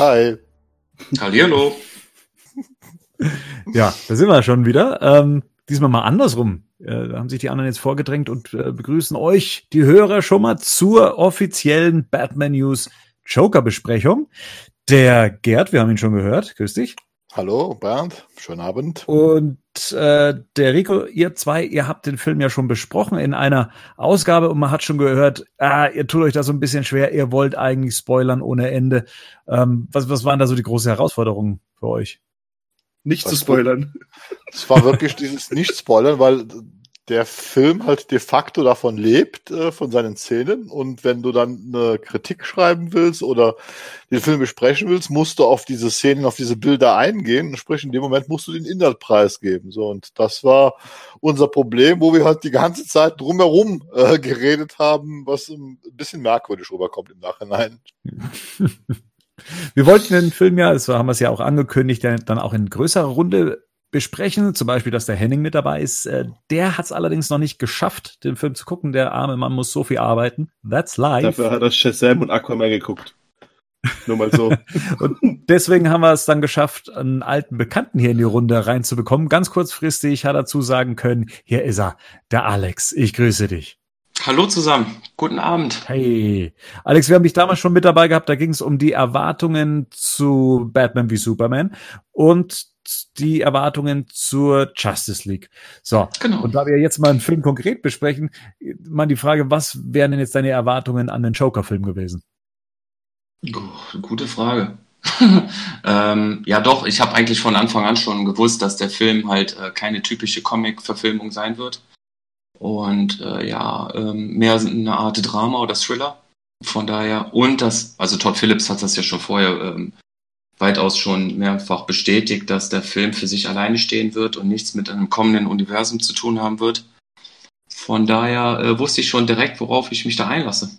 Hi. Hallihallo. Ja, da sind wir schon wieder. Ähm, diesmal mal andersrum. Äh, da haben sich die anderen jetzt vorgedrängt und äh, begrüßen euch, die Hörer, schon mal zur offiziellen Batman News Joker Besprechung. Der Gerd, wir haben ihn schon gehört. Grüß dich. Hallo Bernd, schönen Abend. Und äh, der Rico, ihr zwei, ihr habt den Film ja schon besprochen in einer Ausgabe und man hat schon gehört, ah, ihr tut euch da so ein bisschen schwer, ihr wollt eigentlich spoilern ohne Ende. Ähm, was, was waren da so die große Herausforderungen für euch? Nicht was zu spoilern. Es war wirklich dieses Nicht-Spoilern, weil der Film halt de facto davon lebt, äh, von seinen Szenen. Und wenn du dann eine Kritik schreiben willst oder den Film besprechen willst, musst du auf diese Szenen, auf diese Bilder eingehen. Und sprich, in dem Moment musst du den Inhalt preisgeben. So, und das war unser Problem, wo wir halt die ganze Zeit drumherum äh, geredet haben, was ein bisschen merkwürdig rüberkommt im Nachhinein. Wir wollten den Film ja, das haben wir es ja auch angekündigt, dann auch in größerer Runde besprechen, zum Beispiel, dass der Henning mit dabei ist. Äh, der hat es allerdings noch nicht geschafft, den Film zu gucken. Der arme Mann muss so viel arbeiten. That's life. Dafür hat er Shazam und Aquaman geguckt. Nur mal so. und deswegen haben wir es dann geschafft, einen alten Bekannten hier in die Runde reinzubekommen. Ganz kurzfristig hat er dazu sagen können, hier ist er, der Alex. Ich grüße dich. Hallo zusammen, guten Abend. Hey, Alex, wir haben dich damals schon mit dabei gehabt. Da ging es um die Erwartungen zu Batman wie Superman und die Erwartungen zur Justice League. So, genau. und da wir jetzt mal einen Film konkret besprechen, mal die Frage, was wären denn jetzt deine Erwartungen an den Joker-Film gewesen? Oh, gute Frage. ähm, ja, doch, ich habe eigentlich von Anfang an schon gewusst, dass der Film halt äh, keine typische Comic-Verfilmung sein wird. Und äh, ja, ähm, mehr eine Art Drama oder Thriller. Von daher, und das, also Todd Phillips hat das ja schon vorher ähm, weitaus schon mehrfach bestätigt, dass der Film für sich alleine stehen wird und nichts mit einem kommenden Universum zu tun haben wird. Von daher äh, wusste ich schon direkt, worauf ich mich da einlasse.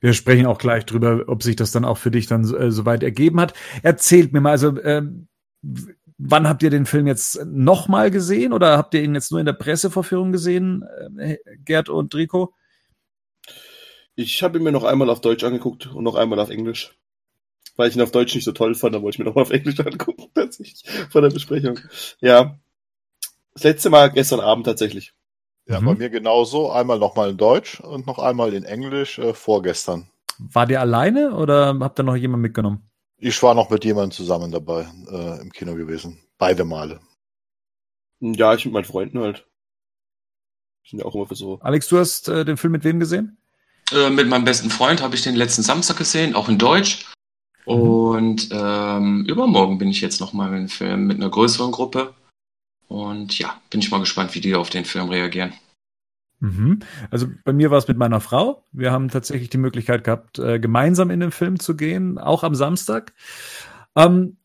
Wir sprechen auch gleich drüber, ob sich das dann auch für dich dann äh, soweit ergeben hat. Erzählt mir mal, also äh, wann habt ihr den Film jetzt nochmal gesehen oder habt ihr ihn jetzt nur in der Pressevorführung gesehen, äh, Gerd und Rico? Ich habe ihn mir noch einmal auf Deutsch angeguckt und noch einmal auf Englisch weil ich ihn auf Deutsch nicht so toll fand, dann wollte ich mir nochmal auf Englisch angucken, tatsächlich, von der Besprechung. Ja. Das letzte Mal gestern Abend tatsächlich. Ja, mhm. bei mir genauso. Einmal nochmal in Deutsch und noch einmal in Englisch äh, vorgestern. War der alleine oder habt ihr noch jemanden mitgenommen? Ich war noch mit jemandem zusammen dabei äh, im Kino gewesen. Beide Male. Ja, ich mit meinen Freunden halt. Sind ja auch immer für so. Alex, du hast äh, den Film mit wem gesehen? Äh, mit meinem besten Freund habe ich den letzten Samstag gesehen, auch in Deutsch. Mhm. Und ähm, übermorgen bin ich jetzt nochmal mit einem Film mit einer größeren Gruppe. Und ja, bin ich mal gespannt, wie die auf den Film reagieren. Mhm. Also bei mir war es mit meiner Frau. Wir haben tatsächlich die Möglichkeit gehabt, äh, gemeinsam in den Film zu gehen, auch am Samstag. Ähm,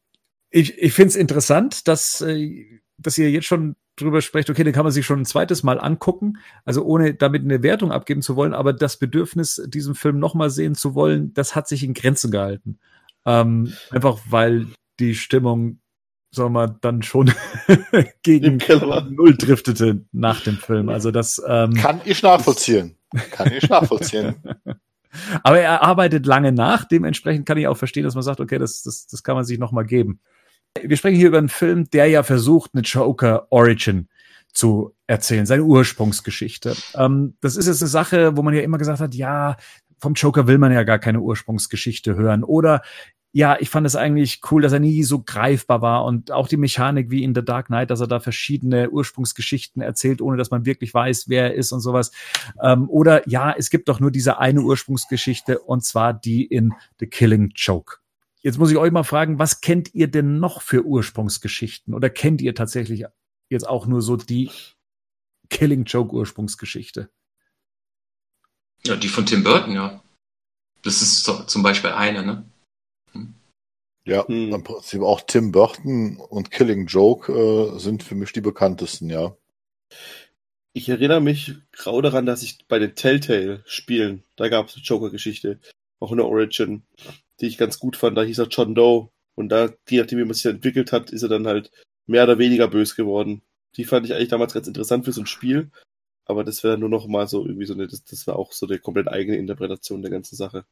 ich ich finde es interessant, dass, äh, dass ihr jetzt schon drüber sprecht, okay, den kann man sich schon ein zweites Mal angucken, also ohne damit eine Wertung abgeben zu wollen, aber das Bedürfnis, diesen Film nochmal sehen zu wollen, das hat sich in Grenzen gehalten. Ähm, einfach weil die Stimmung, sagen wir mal, dann schon gegen Null driftete nach dem Film. Also das ähm, kann ich nachvollziehen. Kann ich nachvollziehen. Aber er arbeitet lange nach. Dementsprechend kann ich auch verstehen, dass man sagt, okay, das, das, das kann man sich nochmal geben. Wir sprechen hier über einen Film, der ja versucht, eine Joker Origin zu erzählen, seine Ursprungsgeschichte. Ähm, das ist jetzt eine Sache, wo man ja immer gesagt hat, ja, vom Joker will man ja gar keine Ursprungsgeschichte hören. Oder ja, ich fand es eigentlich cool, dass er nie so greifbar war und auch die Mechanik wie in The Dark Knight, dass er da verschiedene Ursprungsgeschichten erzählt, ohne dass man wirklich weiß, wer er ist und sowas. Ähm, oder ja, es gibt doch nur diese eine Ursprungsgeschichte und zwar die in The Killing Joke. Jetzt muss ich euch mal fragen, was kennt ihr denn noch für Ursprungsgeschichten? Oder kennt ihr tatsächlich jetzt auch nur so die Killing Joke Ursprungsgeschichte? Ja, die von Tim Burton, ja. Das ist zum Beispiel eine, ne? Ja, hm. im Prinzip auch Tim Burton und Killing Joke äh, sind für mich die bekanntesten, ja. Ich erinnere mich grau daran, dass ich bei den Telltale-Spielen, da gab es eine Joker-Geschichte, auch eine Origin, die ich ganz gut fand. Da hieß er John Doe. Und da, je nachdem, wie man sich entwickelt hat, ist er dann halt mehr oder weniger bös geworden. Die fand ich eigentlich damals ganz interessant für so ein Spiel aber das wäre nur noch mal so irgendwie so eine, das, das war auch so eine komplett eigene Interpretation der ganzen Sache.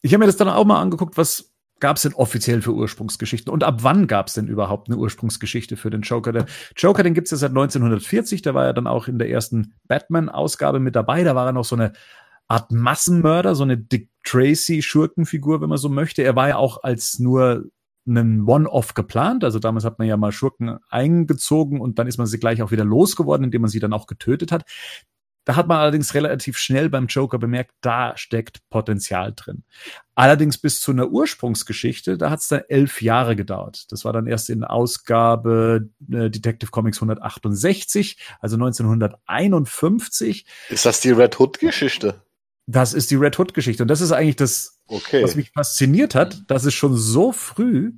Ich habe mir das dann auch mal angeguckt, was gab es denn offiziell für Ursprungsgeschichten? Und ab wann gab es denn überhaupt eine Ursprungsgeschichte für den Joker? Der Joker, den gibt es ja seit 1940, der war ja dann auch in der ersten Batman-Ausgabe mit dabei. Da war er noch so eine Art Massenmörder, so eine Dick Tracy-Schurkenfigur, wenn man so möchte. Er war ja auch als nur einen One-Off geplant. Also damals hat man ja mal Schurken eingezogen und dann ist man sie gleich auch wieder losgeworden, indem man sie dann auch getötet hat. Da hat man allerdings relativ schnell beim Joker bemerkt, da steckt Potenzial drin. Allerdings bis zu einer Ursprungsgeschichte, da hat es dann elf Jahre gedauert. Das war dann erst in Ausgabe äh, Detective Comics 168, also 1951. Ist das die Red Hood-Geschichte? Das ist die Red Hood-Geschichte. Und das ist eigentlich das, okay. was mich fasziniert hat, dass es schon so früh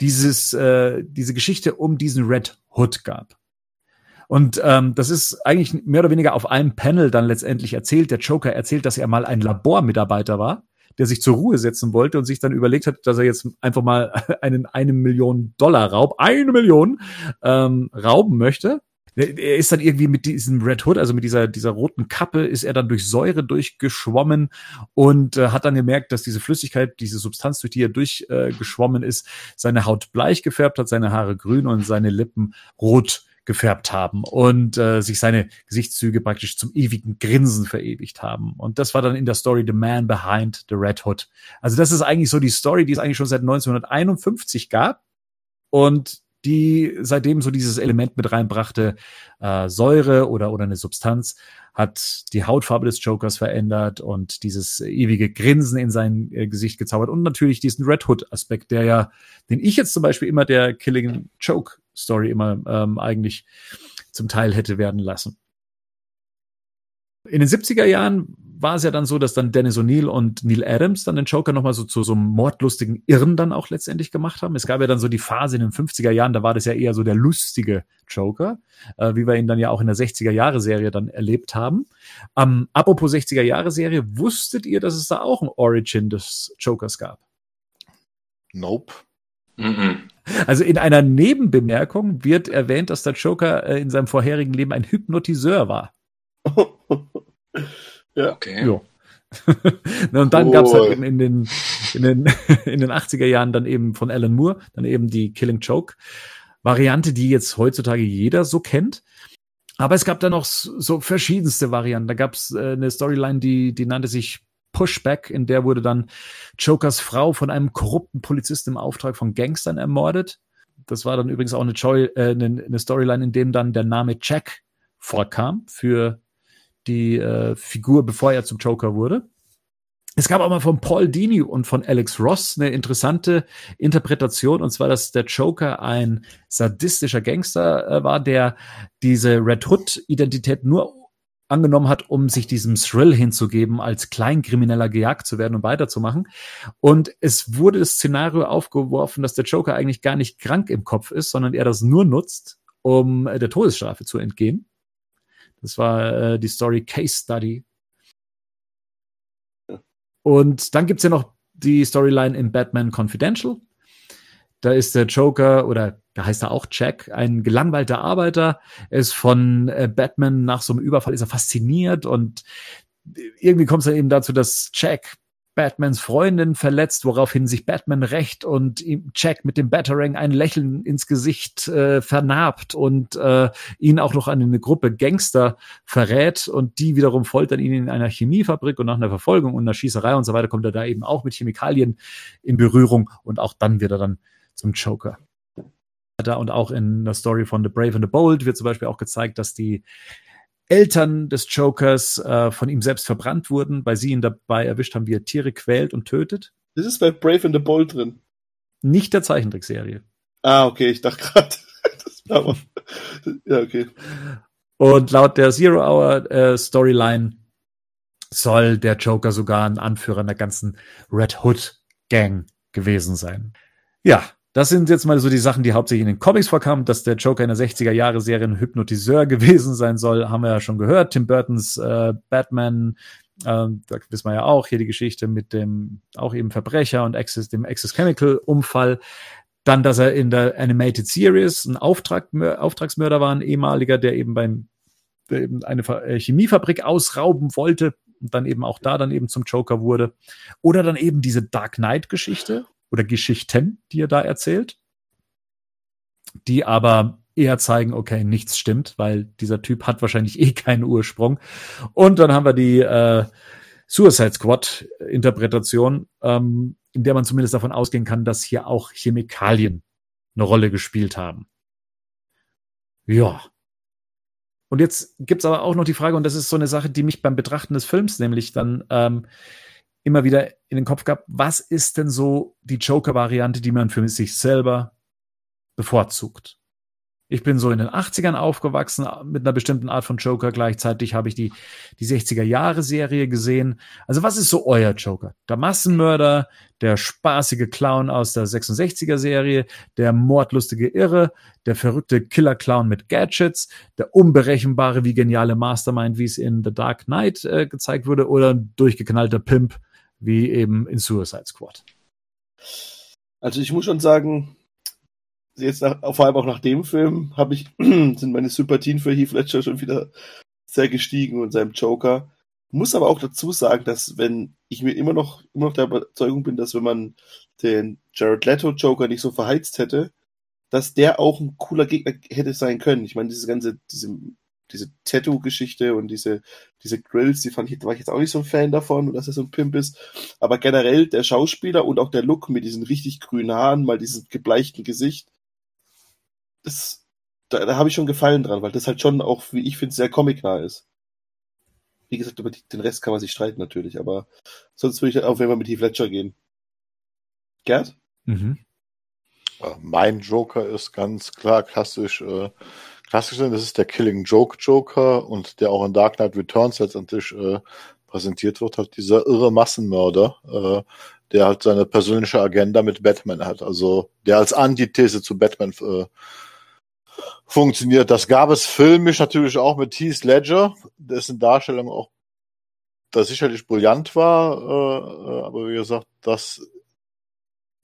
dieses, äh, diese Geschichte um diesen Red Hood gab. Und ähm, das ist eigentlich mehr oder weniger auf einem Panel dann letztendlich erzählt. Der Joker erzählt, dass er mal ein Labormitarbeiter war, der sich zur Ruhe setzen wollte und sich dann überlegt hat, dass er jetzt einfach mal einen eine Million Dollar Raub, eine Million ähm, rauben möchte. Er ist dann irgendwie mit diesem Red Hood, also mit dieser, dieser roten Kappe, ist er dann durch Säure durchgeschwommen und äh, hat dann gemerkt, dass diese Flüssigkeit, diese Substanz, durch die er durchgeschwommen äh, ist, seine Haut bleich gefärbt hat, seine Haare grün und seine Lippen rot gefärbt haben und äh, sich seine Gesichtszüge praktisch zum ewigen Grinsen verewigt haben. Und das war dann in der Story The Man Behind the Red Hood. Also das ist eigentlich so die Story, die es eigentlich schon seit 1951 gab und die seitdem so dieses Element mit reinbrachte, äh, Säure oder, oder eine Substanz, hat die Hautfarbe des Jokers verändert und dieses ewige Grinsen in sein äh, Gesicht gezaubert und natürlich diesen Red Hood-Aspekt, der ja, den ich jetzt zum Beispiel immer der Killing Joke Story immer ähm, eigentlich zum Teil hätte werden lassen. In den 70er Jahren war es ja dann so, dass dann Dennis O'Neill und Neil Adams dann den Joker nochmal so zu so einem mordlustigen Irren dann auch letztendlich gemacht haben. Es gab ja dann so die Phase in den 50er Jahren, da war das ja eher so der lustige Joker, äh, wie wir ihn dann ja auch in der 60er Jahre Serie dann erlebt haben. Ähm, apropos 60er Jahre Serie, wusstet ihr, dass es da auch ein Origin des Jokers gab? Nope. Mhm. Also in einer Nebenbemerkung wird erwähnt, dass der Joker äh, in seinem vorherigen Leben ein Hypnotiseur war. ja. Okay. Ja. und dann oh. gab es halt in, in, den, in, den, in den 80er Jahren dann eben von Alan Moore, dann eben die Killing Joke Variante, die jetzt heutzutage jeder so kennt. Aber es gab dann noch so verschiedenste Varianten. Da gab es äh, eine Storyline, die, die nannte sich Pushback, in der wurde dann Jokers Frau von einem korrupten Polizisten im Auftrag von Gangstern ermordet. Das war dann übrigens auch eine, Joy, äh, eine, eine Storyline, in dem dann der Name Jack vorkam für die äh, Figur, bevor er zum Joker wurde. Es gab auch mal von Paul Dini und von Alex Ross eine interessante Interpretation, und zwar, dass der Joker ein sadistischer Gangster äh, war, der diese Red Hood-Identität nur angenommen hat, um sich diesem Thrill hinzugeben, als Kleinkrimineller gejagt zu werden und weiterzumachen. Und es wurde das Szenario aufgeworfen, dass der Joker eigentlich gar nicht krank im Kopf ist, sondern er das nur nutzt, um äh, der Todesstrafe zu entgehen. Das war äh, die Story Case Study. Und dann gibt's ja noch die Storyline in Batman Confidential. Da ist der Joker oder da heißt er auch Jack, ein gelangweilter Arbeiter. Er ist von äh, Batman nach so einem Überfall ist er fasziniert und irgendwie kommt es dann eben dazu, dass Jack Batmans Freundin verletzt, woraufhin sich Batman rächt und ihm Jack mit dem Batarang ein Lächeln ins Gesicht äh, vernarbt und äh, ihn auch noch an eine Gruppe Gangster verrät und die wiederum foltern ihn in einer Chemiefabrik und nach einer Verfolgung und einer Schießerei und so weiter kommt er da eben auch mit Chemikalien in Berührung und auch dann wird er dann zum Joker. Und auch in der Story von The Brave and the Bold wird zum Beispiel auch gezeigt, dass die Eltern des Jokers äh, von ihm selbst verbrannt wurden, weil sie ihn dabei erwischt haben, wie er Tiere quält und tötet. Das ist bei Brave and the Bold drin. Nicht der Zeichentrickserie. Ah, okay, ich dachte gerade. ja, okay. Und laut der Zero Hour äh, Storyline soll der Joker sogar ein Anführer einer ganzen Red Hood Gang gewesen sein. Ja, das sind jetzt mal so die Sachen, die hauptsächlich in den Comics vorkamen, dass der Joker in der 60er Jahre Serie ein Hypnotiseur gewesen sein soll, haben wir ja schon gehört. Tim Burtons äh, Batman, äh, da wissen wir ja auch hier die Geschichte mit dem auch eben Verbrecher und Access, dem Access Chemical Unfall. Dann, dass er in der Animated Series ein Auftrag, Auftragsmörder war, ein ehemaliger, der eben beim der eben eine äh, Chemiefabrik ausrauben wollte und dann eben auch da dann eben zum Joker wurde. Oder dann eben diese Dark Knight Geschichte, oder Geschichten, die er da erzählt, die aber eher zeigen, okay, nichts stimmt, weil dieser Typ hat wahrscheinlich eh keinen Ursprung. Und dann haben wir die äh, Suicide Squad Interpretation, ähm, in der man zumindest davon ausgehen kann, dass hier auch Chemikalien eine Rolle gespielt haben. Ja. Und jetzt gibt's aber auch noch die Frage, und das ist so eine Sache, die mich beim Betrachten des Films nämlich dann ähm, immer wieder in den Kopf gab, was ist denn so die Joker-Variante, die man für sich selber bevorzugt? Ich bin so in den 80ern aufgewachsen mit einer bestimmten Art von Joker. Gleichzeitig habe ich die, die 60er Jahre Serie gesehen. Also was ist so euer Joker? Der Massenmörder, der spaßige Clown aus der 66er Serie, der mordlustige Irre, der verrückte Killer-Clown mit Gadgets, der unberechenbare wie geniale Mastermind, wie es in The Dark Knight äh, gezeigt wurde, oder ein durchgeknallter Pimp, wie eben in Suicide Squad. Also ich muss schon sagen, jetzt nach, vor allem auch nach dem Film habe ich sind meine Sympathien für Heath Ledger schon wieder sehr gestiegen und seinem Joker. Muss aber auch dazu sagen, dass wenn ich mir immer noch immer noch der Überzeugung bin, dass wenn man den Jared Leto Joker nicht so verheizt hätte, dass der auch ein cooler Gegner hätte sein können. Ich meine, diese ganze diese diese Tattoo-Geschichte und diese, diese Grills, die fand ich, war ich jetzt auch nicht so ein Fan davon dass er so ein Pimp ist. Aber generell der Schauspieler und auch der Look mit diesen richtig grünen Haaren, mal diesem gebleichten Gesicht, das, da, da habe ich schon Gefallen dran, weil das halt schon auch, wie ich finde, sehr comicnah ist. Wie gesagt, über die, den Rest kann man sich streiten natürlich, aber sonst würde ich auch wenn wir mit Heath Ledger gehen. Gerd? Mhm. Mein Joker ist ganz klar klassisch, äh, klassisch, das ist der Killing Joke Joker und der auch in Dark Knight Returns letztendlich äh, präsentiert wird, halt dieser irre Massenmörder, äh, der halt seine persönliche Agenda mit Batman hat, also der als Antithese zu Batman äh, funktioniert. Das gab es filmisch natürlich auch mit Heath Ledger, dessen Darstellung auch da sicherlich brillant war, äh, aber wie gesagt, das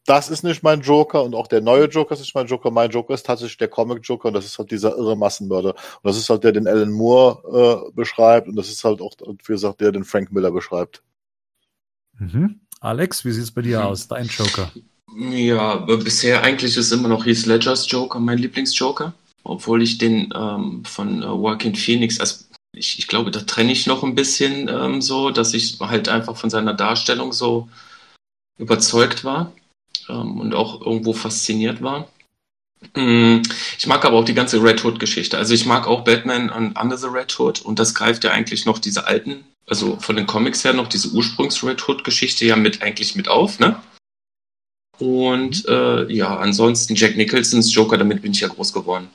das ist nicht mein Joker und auch der neue Joker ist nicht mein Joker. Mein Joker ist tatsächlich der Comic Joker und das ist halt dieser irre Massenmörder. Und das ist halt der, den Alan Moore äh, beschreibt und das ist halt auch, wie gesagt, der, den Frank Miller beschreibt. Mhm. Alex, wie sieht es bei dir mhm. aus? Dein Joker? Ja, bisher eigentlich ist immer noch Heath Ledgers Joker mein Lieblingsjoker obwohl ich den ähm, von äh, Joaquin Phoenix, also ich, ich glaube, da trenne ich noch ein bisschen ähm, so, dass ich halt einfach von seiner Darstellung so überzeugt war ähm, und auch irgendwo fasziniert war. Mm, ich mag aber auch die ganze Red Hood-Geschichte. Also ich mag auch Batman und Under the Red Hood und das greift ja eigentlich noch diese alten, also von den Comics her noch diese Ursprungs-Red Hood-Geschichte ja mit eigentlich mit auf, ne? Und äh, ja, ansonsten Jack Nicholsons Joker, damit bin ich ja groß geworden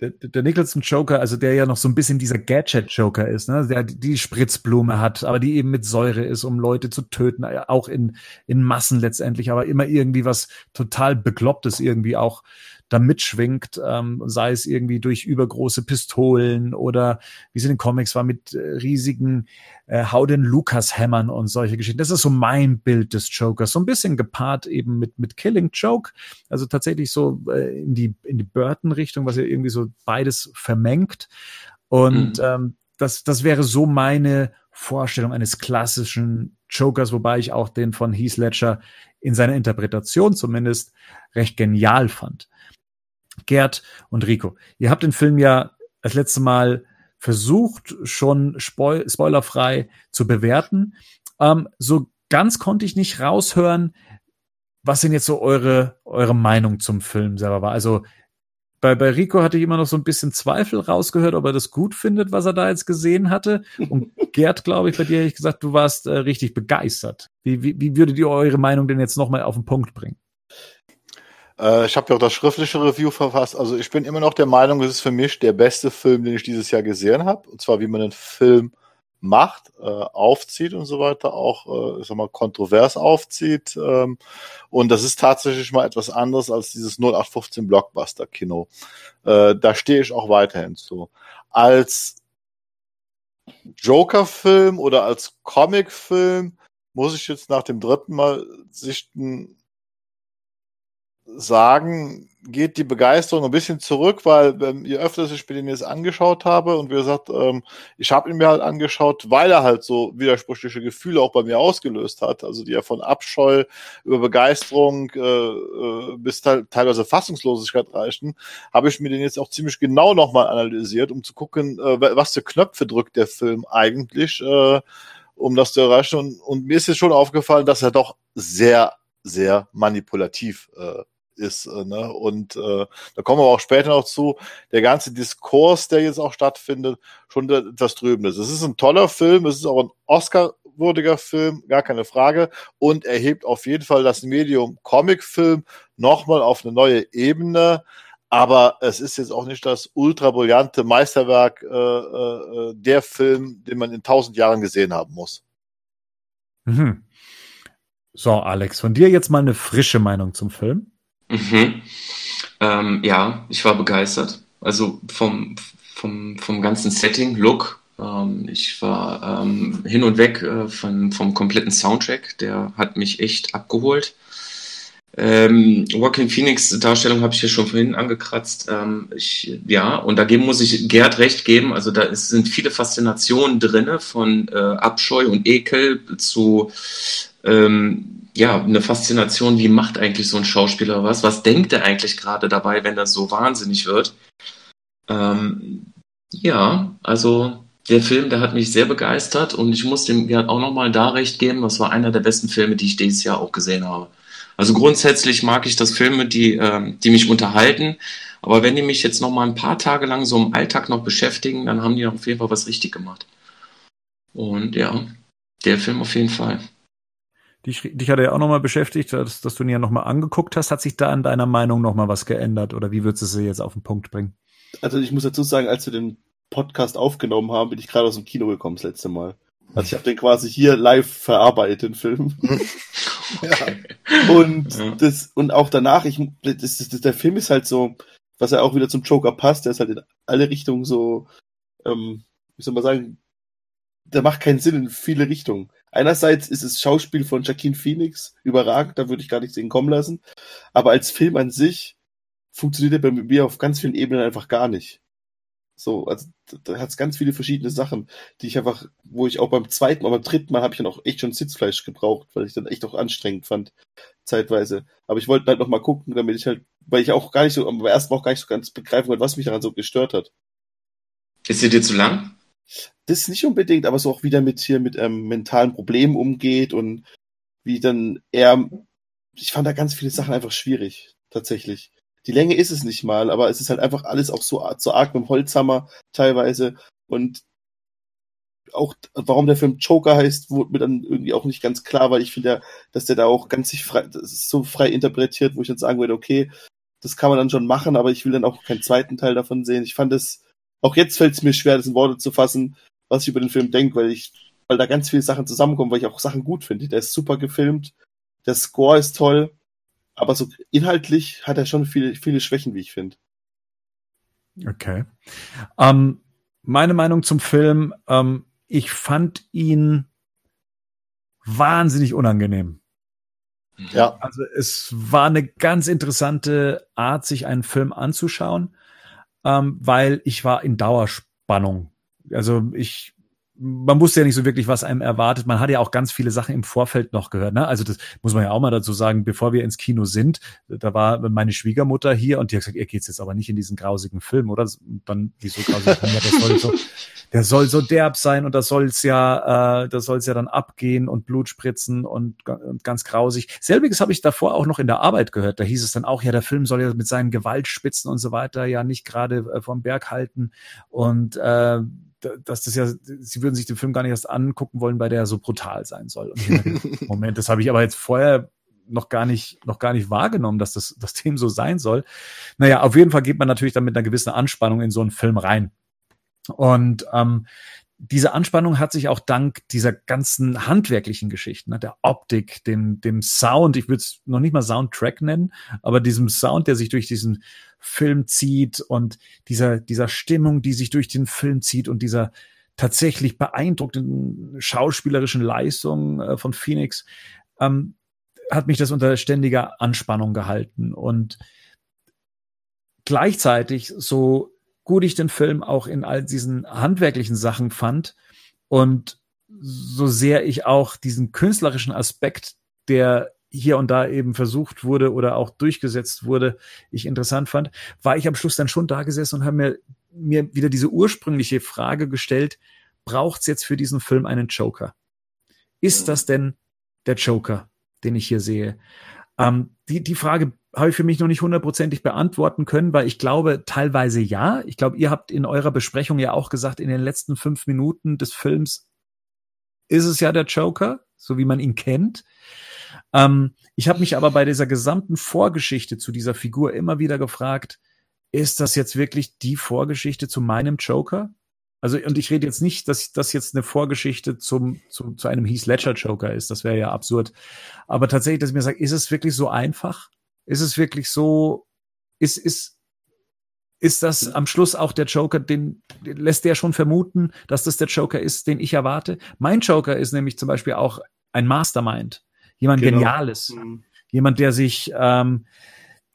der, der Nicholson Joker, also der ja noch so ein bisschen dieser Gadget Joker ist, ne, der die Spritzblume hat, aber die eben mit Säure ist, um Leute zu töten, auch in in Massen letztendlich, aber immer irgendwie was total beklopptes irgendwie auch da mitschwingt, ähm, sei es irgendwie durch übergroße Pistolen oder wie es in den Comics war mit äh, riesigen äh, Hau den Lukas Hämmern und solche Geschichten. Das ist so mein Bild des Jokers, so ein bisschen gepaart eben mit mit Killing Joke, also tatsächlich so äh, in die in die Burton Richtung, was ja irgendwie so beides vermengt und mhm. ähm, das das wäre so meine Vorstellung eines klassischen Jokers, wobei ich auch den von Heath Ledger in seiner Interpretation zumindest recht genial fand. Gerd und Rico. Ihr habt den Film ja das letzte Mal versucht, schon spoil spoilerfrei zu bewerten. Ähm, so ganz konnte ich nicht raushören, was denn jetzt so eure, eure Meinung zum Film selber war. Also bei, bei Rico hatte ich immer noch so ein bisschen Zweifel rausgehört, ob er das gut findet, was er da jetzt gesehen hatte. Und Gerd, glaube ich, bei dir hätte ich gesagt, du warst äh, richtig begeistert. Wie, wie, wie würdet ihr eure Meinung denn jetzt nochmal auf den Punkt bringen? Äh, ich habe ja auch das schriftliche Review verfasst. Also ich bin immer noch der Meinung, es ist für mich der beste Film, den ich dieses Jahr gesehen habe. Und zwar, wie man einen Film macht, äh, aufzieht und so weiter, auch, äh, ich sag mal, kontrovers aufzieht. Ähm, und das ist tatsächlich mal etwas anderes als dieses 0815 Blockbuster-Kino. Äh, da stehe ich auch weiterhin zu. Als Joker-Film oder als Comic-Film muss ich jetzt nach dem dritten Mal sichten sagen, geht die Begeisterung ein bisschen zurück, weil ähm, je öfter ich mir den jetzt angeschaut habe und wie gesagt, ähm, ich habe ihn mir halt angeschaut, weil er halt so widersprüchliche Gefühle auch bei mir ausgelöst hat, also die ja von Abscheu über Begeisterung äh, äh, bis te teilweise Fassungslosigkeit reichten, habe ich mir den jetzt auch ziemlich genau nochmal analysiert, um zu gucken, äh, was für Knöpfe drückt der Film eigentlich, äh, um das zu erreichen. Und, und mir ist jetzt schon aufgefallen, dass er doch sehr sehr manipulativ äh, ist. Äh, ne? Und äh, da kommen wir auch später noch zu. Der ganze Diskurs, der jetzt auch stattfindet, schon etwas Trübendes. Es ist ein toller Film, es ist auch ein Oscar-würdiger Film, gar keine Frage. Und er hebt auf jeden Fall das Medium Comicfilm nochmal auf eine neue Ebene. Aber es ist jetzt auch nicht das ultra brillante Meisterwerk, äh, äh, der Film, den man in tausend Jahren gesehen haben muss. Mhm. So, Alex, von dir jetzt mal eine frische Meinung zum Film. Mhm. Ähm, ja, ich war begeistert. Also vom, vom, vom ganzen Setting, Look. Ähm, ich war ähm, hin und weg äh, von, vom kompletten Soundtrack. Der hat mich echt abgeholt. Ähm, Joaquin Phoenix Darstellung habe ich ja schon vorhin angekratzt. Ähm, ich, ja, und dagegen muss ich Gerd recht geben. Also da ist, sind viele Faszinationen drinne von äh, Abscheu und Ekel zu ähm, ja, eine Faszination, wie macht eigentlich so ein Schauspieler was? Was denkt er eigentlich gerade dabei, wenn das so wahnsinnig wird? Ähm, ja, also der Film, der hat mich sehr begeistert und ich muss dem Gerd auch nochmal da recht geben, das war einer der besten Filme, die ich dieses Jahr auch gesehen habe. Also grundsätzlich mag ich das Filme, die, ähm, die mich unterhalten, aber wenn die mich jetzt nochmal ein paar Tage lang so im Alltag noch beschäftigen, dann haben die auf jeden Fall was richtig gemacht. Und ja, der Film auf jeden Fall. Dich, dich hat er ja auch nochmal beschäftigt, dass, dass du ihn ja nochmal angeguckt hast. Hat sich da an deiner Meinung nochmal was geändert oder wie würdest du sie jetzt auf den Punkt bringen? Also ich muss dazu sagen, als wir den Podcast aufgenommen haben, bin ich gerade aus dem Kino gekommen das letzte Mal. Also ich habe den quasi hier live verarbeitet, den Film. ja. Und ja. das und auch danach, ich das, das, der Film ist halt so, was ja auch wieder zum Joker passt, der ist halt in alle Richtungen so, ähm, wie soll man sagen, der macht keinen Sinn in viele Richtungen. Einerseits ist das Schauspiel von Joaquin Phoenix überragend, da würde ich gar nichts sehen kommen lassen. Aber als Film an sich funktioniert er bei mir auf ganz vielen Ebenen einfach gar nicht. So, also da hat es ganz viele verschiedene Sachen, die ich einfach, wo ich auch beim zweiten Mal, beim dritten Mal habe ich dann auch echt schon Sitzfleisch gebraucht, weil ich dann echt auch anstrengend fand, zeitweise. Aber ich wollte halt noch mal gucken, damit ich halt, weil ich auch gar nicht so, am ersten Mal auch gar nicht so ganz begreifen wollte, was mich daran so gestört hat. Ist sie dir zu lang? Das nicht unbedingt, aber so auch wieder mit hier mit ähm, mentalen Problemen umgeht und wie dann er, ich fand da ganz viele Sachen einfach schwierig, tatsächlich. Die Länge ist es nicht mal, aber es ist halt einfach alles auch so, so arg mit dem Holzhammer teilweise und auch, warum der Film Joker heißt, wurde mir dann irgendwie auch nicht ganz klar, weil ich finde, dass der da auch ganz sich frei, das ist so frei interpretiert, wo ich dann sagen würde, okay, das kann man dann schon machen, aber ich will dann auch keinen zweiten Teil davon sehen. Ich fand es, auch jetzt fällt es mir schwer, das in Worte zu fassen, was ich über den Film denke, weil ich, weil da ganz viele Sachen zusammenkommen, weil ich auch Sachen gut finde. Der ist super gefilmt, der Score ist toll, aber so inhaltlich hat er schon viele, viele Schwächen, wie ich finde. Okay. Ähm, meine Meinung zum Film, ähm, ich fand ihn wahnsinnig unangenehm. Ja. Also es war eine ganz interessante Art, sich einen Film anzuschauen, ähm, weil ich war in Dauerspannung. Also ich man wusste ja nicht so wirklich, was einem erwartet. Man hat ja auch ganz viele Sachen im Vorfeld noch gehört. Ne? Also das muss man ja auch mal dazu sagen, bevor wir ins Kino sind, da war meine Schwiegermutter hier und die hat gesagt, ihr geht's jetzt aber nicht in diesen grausigen Film, oder? Und dann, wieso grausig? das soll so, der soll so derb sein und das soll's ja, äh, das soll's ja dann abgehen und Blut spritzen und, und ganz grausig. Selbiges habe ich davor auch noch in der Arbeit gehört. Da hieß es dann auch, ja, der Film soll ja mit seinen Gewaltspitzen und so weiter ja nicht gerade äh, vom Berg halten und äh, dass das ja, sie würden sich den Film gar nicht erst angucken wollen, weil der so brutal sein soll. Und Moment, das habe ich aber jetzt vorher noch gar nicht, noch gar nicht wahrgenommen, dass das, das Thema so sein soll. Naja, auf jeden Fall geht man natürlich dann mit einer gewissen Anspannung in so einen Film rein. Und ähm, diese Anspannung hat sich auch dank dieser ganzen handwerklichen Geschichten, ne, der Optik, dem, dem Sound, ich würde es noch nicht mal Soundtrack nennen, aber diesem Sound, der sich durch diesen Film zieht und dieser, dieser Stimmung, die sich durch den Film zieht und dieser tatsächlich beeindruckenden schauspielerischen Leistung äh, von Phoenix, ähm, hat mich das unter ständiger Anspannung gehalten. Und gleichzeitig, so gut ich den Film auch in all diesen handwerklichen Sachen fand und so sehr ich auch diesen künstlerischen Aspekt, der hier und da eben versucht wurde oder auch durchgesetzt wurde, ich interessant fand, war ich am Schluss dann schon da gesessen und habe mir, mir wieder diese ursprüngliche Frage gestellt, braucht es jetzt für diesen Film einen Joker? Ist das denn der Joker, den ich hier sehe? Ähm, die, die Frage habe ich für mich noch nicht hundertprozentig beantworten können, weil ich glaube teilweise ja. Ich glaube, ihr habt in eurer Besprechung ja auch gesagt, in den letzten fünf Minuten des Films ist es ja der Joker, so wie man ihn kennt. Ähm, ich habe mich aber bei dieser gesamten Vorgeschichte zu dieser Figur immer wieder gefragt, ist das jetzt wirklich die Vorgeschichte zu meinem Joker? Also, und ich rede jetzt nicht, dass das jetzt eine Vorgeschichte zum, zu, zu einem Heath Ledger Joker ist. Das wäre ja absurd. Aber tatsächlich, dass ich mir sage, ist es wirklich so einfach? Ist es wirklich so, ist, ist, ist das am Schluss auch der Joker, den, den lässt der schon vermuten, dass das der Joker ist, den ich erwarte? Mein Joker ist nämlich zum Beispiel auch ein Mastermind. Jemand genau. Geniales. Mhm. Jemand, der sich, ähm,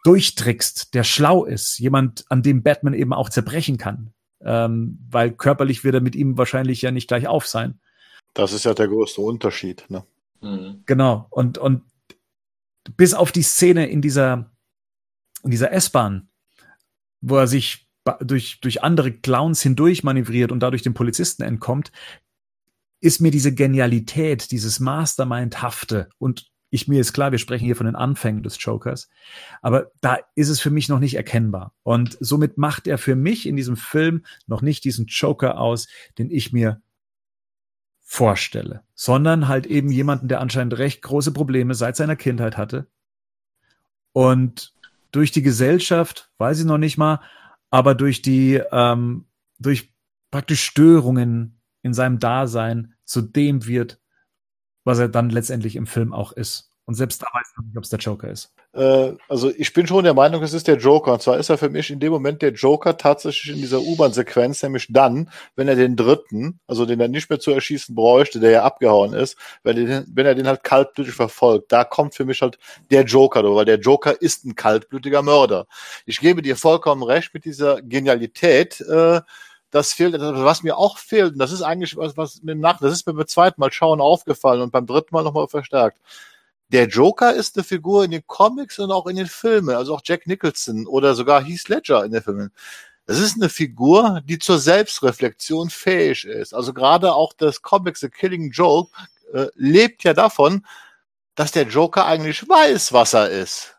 durchtrickst, der schlau ist, jemand, an dem Batman eben auch zerbrechen kann ähm, weil körperlich wird er mit ihm wahrscheinlich ja nicht gleich auf sein. Das ist ja der größte Unterschied. Ne? Mhm. Genau. Und, und bis auf die Szene in dieser, in dieser S-Bahn, wo er sich durch, durch andere Clowns hindurch manövriert und dadurch dem Polizisten entkommt, ist mir diese Genialität, dieses Mastermind-hafte und ich mir ist klar, wir sprechen hier von den Anfängen des Jokers, aber da ist es für mich noch nicht erkennbar. Und somit macht er für mich in diesem Film noch nicht diesen Joker aus, den ich mir vorstelle, sondern halt eben jemanden, der anscheinend recht große Probleme seit seiner Kindheit hatte und durch die Gesellschaft, weiß ich noch nicht mal, aber durch die, ähm, durch praktisch Störungen in seinem Dasein zu dem wird, was er dann letztendlich im Film auch ist. Und selbst da weiß man nicht, ob es der Joker ist. Äh, also ich bin schon der Meinung, es ist der Joker. Und zwar ist er für mich in dem Moment der Joker tatsächlich in dieser U-Bahn-Sequenz, nämlich dann, wenn er den dritten, also den er nicht mehr zu erschießen bräuchte, der ja abgehauen ist, wenn, den, wenn er den halt kaltblütig verfolgt, da kommt für mich halt der Joker, weil der Joker ist ein kaltblütiger Mörder. Ich gebe dir vollkommen recht mit dieser Genialität, äh, das fehlt, was mir auch fehlt, und das ist eigentlich was, was mir nach, das ist mir beim zweiten Mal schauen aufgefallen und beim dritten Mal nochmal verstärkt. Der Joker ist eine Figur in den Comics und auch in den Filmen, also auch Jack Nicholson oder sogar Heath Ledger in den Filmen. Das ist eine Figur, die zur Selbstreflexion fähig ist. Also gerade auch das Comic The Killing Joke äh, lebt ja davon, dass der Joker eigentlich weiß, was er ist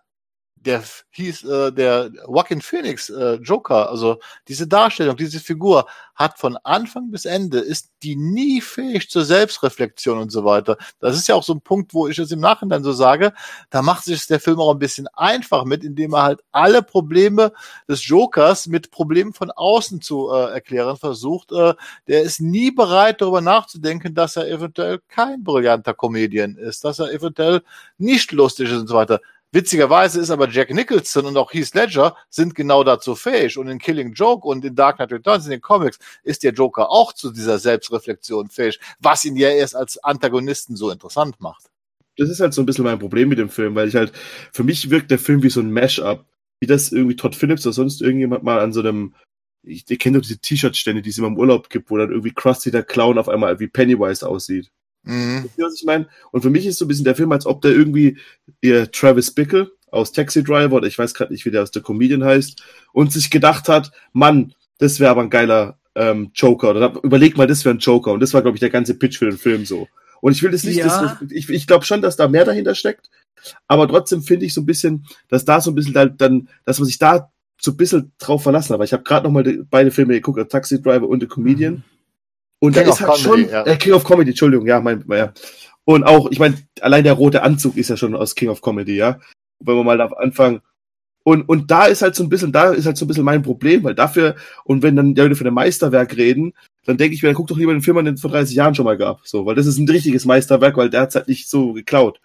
der hieß äh, der Joaquin Phoenix äh, Joker, also diese Darstellung, diese Figur hat von Anfang bis Ende ist die nie fähig zur Selbstreflexion und so weiter. Das ist ja auch so ein Punkt, wo ich es im Nachhinein so sage, da macht sich der Film auch ein bisschen einfach mit, indem er halt alle Probleme des Jokers mit Problemen von außen zu äh, erklären versucht. Äh, der ist nie bereit darüber nachzudenken, dass er eventuell kein brillanter Comedian ist, dass er eventuell nicht lustig ist und so weiter. Witzigerweise ist aber Jack Nicholson und auch Heath Ledger sind genau dazu fähig. Und in Killing Joke und in Dark Knight Returns in den Comics ist der Joker auch zu dieser Selbstreflexion fähig, was ihn ja erst als Antagonisten so interessant macht. Das ist halt so ein bisschen mein Problem mit dem Film, weil ich halt, für mich wirkt der Film wie so ein Mash-up. Wie das irgendwie Todd Phillips oder sonst irgendjemand mal an so einem, ich, ich kenne doch diese T-Shirt-Stände, die es immer im Urlaub gibt, wo dann irgendwie Krusty der Clown auf einmal wie Pennywise aussieht. Mhm. Was ich meine? Und für mich ist so ein bisschen der Film, als ob der irgendwie ihr Travis Bickle aus Taxi Driver oder ich weiß gerade nicht, wie der aus der Comedian heißt, und sich gedacht hat, Mann, das wäre aber ein geiler ähm, Joker. Oder überleg mal, das wäre ein Joker. Und das war, glaube ich, der ganze Pitch für den Film so. Und ich will das nicht, ja. das, ich, ich glaube schon, dass da mehr dahinter steckt. Aber trotzdem finde ich so ein bisschen, dass da so ein bisschen dann, dann dass man sich da so ein bisschen drauf verlassen hat. Aber ich habe gerade nochmal beide Filme geguckt, Taxi Driver und The Comedian. Mhm. Und King da ist halt Comedy, schon, ja. äh, King of Comedy, Entschuldigung, ja, mein, ja. Und auch, ich meine, allein der rote Anzug ist ja schon aus King of Comedy, ja. Wenn wir mal da anfangen. Und, und da ist halt so ein bisschen, da ist halt so ein bisschen mein Problem, weil dafür, und wenn dann die Leute von einem Meisterwerk reden, dann denke ich mir, dann guck doch lieber den Film an, den es vor 30 Jahren schon mal gab. So, weil das ist ein richtiges Meisterwerk, weil der hat halt nicht so geklaut.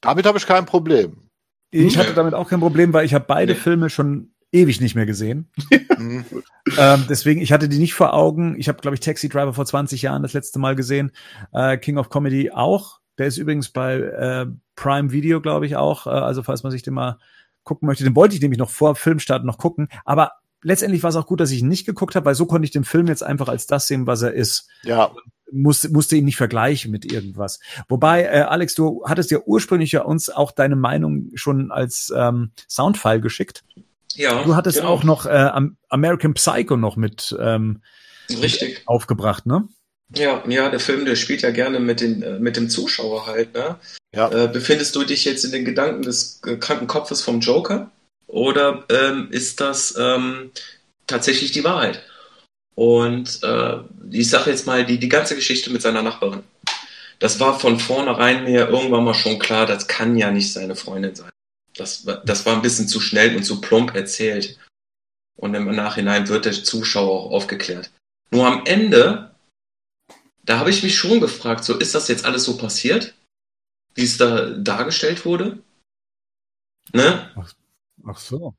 Damit habe ich kein Problem. Ich hatte damit auch kein Problem, weil ich habe beide nee. Filme schon ewig nicht mehr gesehen. Mhm. ähm, deswegen, ich hatte die nicht vor Augen. Ich habe, glaube ich, Taxi Driver vor 20 Jahren das letzte Mal gesehen. Äh, King of Comedy auch. Der ist übrigens bei äh, Prime Video, glaube ich, auch. Äh, also falls man sich den mal gucken möchte, den wollte ich nämlich noch vor Filmstart noch gucken. Aber letztendlich war es auch gut, dass ich ihn nicht geguckt habe, weil so konnte ich den Film jetzt einfach als das sehen, was er ist. Ja. Musste, musste ihn nicht vergleichen mit irgendwas. Wobei, äh, Alex, du hattest ja ursprünglich ja uns auch deine Meinung schon als ähm, Soundfile geschickt. Ja. Du hattest genau. auch noch äh, American Psycho noch mit ähm, Richtig. aufgebracht, ne? Ja, ja, der Film, der spielt ja gerne mit, den, äh, mit dem Zuschauer halt, ne? Ja. Äh, befindest du dich jetzt in den Gedanken des äh, kranken Kopfes vom Joker? Oder ähm, ist das ähm, tatsächlich die Wahrheit? Und äh, ich sage jetzt mal, die, die ganze Geschichte mit seiner Nachbarin. Das war von vornherein mir irgendwann mal schon klar, das kann ja nicht seine Freundin sein. Das, war- das war ein bisschen zu schnell und zu plump erzählt. Und im Nachhinein wird der Zuschauer auch aufgeklärt. Nur am Ende, da habe ich mich schon gefragt, so ist das jetzt alles so passiert, wie es da dargestellt wurde? Ne? Ach so.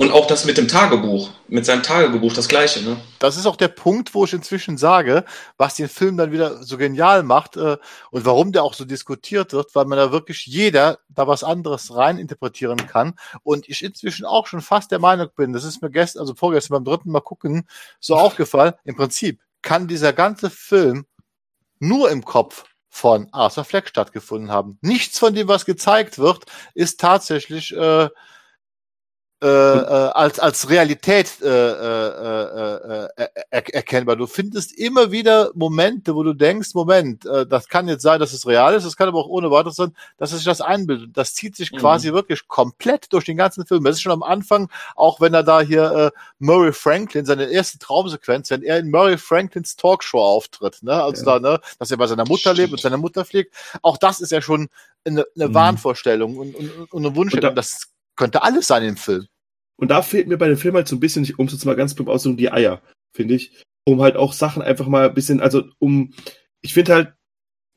Und auch das mit dem Tagebuch, mit seinem Tagebuch, das gleiche, ne? Das ist auch der Punkt, wo ich inzwischen sage, was den Film dann wieder so genial macht äh, und warum der auch so diskutiert wird, weil man da wirklich jeder da was anderes rein interpretieren kann. Und ich inzwischen auch schon fast der Meinung bin, das ist mir gestern, also vorgestern beim dritten Mal gucken, so aufgefallen, im Prinzip kann dieser ganze Film nur im Kopf von Arthur Fleck stattgefunden haben. Nichts von dem, was gezeigt wird, ist tatsächlich äh, äh, äh, als, als Realität äh, äh, äh, äh, er, erkennbar. Du findest immer wieder Momente, wo du denkst, Moment, äh, das kann jetzt sein, dass es real ist, das kann aber auch ohne weiteres sein, dass es sich das einbildet. Das zieht sich Mhm. quasi wirklich komplett durch den ganzen Film. Das ist schon am Anfang, auch wenn er da hier äh, Murray Franklin, seine erste Traumsequenz, wenn er in Murray Franklins Talkshow auftritt, ne? Also Ja. da, ne, dass er bei seiner Mutter lebt und seiner Mutter fliegt. Auch das ist ja schon eine, eine Mhm. Vorstellung und, und, und eine Wunschstellung. Und da- Das könnte alles sein im Film. Und da fehlt mir bei dem Film halt so ein bisschen, um es jetzt mal ganz plump auszudrücken, die Eier, finde ich. Um halt auch Sachen einfach mal ein bisschen, also um, ich finde halt,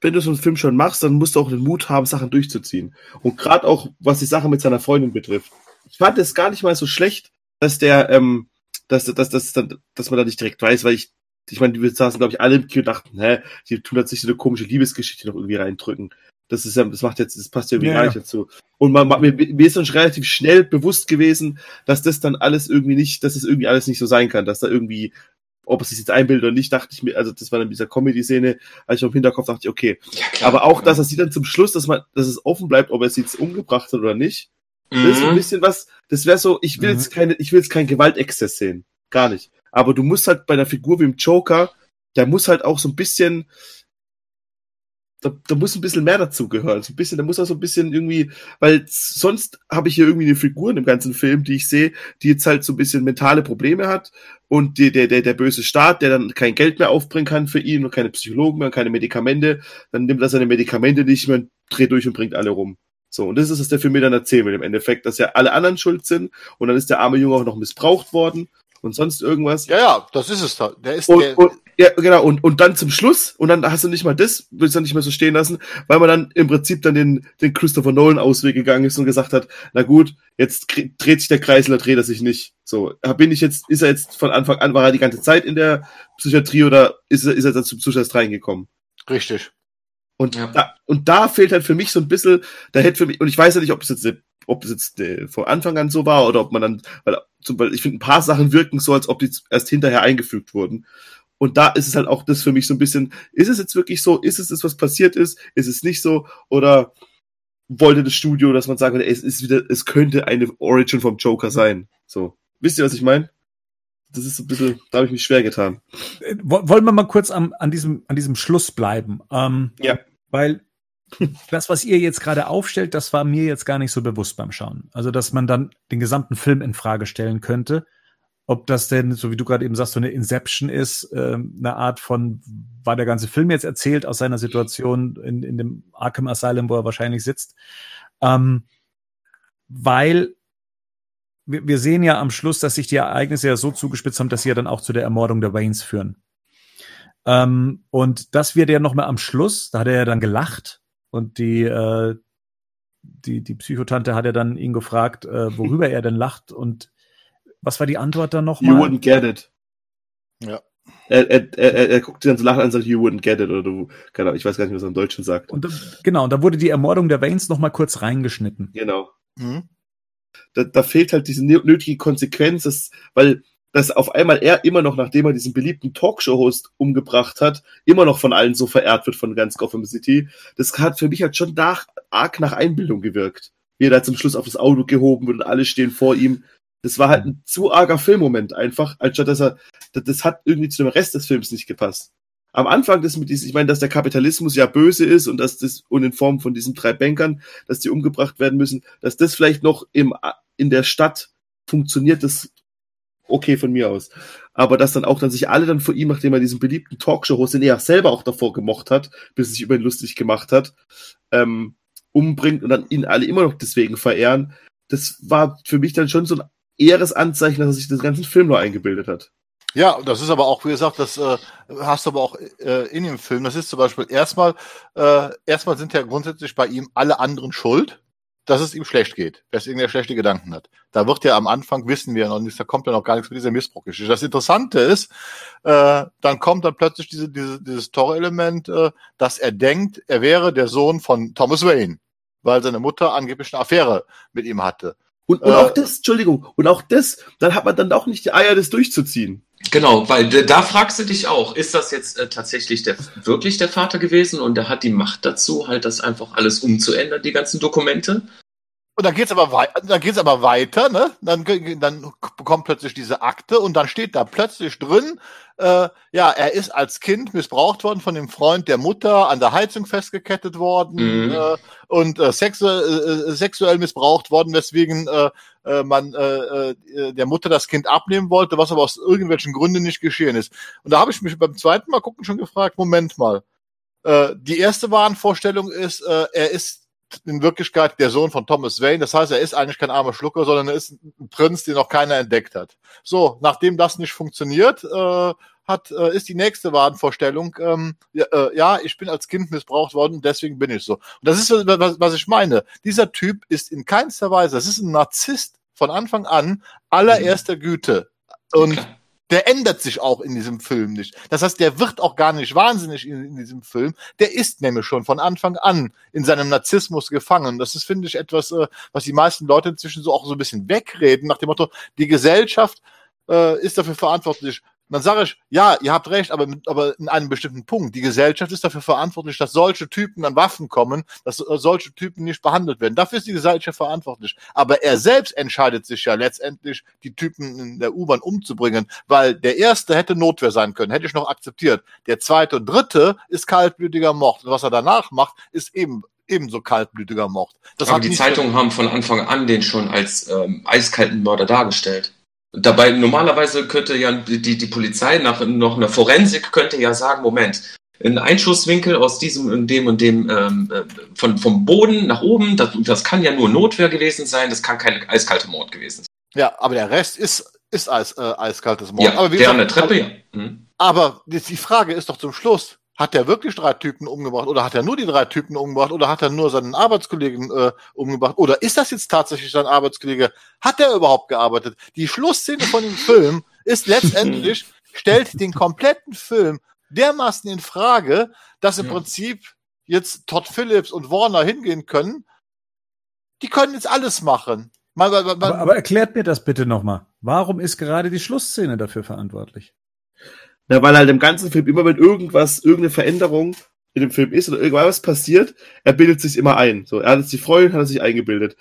wenn du so einen Film schon machst, dann musst du auch den Mut haben, Sachen durchzuziehen. Und gerade auch, was die Sache mit seiner Freundin betrifft. Ich fand es gar nicht mal so schlecht, dass der, ähm, dass, dass, dass, dass, man da nicht direkt weiß, weil ich, ich meine, wir saßen, glaube ich, alle im Kino und dachten, hä, die tun jetzt nicht so eine komische Liebesgeschichte noch irgendwie reindrücken. Das ist ja, das macht jetzt, das passt ja irgendwie Ja, gar ja. nicht dazu. Und man, man, mir, mir ist schon relativ schnell bewusst gewesen, dass das dann alles irgendwie nicht, dass es irgendwie alles nicht so sein kann, dass da irgendwie, ob es sich jetzt einbildet oder nicht, dachte ich mir, also das war dann dieser Comedy-Szene, als ich noch im Hinterkopf dachte ich, okay. Ja, klar. Aber auch, dass er sie dann zum Schluss, dass man, dass es offen bleibt, ob er sie jetzt umgebracht hat oder nicht. Das ist so ein Mhm. bisschen was, das wäre so, ich will Mhm. jetzt keine, ich will jetzt keinen Gewaltexzess sehen. Gar nicht. Aber du musst halt bei einer Figur wie dem Joker, der muss halt auch so ein bisschen, da, da muss ein bisschen mehr dazu gehören. So ein bisschen, da muss auch so ein bisschen irgendwie, weil sonst habe ich hier irgendwie eine Figur in dem ganzen Film, die ich sehe, die jetzt halt so ein bisschen mentale Probleme hat und die, der, der, der böse Staat, der dann kein Geld mehr aufbringen kann für ihn und keine Psychologen mehr und keine Medikamente, dann nimmt er seine Medikamente nicht mehr, dreht durch und bringt alle rum. So, und das ist, was der Film mir dann erzählen will im Endeffekt, dass ja alle anderen schuld sind und dann ist der arme Junge auch noch missbraucht worden und sonst irgendwas. Ja, ja, das ist es. Der ist Und, der, und, ja, genau, und, und dann zum Schluss, und dann hast du nicht mal das, willst du dann nicht mehr so stehen lassen, weil man dann im Prinzip dann den, den Christopher Nolan Ausweg gegangen ist und gesagt hat, na gut, jetzt dreht sich der Kreis oder dreht er sich nicht. So, bin ich jetzt, ist er jetzt von Anfang an, war er die ganze Zeit in der Psychiatrie oder ist er, ist er dann zum Zuschauer reingekommen? richtig. Und, Ja. da, und da fehlt halt für mich so ein bisschen, da hätte für mich, und ich weiß ja nicht, ob es jetzt, ob es jetzt äh, von Anfang an so war oder ob man dann, weil zum Beispiel, ich finde, ein paar Sachen wirken so, als ob die erst hinterher eingefügt wurden. Und da ist es halt auch das für mich so ein bisschen, ist es jetzt wirklich so, ist es das, was passiert ist, ist es nicht so, oder wollte das Studio, dass man sagen würde, es ist wieder, es könnte eine Origin vom Joker sein. So. Wisst ihr, was ich meine? Das ist so ein bisschen, da habe ich mich schwer getan. Äh, wo- Wollen wir mal kurz am, an, diesem, an diesem Schluss bleiben? Ähm, Ja. Weil das, was ihr jetzt gerade aufstellt, das war mir jetzt gar nicht so bewusst beim Schauen. Also, dass man dann den gesamten Film in Frage stellen könnte. Ob das denn, so wie du gerade eben sagst, so eine Inception ist, ähm, eine Art von, war der ganze Film jetzt erzählt aus seiner Situation in, in dem Arkham Asylum, wo er wahrscheinlich sitzt. Ähm, weil wir, wir sehen ja am Schluss, dass sich die Ereignisse ja so zugespitzt haben, dass sie ja dann auch zu der Ermordung der Waynes führen. Ähm, und das wird ja noch mal am Schluss, da hat er ja dann gelacht und die, äh, die, die Psychotante hat ja dann ihn gefragt, äh, worüber er denn lacht und was war die Antwort dann noch You wouldn't get it. Ja. er, er, er, er guckt sie dann so lachen an und sagt, you wouldn't get it, oder du, keine Ahnung, ich weiß gar nicht, was er im Deutschen sagt. Und da, genau, und da wurde die Ermordung der Waynes noch mal kurz reingeschnitten. Genau. Mhm. Da, da fehlt halt diese nö- nötige Konsequenz, dass, weil dass auf einmal er immer noch, nachdem er diesen beliebten Talkshow-Host umgebracht hat, immer noch von allen so verehrt wird von ganz Gotham City. Das hat für mich halt schon nach, arg nach Einbildung gewirkt. Wie er da zum Schluss auf das Auto gehoben wird und alle stehen vor ihm. Das war halt ein zu arger Filmmoment einfach, anstatt dass er, das, hat irgendwie zu dem Rest des Films nicht gepasst. Am Anfang das mit diesem, ich meine, dass der Kapitalismus ja böse ist und dass das, und in Form von diesen drei Bankern, dass die umgebracht werden müssen, dass das vielleicht noch im, in der Stadt funktioniert, das okay von mir aus. Aber dass dann auch dann sich alle dann vor ihm, nachdem er diesen beliebten Talkshow-Host, den er selber auch davor gemocht hat, bis er sich über ihn lustig gemacht hat, ähm, umbringt und dann ihn alle immer noch deswegen verehren, das war für mich dann schon so ein eheres Anzeichen, dass er sich den ganzen Film nur eingebildet hat. Ja, das ist aber auch, wie gesagt, das äh, hast du aber auch äh, in dem Film. Das ist zum Beispiel erstmal, äh, erstmal sind ja grundsätzlich bei ihm alle anderen schuld, dass es ihm schlecht geht, dass irgendwer schlechte Gedanken hat. Da wird ja am Anfang, wissen wir noch nicht, da kommt ja noch gar nichts mit dieser Missbrauchgeschichte. Das Interessante ist, äh, dann kommt dann plötzlich diese, diese, dieses Torre-Element, äh, dass er denkt, er wäre der Sohn von Thomas Wayne, weil seine Mutter angeblich eine Affäre mit ihm hatte. Und, und Äh, auch das, Entschuldigung, und auch das, dann hat man dann auch nicht die Eier, das durchzuziehen. Genau, weil da fragst du dich auch, ist das jetzt äh, tatsächlich der, wirklich der Vater gewesen und er hat die Macht dazu, halt das einfach alles umzuändern, die ganzen Dokumente? Und dann geht's aber weiter, dann geht's aber weiter, ne? Dann, dann bekommt plötzlich diese Akte und dann steht da plötzlich drin, äh, ja, er ist als Kind missbraucht worden von dem Freund der Mutter, an der Heizung festgekettet worden Mhm. äh, und äh, sexuell, äh, sexuell missbraucht worden, weswegen äh, äh, man äh, äh, der Mutter das Kind abnehmen wollte, was aber aus irgendwelchen Gründen nicht geschehen ist. Und da habe ich mich beim zweiten Mal gucken schon gefragt, Moment mal, äh, die erste Wahnvorstellung ist, äh, er ist in Wirklichkeit der Sohn von Thomas Wayne. Das heißt, er ist eigentlich kein armer Schlucker, sondern er ist ein Prinz, den noch keiner entdeckt hat. So, nachdem das nicht funktioniert, äh, hat, äh, ist die nächste Wahnvorstellung, ähm, ja, äh, ja, ich bin als Kind missbraucht worden deswegen bin ich so. Und das ist, was, was ich meine. Dieser Typ ist in keinster Weise, das ist ein Narzisst von Anfang an allererster Güte. Und Klar. Der ändert sich auch in diesem Film nicht. Das heißt, der wird auch gar nicht wahnsinnig in, in diesem Film. Der ist nämlich schon von Anfang an in seinem Narzissmus gefangen. Das ist, finde ich, etwas, äh, was die meisten Leute inzwischen so auch so ein bisschen wegreden, nach dem Motto, die Gesellschaft äh, ist dafür verantwortlich. Und dann sage ich, ja, ihr habt recht, aber, mit, aber in einem bestimmten Punkt. Die Gesellschaft ist dafür verantwortlich, dass solche Typen an Waffen kommen, dass äh, solche Typen nicht behandelt werden. Dafür ist die Gesellschaft verantwortlich. Aber er selbst entscheidet sich ja letztendlich, die Typen in der U-Bahn umzubringen, weil der erste hätte Notwehr sein können, hätte ich noch akzeptiert. Der zweite und dritte ist kaltblütiger Mord. Und was er danach macht, ist eben ebenso kaltblütiger Mord. Das Aber die Zeitungen haben von Anfang an den schon als ähm, eiskalten Mörder dargestellt. Dabei, normalerweise könnte ja die, die Polizei nach noch einer Forensik könnte ja sagen, Moment, ein Einschusswinkel aus diesem und dem und dem ähm, äh, von, vom Boden nach oben, das, das kann ja nur Notwehr gewesen sein, das kann kein eiskalter Mord gewesen Ja, aber der Rest ist, ist eis, äh, eiskaltes sein. Mord. Ja, aber wie der an der gesagt, Treppe, ja. Mhm. Aber die die Frage ist doch zum Schluss, hat er wirklich drei Typen umgebracht oder hat er nur die drei Typen umgebracht oder hat er nur seinen Arbeitskollegen äh, umgebracht oder ist das jetzt tatsächlich sein Arbeitskollege? Hat er überhaupt gearbeitet? Die Schlussszene von dem Film ist letztendlich, stellt den kompletten Film dermaßen in Frage, dass im Ja. Prinzip jetzt Todd Phillips und Warner hingehen können. Die können jetzt alles machen. Man, man, man, Aber, aber erklärt mir das bitte nochmal. Warum ist gerade die Schlussszene dafür verantwortlich? Na, weil halt im ganzen Film immer, wenn irgendwas, irgendeine Veränderung in dem Film ist oder irgendwas passiert, er bildet sich immer ein. So, er hat die Freundin, hat er sich eingebildet.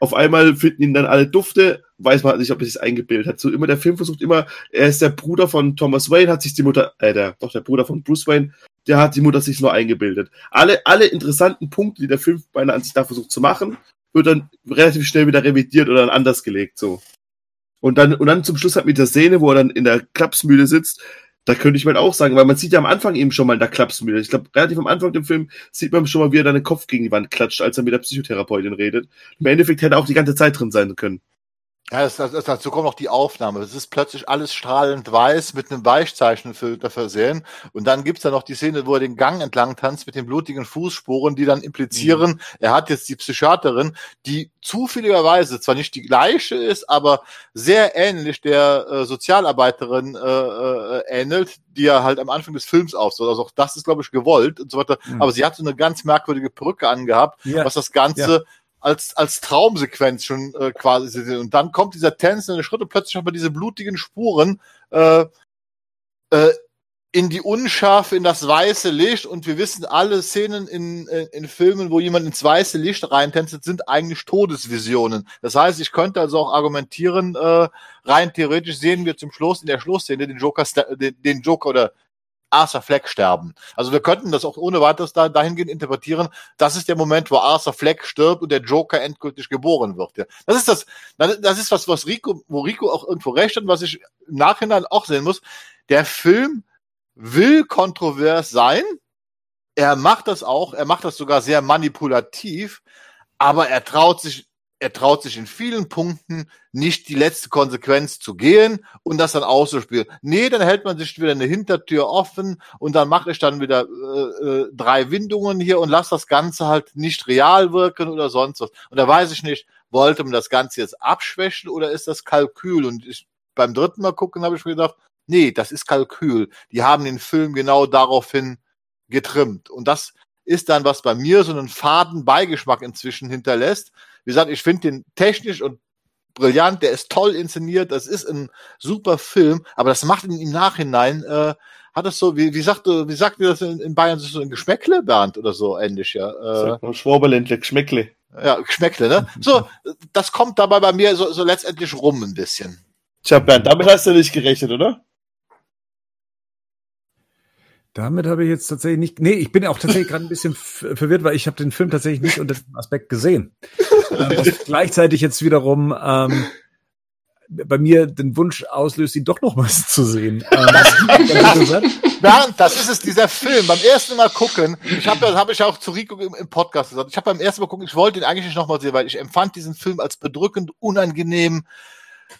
Auf einmal finden ihn dann alle Dufte, weiß man halt nicht, ob er sich eingebildet hat. So immer der Film versucht immer, er ist der Bruder von Thomas Wayne, hat sich die Mutter, äh, der, doch der Bruder von Bruce Wayne, der hat die Mutter sich nur eingebildet. Alle, alle interessanten Punkte, die der Film meiner Ansicht nach versucht zu machen, wird dann relativ schnell wieder revidiert oder dann anders gelegt, so. Und dann, und dann zum Schluss halt mit der Szene, wo er dann in der Klapsmühle sitzt, da könnte ich mal auch sagen, weil man sieht ja am Anfang eben schon mal in der Klapsmühle. Ich glaube, relativ am Anfang dem Film sieht man schon mal, wie er dann den Kopf gegen die Wand klatscht, als er mit der Psychotherapeutin redet. Im Endeffekt hätte er auch die ganze Zeit drin sein können. Ja, das, das, dazu kommt noch die Aufnahme. Es ist plötzlich alles strahlend weiß mit einem Weichzeichenfilter versehen. Und dann gibt's da noch die Szene, wo er den Gang entlang tanzt mit den blutigen Fußspuren, die dann implizieren, mhm. er hat jetzt die Psychiaterin, die zufälligerweise zwar nicht die gleiche ist, aber sehr ähnlich der äh, Sozialarbeiterin äh, äh, ähnelt, die er halt am Anfang des Films aufsah. Also auch das ist, glaube ich, gewollt und so weiter. Mhm. Aber sie hat so eine ganz merkwürdige Perücke angehabt, ja. was das Ganze ja als, als Traumsequenz schon äh, quasi. Und dann kommt dieser tänzende Schritt und plötzlich haben wir diese blutigen Spuren äh, äh, in die Unschärfe, in das weiße Licht und wir wissen, alle Szenen in, in, in Filmen, wo jemand ins weiße Licht reintänzt, sind eigentlich Todesvisionen. Das heißt, ich könnte also auch argumentieren, äh, rein theoretisch sehen wir zum Schluss in der Schlussszene den Joker, den, den Joker oder Arthur Fleck sterben. Also wir könnten das auch ohne weiteres da, dahingehend interpretieren, das ist der Moment, wo Arthur Fleck stirbt und der Joker endgültig geboren wird. Ja. Das ist das, das ist was, was Rico, wo Rico auch irgendwo recht hat, was ich im Nachhinein auch sehen muss. Der Film will kontrovers sein. Er macht das auch, er macht das sogar sehr manipulativ, aber er traut sich er traut sich in vielen Punkten nicht die letzte Konsequenz zu gehen und das dann auszuspielen. Nee, dann hält man sich wieder eine Hintertür offen und dann mache ich dann wieder äh, äh, drei Windungen hier und lass das Ganze halt nicht real wirken oder sonst was. Und da weiß ich nicht, wollte man das Ganze jetzt abschwächen oder ist das Kalkül? Und ich, beim dritten Mal gucken habe ich mir gedacht, nee, das ist Kalkül. Die haben den Film genau daraufhin getrimmt. Und das ist dann, was bei mir so einen faden Beigeschmack inzwischen hinterlässt. Wie gesagt, ich finde den technisch und brillant, der ist toll inszeniert, das ist ein super Film, aber das macht ihn im Nachhinein, äh, hat es so, wie, wie sagt du, wie sagt ihr das in, in Bayern, so ein Geschmäckle, Bernd, oder so ähnlich, ja. Äh, Schwaberländle, Geschmäckle. Ja, Geschmäckle, ne? So, das kommt dabei bei mir so, so letztendlich rum ein bisschen. Tja, Bernd, damit hast du nicht gerechnet, oder? Damit habe ich jetzt tatsächlich nicht. Nee, ich bin auch tatsächlich gerade ein bisschen verwirrt, weil ich habe den Film tatsächlich nicht unter dem Aspekt gesehen. ähm, gleichzeitig jetzt wiederum ähm, bei mir den Wunsch auslöst, ihn doch noch mal zu sehen. Ähm, Bernd, das ist es, dieser Film. Beim ersten Mal gucken, ich habe das habe ich auch zu Rico im, im Podcast gesagt, ich habe beim ersten Mal gucken, ich wollte ihn eigentlich nicht noch mal sehen, weil ich empfand diesen Film als bedrückend, unangenehm,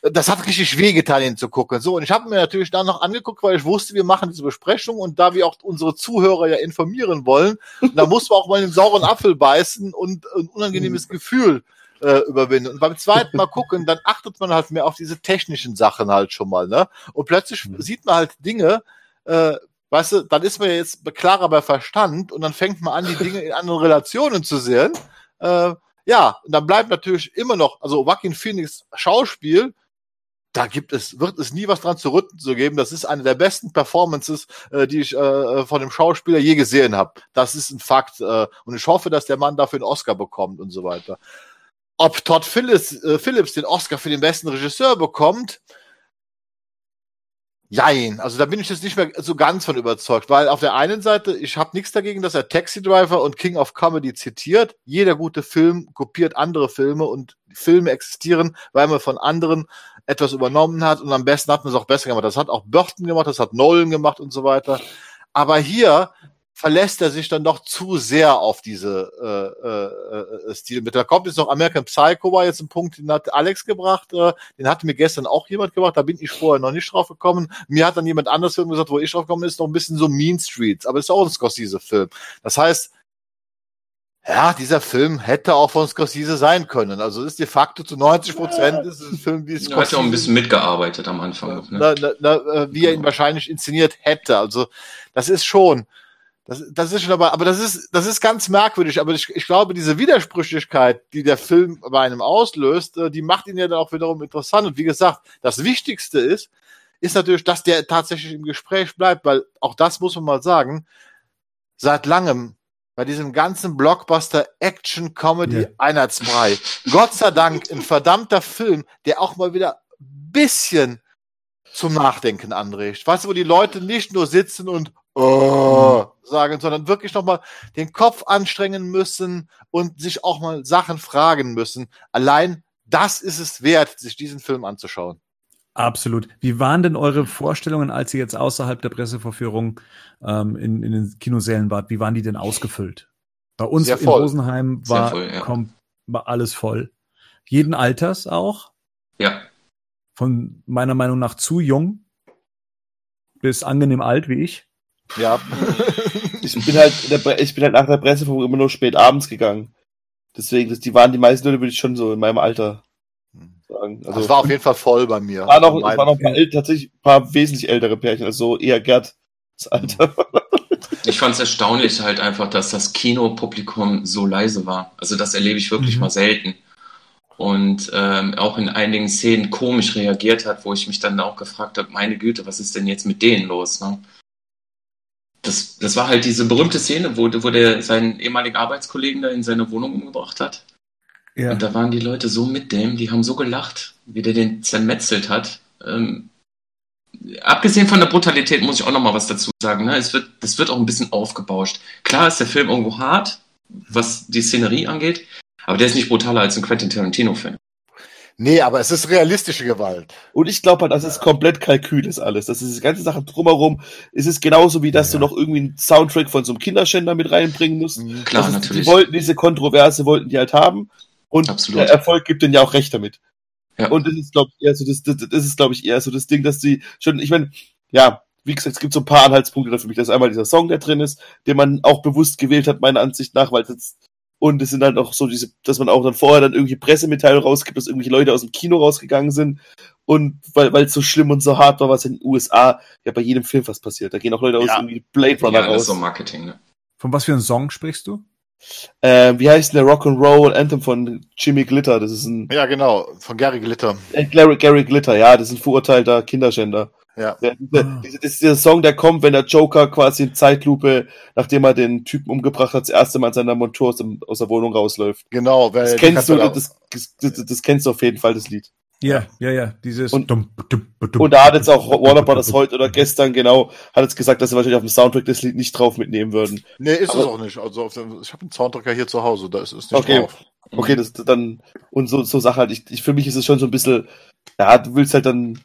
das hat richtig wehgetan, ihn zu gucken. So, und ich habe mir natürlich dann noch angeguckt, weil ich wusste, wir machen diese Besprechung und da wir auch unsere Zuhörer ja informieren wollen, da mussten wir auch mal einen sauren Apfel beißen und ein unangenehmes Gefühl äh, überwinden. Und beim zweiten Mal gucken, dann achtet man halt mehr auf diese technischen Sachen halt schon mal, ne? Und plötzlich mhm. sieht man halt Dinge, äh, weißt du, dann ist man ja jetzt klarer bei Verstand und dann fängt man an, die Dinge in anderen Relationen zu sehen. Äh, ja, und dann bleibt natürlich immer noch, also Joaquin Phoenix Schauspiel, da gibt es, wird es nie was dran zu rütten zu geben. Das ist eine der besten Performances, äh, die ich äh, von dem Schauspieler je gesehen habe. Das ist ein Fakt. Äh, und ich hoffe, dass der Mann dafür einen Oscar bekommt und so weiter. Ob Todd Phillips, äh, Phillips den Oscar für den besten Regisseur bekommt, Jein, also da bin ich jetzt nicht mehr so ganz von überzeugt, weil auf der einen Seite, ich habe nichts dagegen, dass er Taxi Driver und King of Comedy zitiert. Jeder gute Film kopiert andere Filme und Filme existieren, weil man von anderen etwas übernommen hat und am besten hat man es auch besser gemacht. Das hat auch Burton gemacht, das hat Nolan gemacht und so weiter. Aber hier verlässt er sich dann doch zu sehr auf diese äh, äh, äh, Stilmittel. Da kommt jetzt noch American Psycho, war jetzt ein Punkt, den hat Alex gebracht, äh, den hatte mir gestern auch jemand gebracht, da bin ich vorher noch nicht drauf gekommen. Mir hat dann jemand anders gesagt, wo ich drauf gekommen ist, noch ein bisschen so Mean Streets, aber es ist auch ein Scorsese-Film. Das heißt, ja, dieser Film hätte auch von Scorsese sein können. Also ist de facto zu 90 Prozent ist ein Film, wie Scorsese. Er hat ja auch ein bisschen mitgearbeitet am Anfang. Ne? Na, na, na, äh, wie er ihn wahrscheinlich inszeniert hätte. Also das ist schon, das, das ist schon aber, aber das ist, das ist ganz merkwürdig. Aber ich, ich glaube, diese Widersprüchlichkeit, die der Film bei einem auslöst, äh, die macht ihn ja dann auch wiederum interessant. Und wie gesagt, das Wichtigste ist, ist natürlich, dass der tatsächlich im Gespräch bleibt, weil auch das muss man mal sagen, seit langem bei diesem ganzen Blockbuster Action Comedy yeah. Einheitsbrei. Gott sei Dank ein verdammter Film, der auch mal wieder bisschen zum Nachdenken anregt. Weißt du, wo die Leute nicht nur sitzen und oh, sagen, sondern wirklich nochmal den Kopf anstrengen müssen und sich auch mal Sachen fragen müssen. Allein das ist es wert, sich diesen Film anzuschauen. Absolut. Wie waren denn eure Vorstellungen, als ihr jetzt außerhalb der Pressevorführung ähm, in, in den Kinosälen wart? Wie waren die denn ausgefüllt? Bei uns in Rosenheim war, voll, ja. war alles voll. Jeden Alters auch? Ja. Von meiner Meinung nach zu jung bis angenehm alt wie ich. Ja. Ich bin halt, in der Pre- ich bin halt nach der Pressevorführung immer nur spät abends gegangen. Deswegen, das, die waren die meisten Leute, würde ich schon so in meinem Alter sagen. Also es war auf jeden Fall voll bei mir. war noch, waren noch ein paar, tatsächlich ein paar wesentlich ältere Pärchen, also eher Gerd das Alter. Ich fand es erstaunlich halt einfach, dass das Kinopublikum so leise war. Also das erlebe ich wirklich Mhm. mal selten. Und ähm, auch in einigen Szenen komisch reagiert hat, wo ich mich dann auch gefragt habe, meine Güte, was ist denn jetzt mit denen los? Ne? Das, das war halt diese berühmte Szene, wo, wo der seinen ehemaligen Arbeitskollegen da in seine Wohnung umgebracht hat. Ja. Und da waren die Leute so mit dem, die haben so gelacht, wie der den zermetzelt hat. Ähm, abgesehen von der Brutalität muss ich auch noch mal was dazu sagen. Ne? Es wird, das wird auch ein bisschen aufgebauscht. Klar ist der Film irgendwo hart, was die Szenerie angeht, aber der ist nicht brutaler als ein Quentin Tarantino-Film. Nee, aber es ist realistische Gewalt. Und ich glaube halt, das ist komplett Kalkül ist alles. Das ist diese ganze Sache drumherum. Es ist genauso wie, dass Ja. du noch irgendwie einen Soundtrack von so einem Kinderschänder mit reinbringen musst. Klar, das ist, natürlich. Die wollten diese Kontroverse, wollten die halt haben. Und Absolut. der Erfolg gibt denen ja auch recht damit. Ja. Und das ist, glaube ich, eher so das, das, das ist, glaube ich, eher so das Ding, dass die schon, ich meine, ja, wie gesagt, es gibt so ein paar Anhaltspunkte dafür mich. Das ist einmal dieser Song, der drin ist, den man auch bewusst gewählt hat, meiner Ansicht nach, weil das und es sind dann auch so diese, dass man auch dann vorher dann irgendwie Pressemitteilungen rausgibt, dass irgendwelche Leute aus dem Kino rausgegangen sind und weil weil es so schlimm und so hart war, was in den USA ja bei jedem Film fast passiert. Da gehen auch Leute aus Ja. irgendwie Blade Runner Ja, das ist raus. so Marketing. Ne? Von was für einem Song sprichst du? Äh, wie heißt denn der Rock'n'Roll Anthem von Jimmy Glitter? Das ist ein Ja, genau. Von Gary Glitter. äh, Gary, Gary Glitter, ja, das ist ein verurteilter Kinderschänder. Ja. Der, Ah. das ist der Song, der kommt, wenn der Joker quasi in Zeitlupe, nachdem er den Typen umgebracht hat, das erste Mal in seiner Montur aus, dem, aus der Wohnung rausläuft. Genau. Weil Das kennst du, kannst das, das, das, das kennst du auf jeden Fall, das Lied. Ja, ja, ja. Dieses. Und- Dum, dum, dum, Und da hat jetzt auch Warner Brothers heute oder gestern genau, hat jetzt gesagt, dass sie wahrscheinlich auf dem Soundtrack das Lied nicht drauf mitnehmen würden. Nee, ist es Aber- auch nicht. Also auf dem, ich habe einen Soundtracker hier zu Hause, da ist es nicht Okay. drauf. Okay, das dann, und so, so Sachen halt, ich, ich, für mich ist es schon so ein bisschen, ja, du willst halt dann,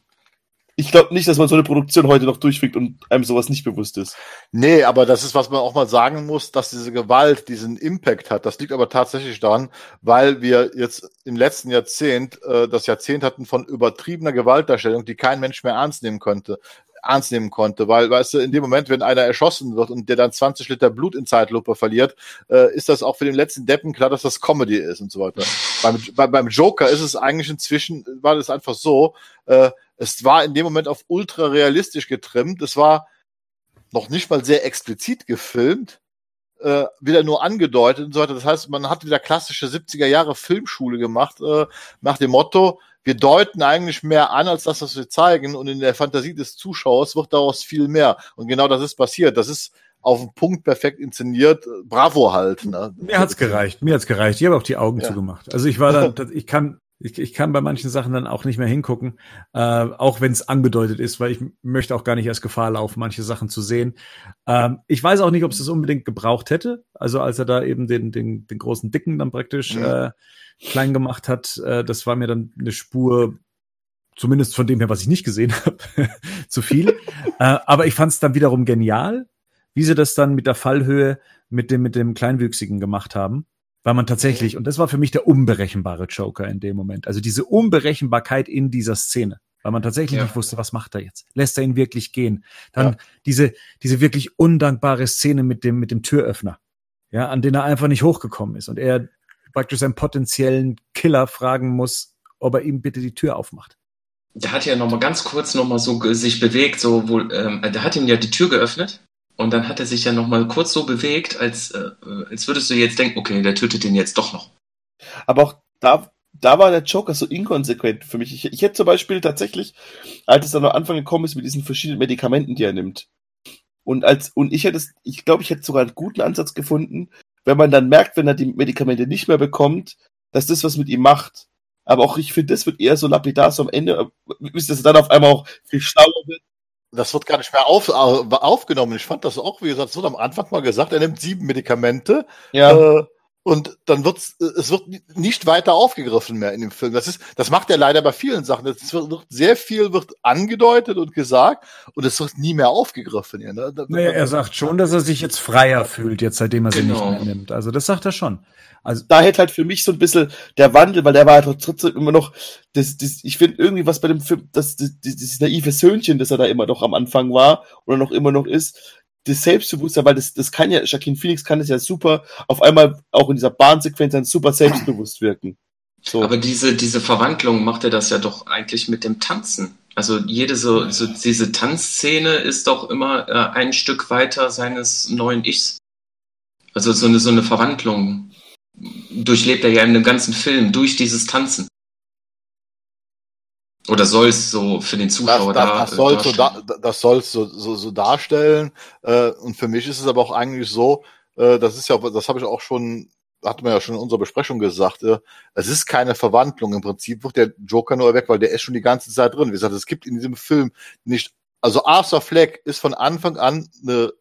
ich glaube nicht, dass man so eine Produktion heute noch durchfügt und einem sowas nicht bewusst ist. Nee, aber das ist, was man auch mal sagen muss, dass diese Gewalt diesen Impact hat. Das liegt aber tatsächlich daran, weil wir jetzt im letzten Jahrzehnt äh, das Jahrzehnt hatten von übertriebener Gewaltdarstellung, die kein Mensch mehr ernst nehmen konnte ernst nehmen konnte, weil, weißt du, in dem Moment, wenn einer erschossen wird und der dann 20 Liter Blut in Zeitlupe verliert, äh, ist das auch für den letzten Deppen klar, dass das Comedy ist und so weiter. beim, bei, beim Joker ist es eigentlich inzwischen, war das einfach so, äh, es war in dem Moment auf ultra realistisch getrimmt, es war noch nicht mal sehr explizit gefilmt, äh, wieder nur angedeutet und so weiter. Das heißt, man hat wieder klassische 70er Jahre Filmschule gemacht, äh, nach dem Motto, wir deuten eigentlich mehr an, als das, was wir zeigen, und in der Fantasie des Zuschauers wird daraus viel mehr. Und genau das ist passiert. Das ist auf den Punkt perfekt inszeniert. Bravo halt. Ne? Mir hat's gereicht, mir hat's gereicht. Ich habe auch die Augen Ja. zugemacht. Also ich war dann, ich kann, ich, ich kann bei manchen Sachen dann auch nicht mehr hingucken, äh, auch wenn es angedeutet ist, weil ich möchte auch gar nicht erst Gefahr laufen, manche Sachen zu sehen. Ähm, ich weiß auch nicht, ob es das unbedingt gebraucht hätte. Also als er da eben den, den, den großen Dicken dann praktisch Mhm. äh, klein gemacht hat, äh, das war mir dann eine Spur, zumindest von dem her, was ich nicht gesehen habe, zu viel. äh, aber ich fand es dann wiederum genial, wie sie das dann mit der Fallhöhe mit dem, mit dem Kleinwüchsigen gemacht haben. Weil man tatsächlich, und das war für mich der unberechenbare Joker in dem Moment. Also diese Unberechenbarkeit in dieser Szene. Weil man tatsächlich Ja. nicht wusste, was macht er jetzt? Lässt er ihn wirklich gehen? Dann Ja. diese, diese wirklich undankbare Szene mit dem, mit dem Türöffner. Ja, an den er einfach nicht hochgekommen ist. Und er praktisch seinen potenziellen Killer fragen muss, ob er ihm bitte die Tür aufmacht. Der hat ja noch mal ganz kurz noch mal so sich bewegt, so wo, ähm, der hat ihm ja die Tür geöffnet und dann hat er sich ja noch mal kurz so bewegt, als äh, als würdest du jetzt denken, okay, der tötet den jetzt doch noch. Aber auch da, da war der Joker so inkonsequent für mich. Ich, ich hätte zum Beispiel tatsächlich, als es dann am Anfang gekommen ist mit diesen verschiedenen Medikamenten, die er nimmt. Und als, und ich hätte es, ich glaube, ich hätte sogar einen guten Ansatz gefunden, wenn man dann merkt, wenn er die Medikamente nicht mehr bekommt, dass das was mit ihm macht. Aber auch ich finde, das wird eher so lapidar so am Ende, wisst dass er dann auf einmal auch viel schlauer wird. Das wird gar nicht mehr auf, au- aufgenommen. Ich fand das auch, wie gesagt, es wurde am Anfang mal gesagt, er nimmt sieben Medikamente Ja. äh, Und dann wird's, es wird nicht weiter aufgegriffen mehr in dem Film. Das ist, das macht er leider bei vielen Sachen. Es wird, sehr viel wird angedeutet und gesagt und es wird nie mehr aufgegriffen. Ja, ne? Naja, er sagt schon, dass er sich jetzt freier fühlt, jetzt seitdem er sie genau. nicht mehr nimmt. Also das sagt er schon. Also da hätte halt für mich so ein bisschen der Wandel, weil der war halt trotzdem immer noch, das, das, ich finde irgendwie was bei dem Film, das, das, dieses naive Söhnchen, das er da immer noch am Anfang war oder noch immer noch ist, das Selbstbewusstsein, weil das, das kann ja, Jacqueline Phoenix kann das ja super, auf einmal auch in dieser Bahnsequenz dann super selbstbewusst wirken. So. Aber diese, diese Verwandlung macht er das ja doch eigentlich mit dem Tanzen. Also jede so, so diese Tanzszene ist doch immer äh, ein Stück weiter seines neuen Ichs. Also so eine, so eine Verwandlung durchlebt er ja in dem ganzen Film durch dieses Tanzen. Oder soll es so für den Zuschauer das, das, das soll so da, das soll so, so, so darstellen. Äh, und für mich ist es aber auch eigentlich so, äh, das ist ja, das habe ich auch schon, hat man ja schon in unserer Besprechung gesagt, äh, es ist keine Verwandlung. Im Prinzip wird der Joker nur weg, weil der ist schon die ganze Zeit drin. Wie gesagt, es gibt in diesem Film nicht, also Arthur Fleck ist von Anfang an eine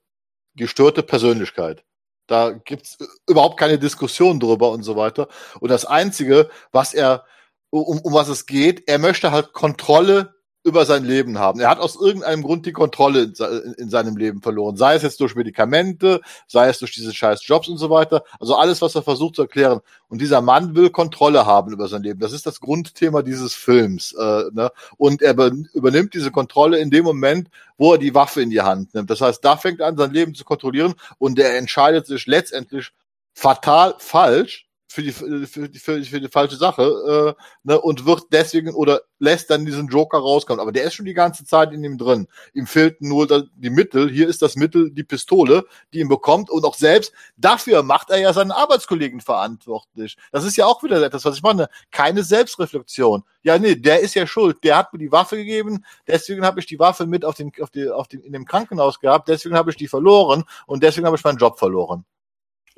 gestörte Persönlichkeit. Da gibt's überhaupt keine Diskussion drüber und so weiter. Und das Einzige, was er um, um was es geht. Er möchte halt Kontrolle über sein Leben haben. Er hat aus irgendeinem Grund die Kontrolle in, in, seinem Leben verloren. Sei es jetzt durch Medikamente, sei es durch diese scheiß Jobs und so weiter. Also alles, was er versucht zu erklären. Und dieser Mann will Kontrolle haben über sein Leben. Das ist das Grundthema dieses Films. Äh, ne? Und er übernimmt diese Kontrolle in dem Moment, wo er die Waffe in die Hand nimmt. Das heißt, da fängt er an, sein Leben zu kontrollieren und er entscheidet sich letztendlich fatal falsch, für die, für die, für die, für die falsche Sache äh, ne, und wird deswegen oder lässt dann diesen Joker rauskommen. Aber der ist schon die ganze Zeit in ihm drin. Ihm fehlt nur die Mittel. Hier ist das Mittel die Pistole, die ihn bekommt und auch selbst dafür macht er ja seinen Arbeitskollegen verantwortlich. Das ist ja auch wieder etwas, was ich meine. Keine Selbstreflexion. Ja, nee, der ist ja schuld. Der hat mir die Waffe gegeben. Deswegen habe ich die Waffe mit auf den, auf die, auf den, in dem Krankenhaus gehabt. Deswegen habe ich die verloren und deswegen habe ich meinen Job verloren.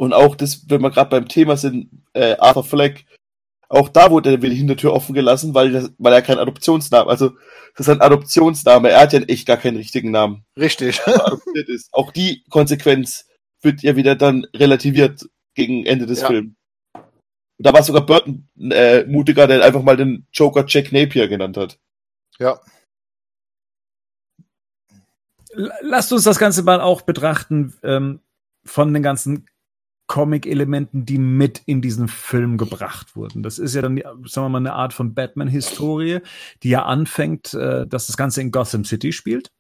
Und auch das, wenn wir gerade beim Thema sind, äh, Arthur Fleck, auch da wurde er wieder die Hintertür offen gelassen, weil, das, weil er kein Adoptionsname, also das ist ein Adoptionsname, er hat ja echt gar keinen richtigen Namen. Richtig. ist. Auch die Konsequenz wird ja wieder dann relativiert gegen Ende des ja. Films. Da war sogar Burton äh, mutiger, der einfach mal den Joker Jack Napier genannt hat. Ja. Lasst uns das Ganze mal auch betrachten ähm, von den ganzen Comic-Elementen, die mit in diesen Film gebracht wurden. Das ist ja dann, sagen wir mal, eine Art von Batman-Historie, die ja anfängt, äh, dass das Ganze in Gotham City spielt.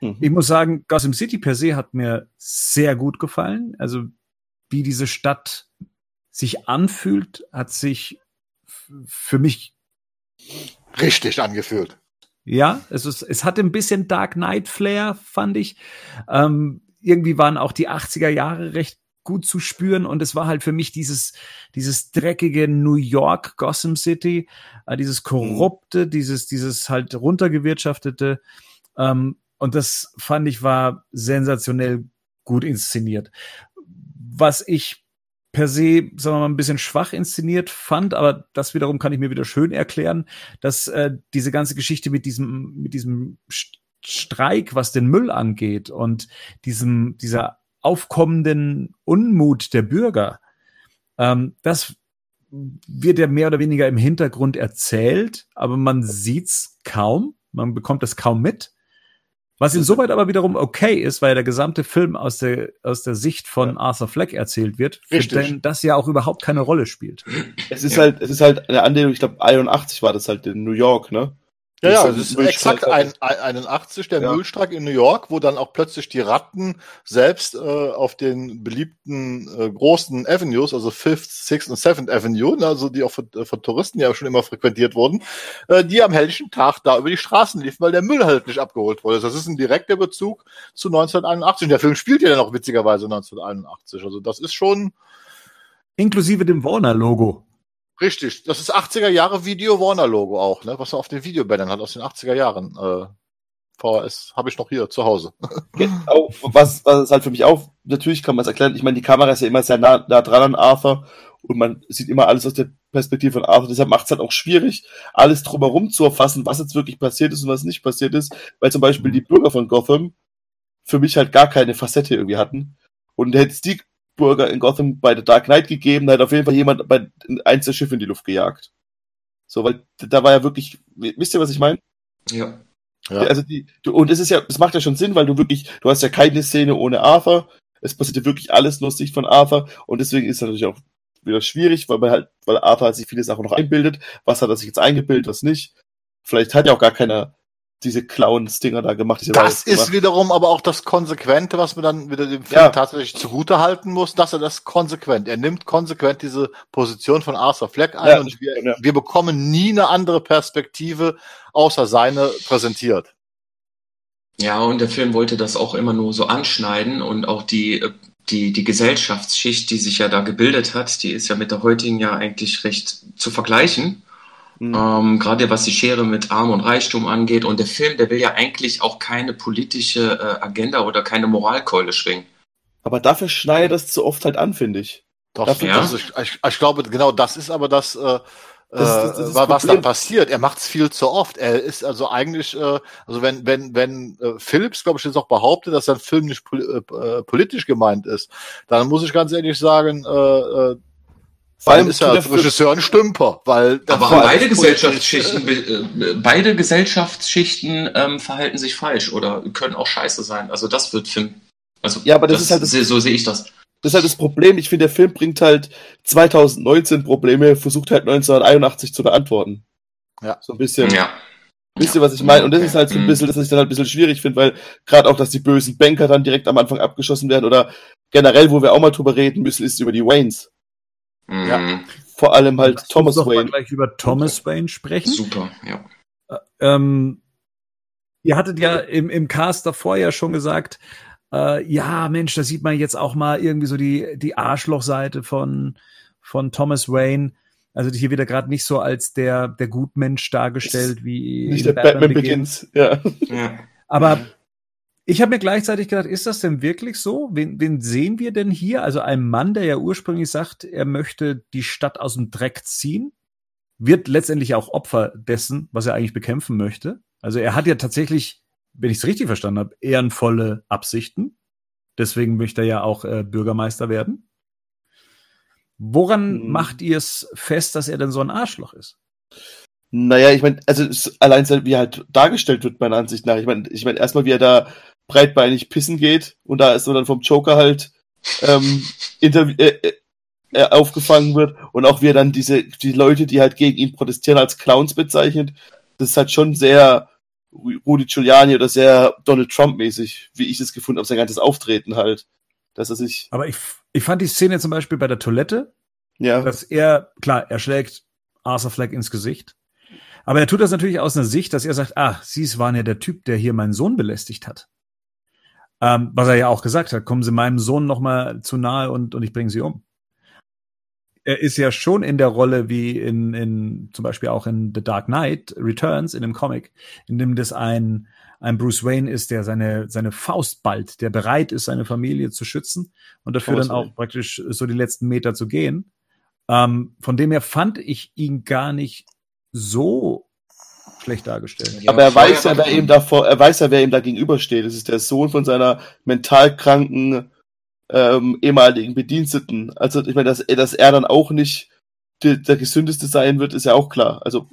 Mhm. Ich muss sagen, Gotham City per se hat mir sehr gut gefallen. Also wie diese Stadt sich anfühlt, hat sich für mich richtig angefühlt. Ja, es ist, es hatte ein bisschen Dark Knight Flair, fand ich. Ähm, irgendwie waren auch die 80er Jahre recht gut zu spüren und es war halt für mich dieses dieses dreckige New York Gotham City, äh, dieses korrupte, mhm. dieses dieses halt runtergewirtschaftete ähm, und das fand ich war sensationell gut inszeniert. Was ich per se, sagen wir mal, ein bisschen schwach inszeniert fand, aber das wiederum kann ich mir wieder schön erklären, dass äh, diese ganze Geschichte mit diesem mit diesem Streik, was den Müll angeht und diesem dieser aufkommenden Unmut der Bürger, ähm, das wird ja mehr oder weniger im Hintergrund erzählt, aber man sieht's kaum, man bekommt es kaum mit. Was insoweit aber wiederum okay ist, weil der gesamte Film aus der, aus der Sicht von ja. Arthur Fleck erzählt wird, Richtig. das ja auch überhaupt keine Rolle spielt. Es ist ja. halt, es ist halt eine Anlehnung, ich glaube 81 war das halt in New York, ne? Ja, ja, das ist exakt ein, 81, der ja. Müllstreik in New York, wo dann auch plötzlich die Ratten selbst äh, auf den beliebten äh, großen Avenues, also Fifth, Sixth und Seventh Avenue, ne, also die auch von, äh, von Touristen ja schon immer frequentiert wurden, äh, die am helllichen Tag da über die Straßen liefen, weil der Müll halt nicht abgeholt wurde. Das ist ein direkter Bezug zu 1981. Und der Film spielt ja dann auch witzigerweise 1981. Also das ist schon inklusive dem Warner-Logo. Richtig, das ist 80er Jahre Video Warner Logo auch, ne? Was er auf den Videobändern hat aus den 80er Jahren. Äh, VHS habe ich noch hier zu Hause. Genau, was, was halt für mich auch, natürlich kann man es erklären, ich meine, die Kamera ist ja immer sehr nah, nah dran an Arthur und man sieht immer alles aus der Perspektive von Arthur, deshalb macht es halt auch schwierig, alles drumherum zu erfassen, was jetzt wirklich passiert ist und was nicht passiert ist, weil zum Beispiel die Bürger von Gotham für mich halt gar keine Facette irgendwie hatten und hätte es die Bürger in Gotham bei The Dark Knight gegeben, da hat auf jeden Fall jemand bei eins der Schiffe in die Luft gejagt. So, weil da war ja wirklich, wisst ihr, was ich meine? Ja. Ja. Also die, du, und es ist ja, es macht ja schon Sinn, weil du wirklich, du hast ja keine Szene ohne Arthur. Es passiert ja wirklich alles nur aus Sicht von Arthur und deswegen ist es natürlich auch wieder schwierig, weil man halt, weil Arthur sich viele Sachen noch einbildet. Was hat er sich jetzt eingebildet, was nicht? Vielleicht hat ja auch gar keiner diese Clown-Stinger da gemacht. Das ist gemacht. wiederum aber auch das Konsequente, was man dann wieder dem Film Ja. tatsächlich zugute halten muss, dass er das konsequent, er nimmt konsequent diese Position von Arthur Fleck ein Ja, und wir, ja. wir bekommen nie eine andere Perspektive außer seine präsentiert. Ja, und der Film wollte das auch immer nur so anschneiden und auch die, äh, die, die Gesellschaftsschicht, die sich ja da gebildet hat, die ist ja mit der heutigen ja eigentlich recht zu vergleichen. Mhm. Ähm, gerade was die Schere mit Arm und Reichtum angeht. Und der Film, der will ja eigentlich auch keine politische äh, Agenda oder keine Moralkeule schwingen. Aber dafür schneidet das zu oft halt an, finde ich. Doch, Dafür- das ist, ich, ich glaube, genau das ist aber das, äh, Das ist- das ist äh, das was dann passiert. Er macht es viel zu oft. Er ist also eigentlich, äh, also wenn, wenn, wenn äh, Phillips, glaube ich, jetzt auch behauptet, dass sein Film nicht pol äh, äh, politisch gemeint ist, dann muss ich ganz ehrlich sagen, äh, äh, Vor allem ist er als Regisseur ein Stümper, weil das Aber beide Gesellschaftsschichten, äh, beide Gesellschaftsschichten ähm, verhalten sich falsch oder können auch scheiße sein. Also das wird Film. Also Ja, aber das ist halt das- so, sehe ich das. Das ist halt das Problem. Ich finde, der Film bringt halt 2019 Probleme, versucht halt 1981 zu beantworten. Ja. So ein bisschen. Ja. Wisst ihr, was ich meine? Und das ist halt so ein Mhm. bisschen, das ich dann halt ein bisschen schwierig finde, weil gerade auch, dass die bösen Banker dann direkt am Anfang abgeschossen werden oder generell, wo wir auch mal drüber reden müssen, ist über die Waynes. Mhm. Vor allem halt Lass Thomas uns doch mal Wayne. gleich über Thomas Wayne sprechen. Super, ja. Ähm, ihr hattet ja im, im Cast davor ja schon gesagt, äh, ja, Mensch, da sieht man jetzt auch mal irgendwie so die, die Arschlochseite von, von Thomas Wayne. Also hier wird er gerade nicht so als der, der Gutmensch dargestellt wie Nicht in der Batman Begins. Ja. ja. Aber ich habe mir gleichzeitig gedacht, ist das denn wirklich so? Wen, wen sehen wir denn hier? Also ein Mann, der ja ursprünglich sagt, er möchte die Stadt aus dem Dreck ziehen, wird letztendlich auch Opfer dessen, was er eigentlich bekämpfen möchte. Also er hat ja tatsächlich, wenn ich es richtig verstanden habe, ehrenvolle Absichten. Deswegen möchte er ja auch äh, Bürgermeister werden. Woran Hm. macht ihr es fest, dass er denn so ein Arschloch ist? Naja, ich meine, also allein so, wie er halt dargestellt wird, meiner Ansicht nach. Ich meine, ich meine, erstmal, wie er da breitbeinig pissen geht und da ist er dann vom Joker halt ähm, äh, äh, äh, aufgefangen wird und auch wie er dann diese die Leute, die halt gegen ihn protestieren, als Clowns bezeichnet. Das ist halt schon sehr Rudy Giuliani oder sehr Donald Trump mäßig, wie ich es gefunden habe, sein ganzes Auftreten halt. Dass er sich, Aber ich, ich fand die Szene zum Beispiel bei der Toilette, ja, dass er, klar, er schlägt Arthur Fleck ins Gesicht. Aber er tut das natürlich aus einer Sicht, dass er sagt, ah, Sie waren ja der Typ, der hier meinen Sohn belästigt hat. Ähm, was er ja auch gesagt hat, kommen Sie meinem Sohn noch mal zu nahe und, und ich bringe Sie um. Er ist ja schon in der Rolle wie in, in zum Beispiel auch in The Dark Knight Returns in dem Comic, in dem das ein, ein Bruce Wayne ist, der seine, seine Faust ballt, der bereit ist, seine Familie zu schützen und dafür Thomas dann auch praktisch so die letzten Meter zu gehen. Ähm, von dem her fand ich ihn gar nicht so schlecht dargestellt. Ja, aber er weiß ja, wer ihm davor, er weiß ja, wer ihm da gegenübersteht. Das ist der Sohn von seiner mental kranken ähm, ehemaligen Bediensteten. Also ich meine, dass, er- dass er dann auch nicht der, der gesündeste sein wird, ist ja auch klar. Also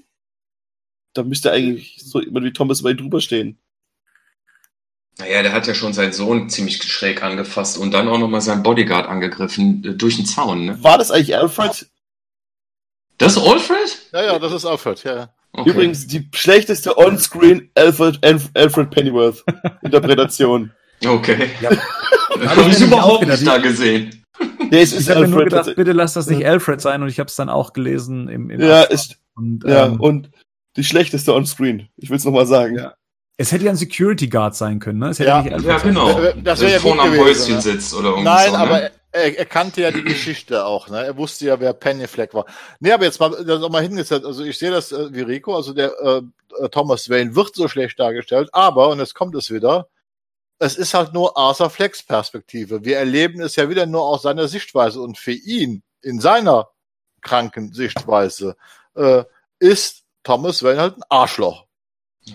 da müsste eigentlich so jemand wie Thomas Wayne drüber stehen. Naja, der hat ja schon seinen Sohn ziemlich schräg angefasst und dann auch nochmal seinen Bodyguard angegriffen äh, durch den Zaun. Ne? War das eigentlich Alfred? Das ist Alfred? Ja, ja, das ist Alfred, ja. Ja. Okay. Übrigens die schlechteste On-Screen Alfred, Alf- Alfred Pennyworth Interpretation. Okay. Ja. Habe ich überhaupt gedacht. nicht da gesehen. Nee, es ist Ich habe mir nur gedacht, bitte lass das nicht Alfred sein und ich habe es dann auch gelesen im, im ja, ist, und, ja, ähm, und die schlechteste On-Screen. Ich will es nochmal sagen. Ja. es hätte ja ein Security Guard sein können, ne? Es hätte Ja. nicht Alfred Ja, sein genau. Das wär ja gut am Häuschen ne? sitzt oder irgendwie Nein, so, aber ne? Er, er kannte ja die Geschichte auch, ne? Er wusste ja, wer Penny Fleck war. Nee, aber jetzt mal, das auch mal hingesetzt. Also ich sehe das äh, wie Rico, also der äh, Thomas Wayne wird so schlecht dargestellt, aber, und jetzt kommt es wieder, es ist halt nur Arthur Flecks Perspektive. Wir erleben es ja wieder nur aus seiner Sichtweise und für ihn, in seiner kranken Sichtweise, äh, ist Thomas Wayne halt ein Arschloch.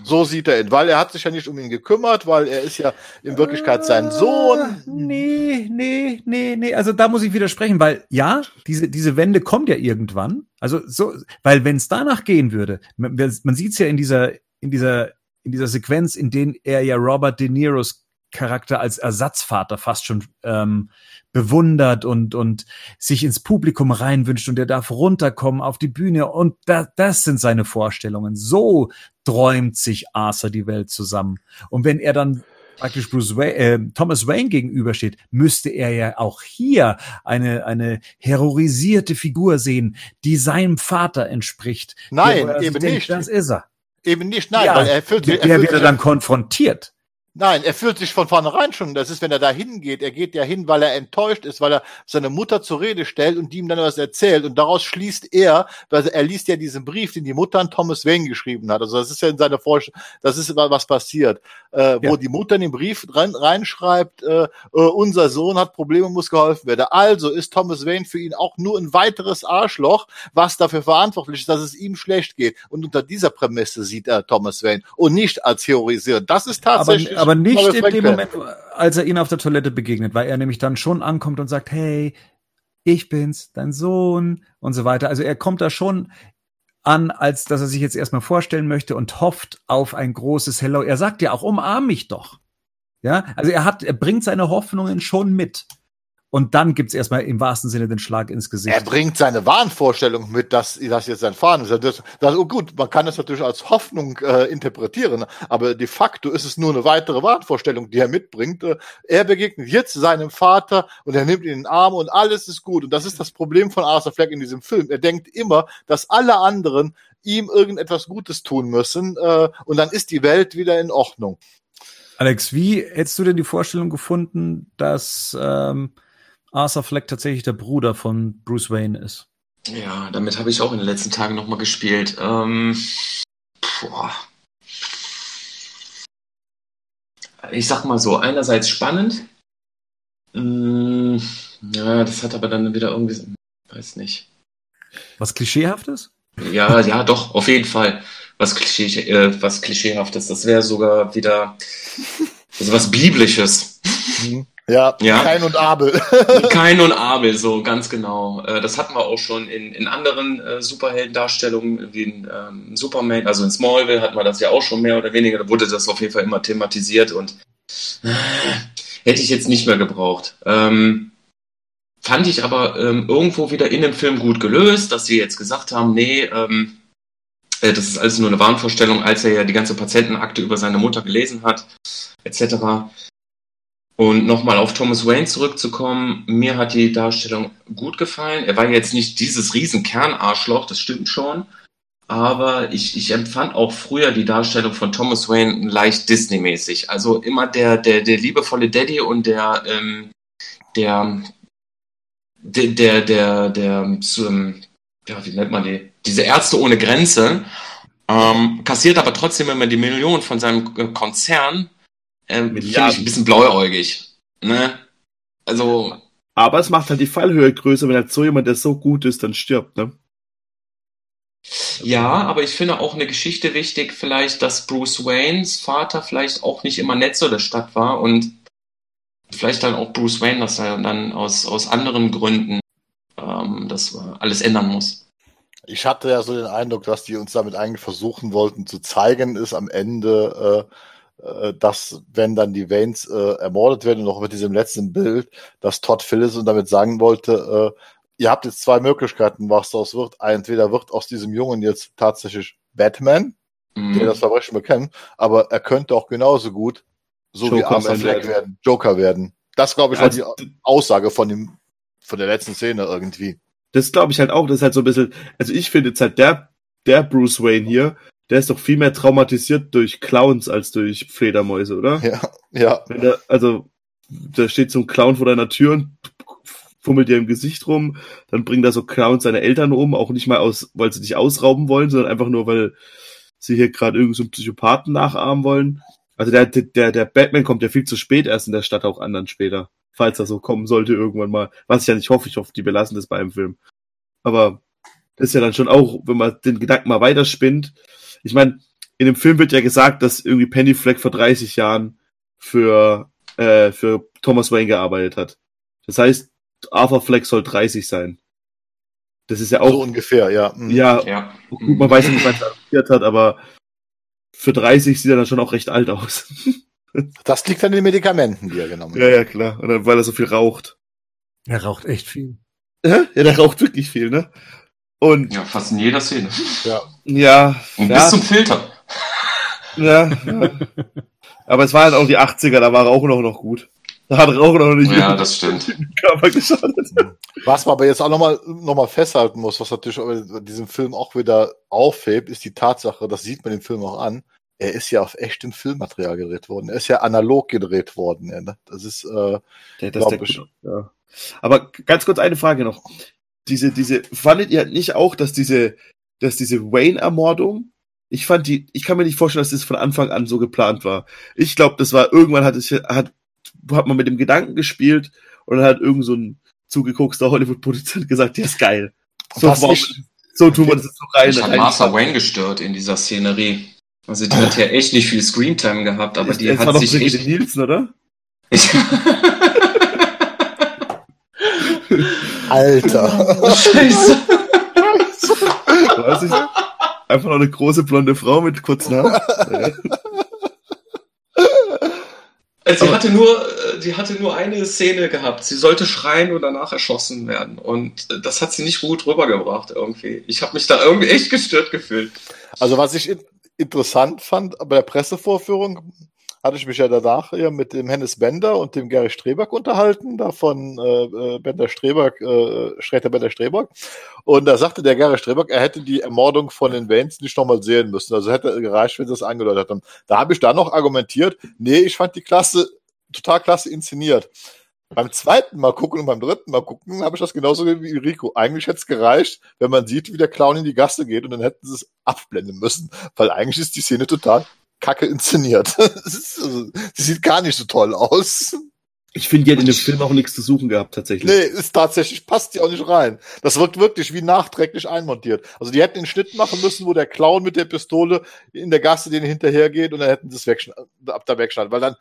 So sieht er ihn, weil er hat sich ja nicht um ihn gekümmert, weil er ist ja in Wirklichkeit sein Sohn. Ah, Nee, nee, nee, nee. Also da muss ich widersprechen, weil ja, diese, diese Wende kommt ja irgendwann. Also so, weil wenn es danach gehen würde, man, man sieht es ja in dieser, in dieser, in dieser Sequenz, in denen er ja Robert De Niros Charakter als Ersatzvater fast schon ähm, bewundert und, und sich ins Publikum reinwünscht und er darf runterkommen auf die Bühne und da, das sind seine Vorstellungen. So träumt sich Arthur die Welt zusammen. Und wenn er dann praktisch Bruce Wayne, äh, Thomas Wayne gegenübersteht, müsste er ja auch hier eine, eine terrorisierte Figur sehen, die seinem Vater entspricht. Nein, Der, er eben denkt, nicht. Das ist er. Eben nicht, nein, Ja, weil er fühlt, Der, er der fühlt wird sich, dann konfrontiert. Nein, er fühlt sich von vornherein schon, das ist, wenn er da hingeht, er geht ja hin, weil er enttäuscht ist, weil er seine Mutter zur Rede stellt und die ihm dann was erzählt und daraus schließt er, weil er liest ja diesen Brief, den die Mutter an Thomas Wayne geschrieben hat, also das ist ja in seiner Vorstellung, das ist was passiert, äh, wo Ja. die Mutter in den Brief rein, reinschreibt, äh, äh, unser Sohn hat Probleme, muss geholfen werden. Also ist Thomas Wayne für ihn auch nur ein weiteres Arschloch, was dafür verantwortlich ist, dass es ihm schlecht geht. Und unter dieser Prämisse sieht er Thomas Wayne und nicht als terrorisierend. Das ist Aber, tatsächlich. Aber nicht in dem. Moment, als er ihn auf der Toilette begegnet, weil er nämlich dann schon ankommt und sagt, hey, ich bin's, dein Sohn und so weiter. Also er kommt da schon an, als dass er sich jetzt erstmal vorstellen möchte und hofft auf ein großes Hello. Er sagt ja auch, umarm mich doch. Ja, also er hat, er bringt seine Hoffnungen schon mit. Und dann gibt's erstmal im wahrsten Sinne den Schlag ins Gesicht. Er bringt seine Wahnvorstellung mit, dass das jetzt sein Fahren ist. Das, das, oh gut, man kann das natürlich als Hoffnung äh, interpretieren, aber de facto ist es nur eine weitere Wahnvorstellung, die er mitbringt. Äh, er begegnet jetzt seinem Vater und er nimmt ihn in den Arm und alles ist gut. Und das ist das Problem von Arthur Fleck in diesem Film. Er denkt immer, dass alle anderen ihm irgendetwas Gutes tun müssen äh, und dann ist die Welt wieder in Ordnung. Alex, wie hättest du denn die Vorstellung gefunden, dass ähm, Arthur Fleck tatsächlich der Bruder von Bruce Wayne ist? Ja, damit habe ich auch in den letzten Tagen nochmal gespielt. Ähm, boah. Ich sag mal so, einerseits spannend. Mm, ja, das hat aber dann wieder irgendwie, weiß nicht. Was klischeehaftes? Ja, ja, doch, auf jeden Fall. Was, Klischee, äh, was Klischeehaftes. Das wäre sogar wieder also was Biblisches. Ja, Ja. Kain und Abel. Kain und Abel, so ganz genau. Äh, das hatten wir auch schon in, in anderen äh, Superheldendarstellungen, wie in ähm, Superman, also in Smallville hatten wir das ja auch schon mehr oder weniger. Da wurde das auf jeden Fall immer thematisiert und äh, hätte ich jetzt nicht mehr gebraucht. Ähm, fand ich aber ähm, irgendwo wieder in dem Film gut gelöst, dass sie jetzt gesagt haben, nee, ähm, äh, das ist alles nur eine Wahnvorstellung, als er ja die ganze Patientenakte über seine Mutter gelesen hat, etc. Und nochmal auf Thomas Wayne zurückzukommen, mir hat die Darstellung gut gefallen. Er war jetzt nicht dieses riesen Kernarschloch, das stimmt schon. Aber ich, ich empfand auch früher die Darstellung von Thomas Wayne leicht Disney-mäßig. Also immer der, der, der liebevolle Daddy und der, ähm, der, der, der, der, der, zum, ja, wie nennt man die? Diese Ärzte ohne Grenze, ähm, kassiert aber trotzdem immer die Millionen von seinem Konzern. Ähm, Finde ich Milliarden. ein bisschen blauäugig. Ne? Also, Aber es macht halt die Fallhöhe größer, wenn halt so jemand, der so gut ist, dann stirbt, ne? ja, aber ich finde auch eine Geschichte wichtig, vielleicht, dass Bruce Waynes Vater vielleicht auch nicht immer nett so der Stadt war und vielleicht dann auch Bruce Wayne, dass er dann aus, aus anderen Gründen ähm, das alles ändern muss. Ich hatte ja so den Eindruck, dass die uns damit eigentlich versuchen wollten zu zeigen, ist am Ende, äh, dass wenn dann die Waynes äh, ermordet werden, noch mit diesem letzten Bild, dass Todd Phillips und damit sagen wollte, äh, ihr habt jetzt zwei Möglichkeiten, was daraus wird. Entweder wird aus diesem Jungen jetzt tatsächlich Batman, der Mhm. das Verbrechen bekennt, aber er könnte auch genauso gut, so wie Joker Arthur werden. Fleck werden, Joker werden. Das glaube ich war Also, die Aussage von dem, von der letzten Szene irgendwie. das glaube ich halt auch, das ist halt so ein bisschen, also ich finde jetzt halt der, der Bruce Wayne hier, der ist doch viel mehr traumatisiert durch Clowns als durch Fledermäuse, oder? Ja, ja. Der, also, da steht so ein Clown vor deiner Tür und fummelt dir im Gesicht rum, dann bringen da so Clowns seine Eltern um, auch nicht mal aus, weil sie dich ausrauben wollen, sondern einfach nur, weil sie hier gerade irgendeinen so Psychopathen nachahmen wollen. Also der, der, der Batman kommt ja viel zu spät erst in der Stadt, auch anderen später. Falls das so kommen sollte irgendwann mal. Was ich ja nicht hoffe, ich hoffe, die belassen das bei einem Film. Aber das ist ja dann schon auch, wenn man den Gedanken mal weiterspinnt. Ich meine, in dem Film wird ja gesagt, dass irgendwie Penny Fleck vor 30 Jahren für, äh, für Thomas Wayne gearbeitet hat. Das heißt, Arthur Fleck soll 30 sein. Das ist ja auch. So ungefähr, ja. Mhm. Ja, Ja. gut, man weiß nicht, wann er adoptiert hat, aber für 30 sieht er dann schon auch recht alt aus. Das liegt an den Medikamenten, die er genommen hat. ja, ja, klar. Und dann, weil er so viel raucht. Er raucht echt viel. Ja, der raucht wirklich viel, ne? Und ja, fast in jeder Szene. Ja. ja, Und ja, bis zum Filter. ja, ja. Aber es waren halt auch die 80er, da war Rauchen auch noch gut. Da hat Rauchen auch nicht Ja, das stimmt. im Körper geschadet. Was man aber jetzt auch nochmal noch mal festhalten muss, was natürlich bei diesem Film auch wieder aufhebt, ist die Tatsache, das sieht man dem Film auch an, er ist ja auf echtem Filmmaterial gedreht worden. Er ist ja analog gedreht worden. Ja, ne? Das ist, äh, Der, Glaub der ich. ja. Aber ganz kurz eine Frage noch. Diese, diese, fandet ihr nicht auch, dass diese, dass diese Wayne-Ermordung, ich fand die, ich kann mir nicht vorstellen, dass das von Anfang an so geplant war. Ich glaube, das war, irgendwann hat es, hat, hat man mit dem Gedanken gespielt und dann hat irgend so ein zugeguckster Hollywood-Produzent gesagt, der ist geil. So, warum- ich, so tun wir das so rein. Ich hat Martha Wayne gestört in dieser Szenerie. Also die hat ja echt nicht viel Screamtime gehabt, aber die es war hat doch sich Brigitte echt... Nielsen, oder? Alter. Scheiße. Weiß ich, einfach noch eine große blonde Frau mit kurzen Haaren. Also sie hatte nur, äh, die hatte nur eine Szene gehabt. Sie sollte schreien und danach erschossen werden. Und äh, das hat sie nicht gut rübergebracht irgendwie. Ich habe mich da irgendwie echt gestört gefühlt. Also was ich in, interessant fand bei der Pressevorführung, hatte ich mich ja danach ja mit dem Hennes Bender und dem Gary Streberg unterhalten, da von äh, äh, Bender Streberg, äh, Schräter Bender Streberg. Und da sagte der Gary Streberg, er hätte die Ermordung von den Waynes nicht nochmal sehen müssen. Also hätte gereicht, wenn sie das angedeutet haben. Da habe ich dann noch argumentiert, nee, ich fand die Klasse total klasse inszeniert. Beim zweiten Mal gucken und beim dritten Mal gucken habe ich das genauso wie Rico. Eigentlich hätte es gereicht, wenn man sieht, wie der Clown in die Gasse geht und dann hätten sie es abblenden müssen, weil eigentlich ist die Szene total kacke inszeniert. Also, sie sieht gar nicht so toll aus. Ich finde, die hat in dem Film auch nichts zu suchen gehabt, tatsächlich. Nee, ist tatsächlich, passt die auch nicht rein. Das wirkt wirklich wie nachträglich einmontiert. Also die hätten den Schnitt machen müssen, wo der Clown mit der Pistole in der Gasse denen hinterhergeht und dann hätten sie es ab da wegschneiden, weil dann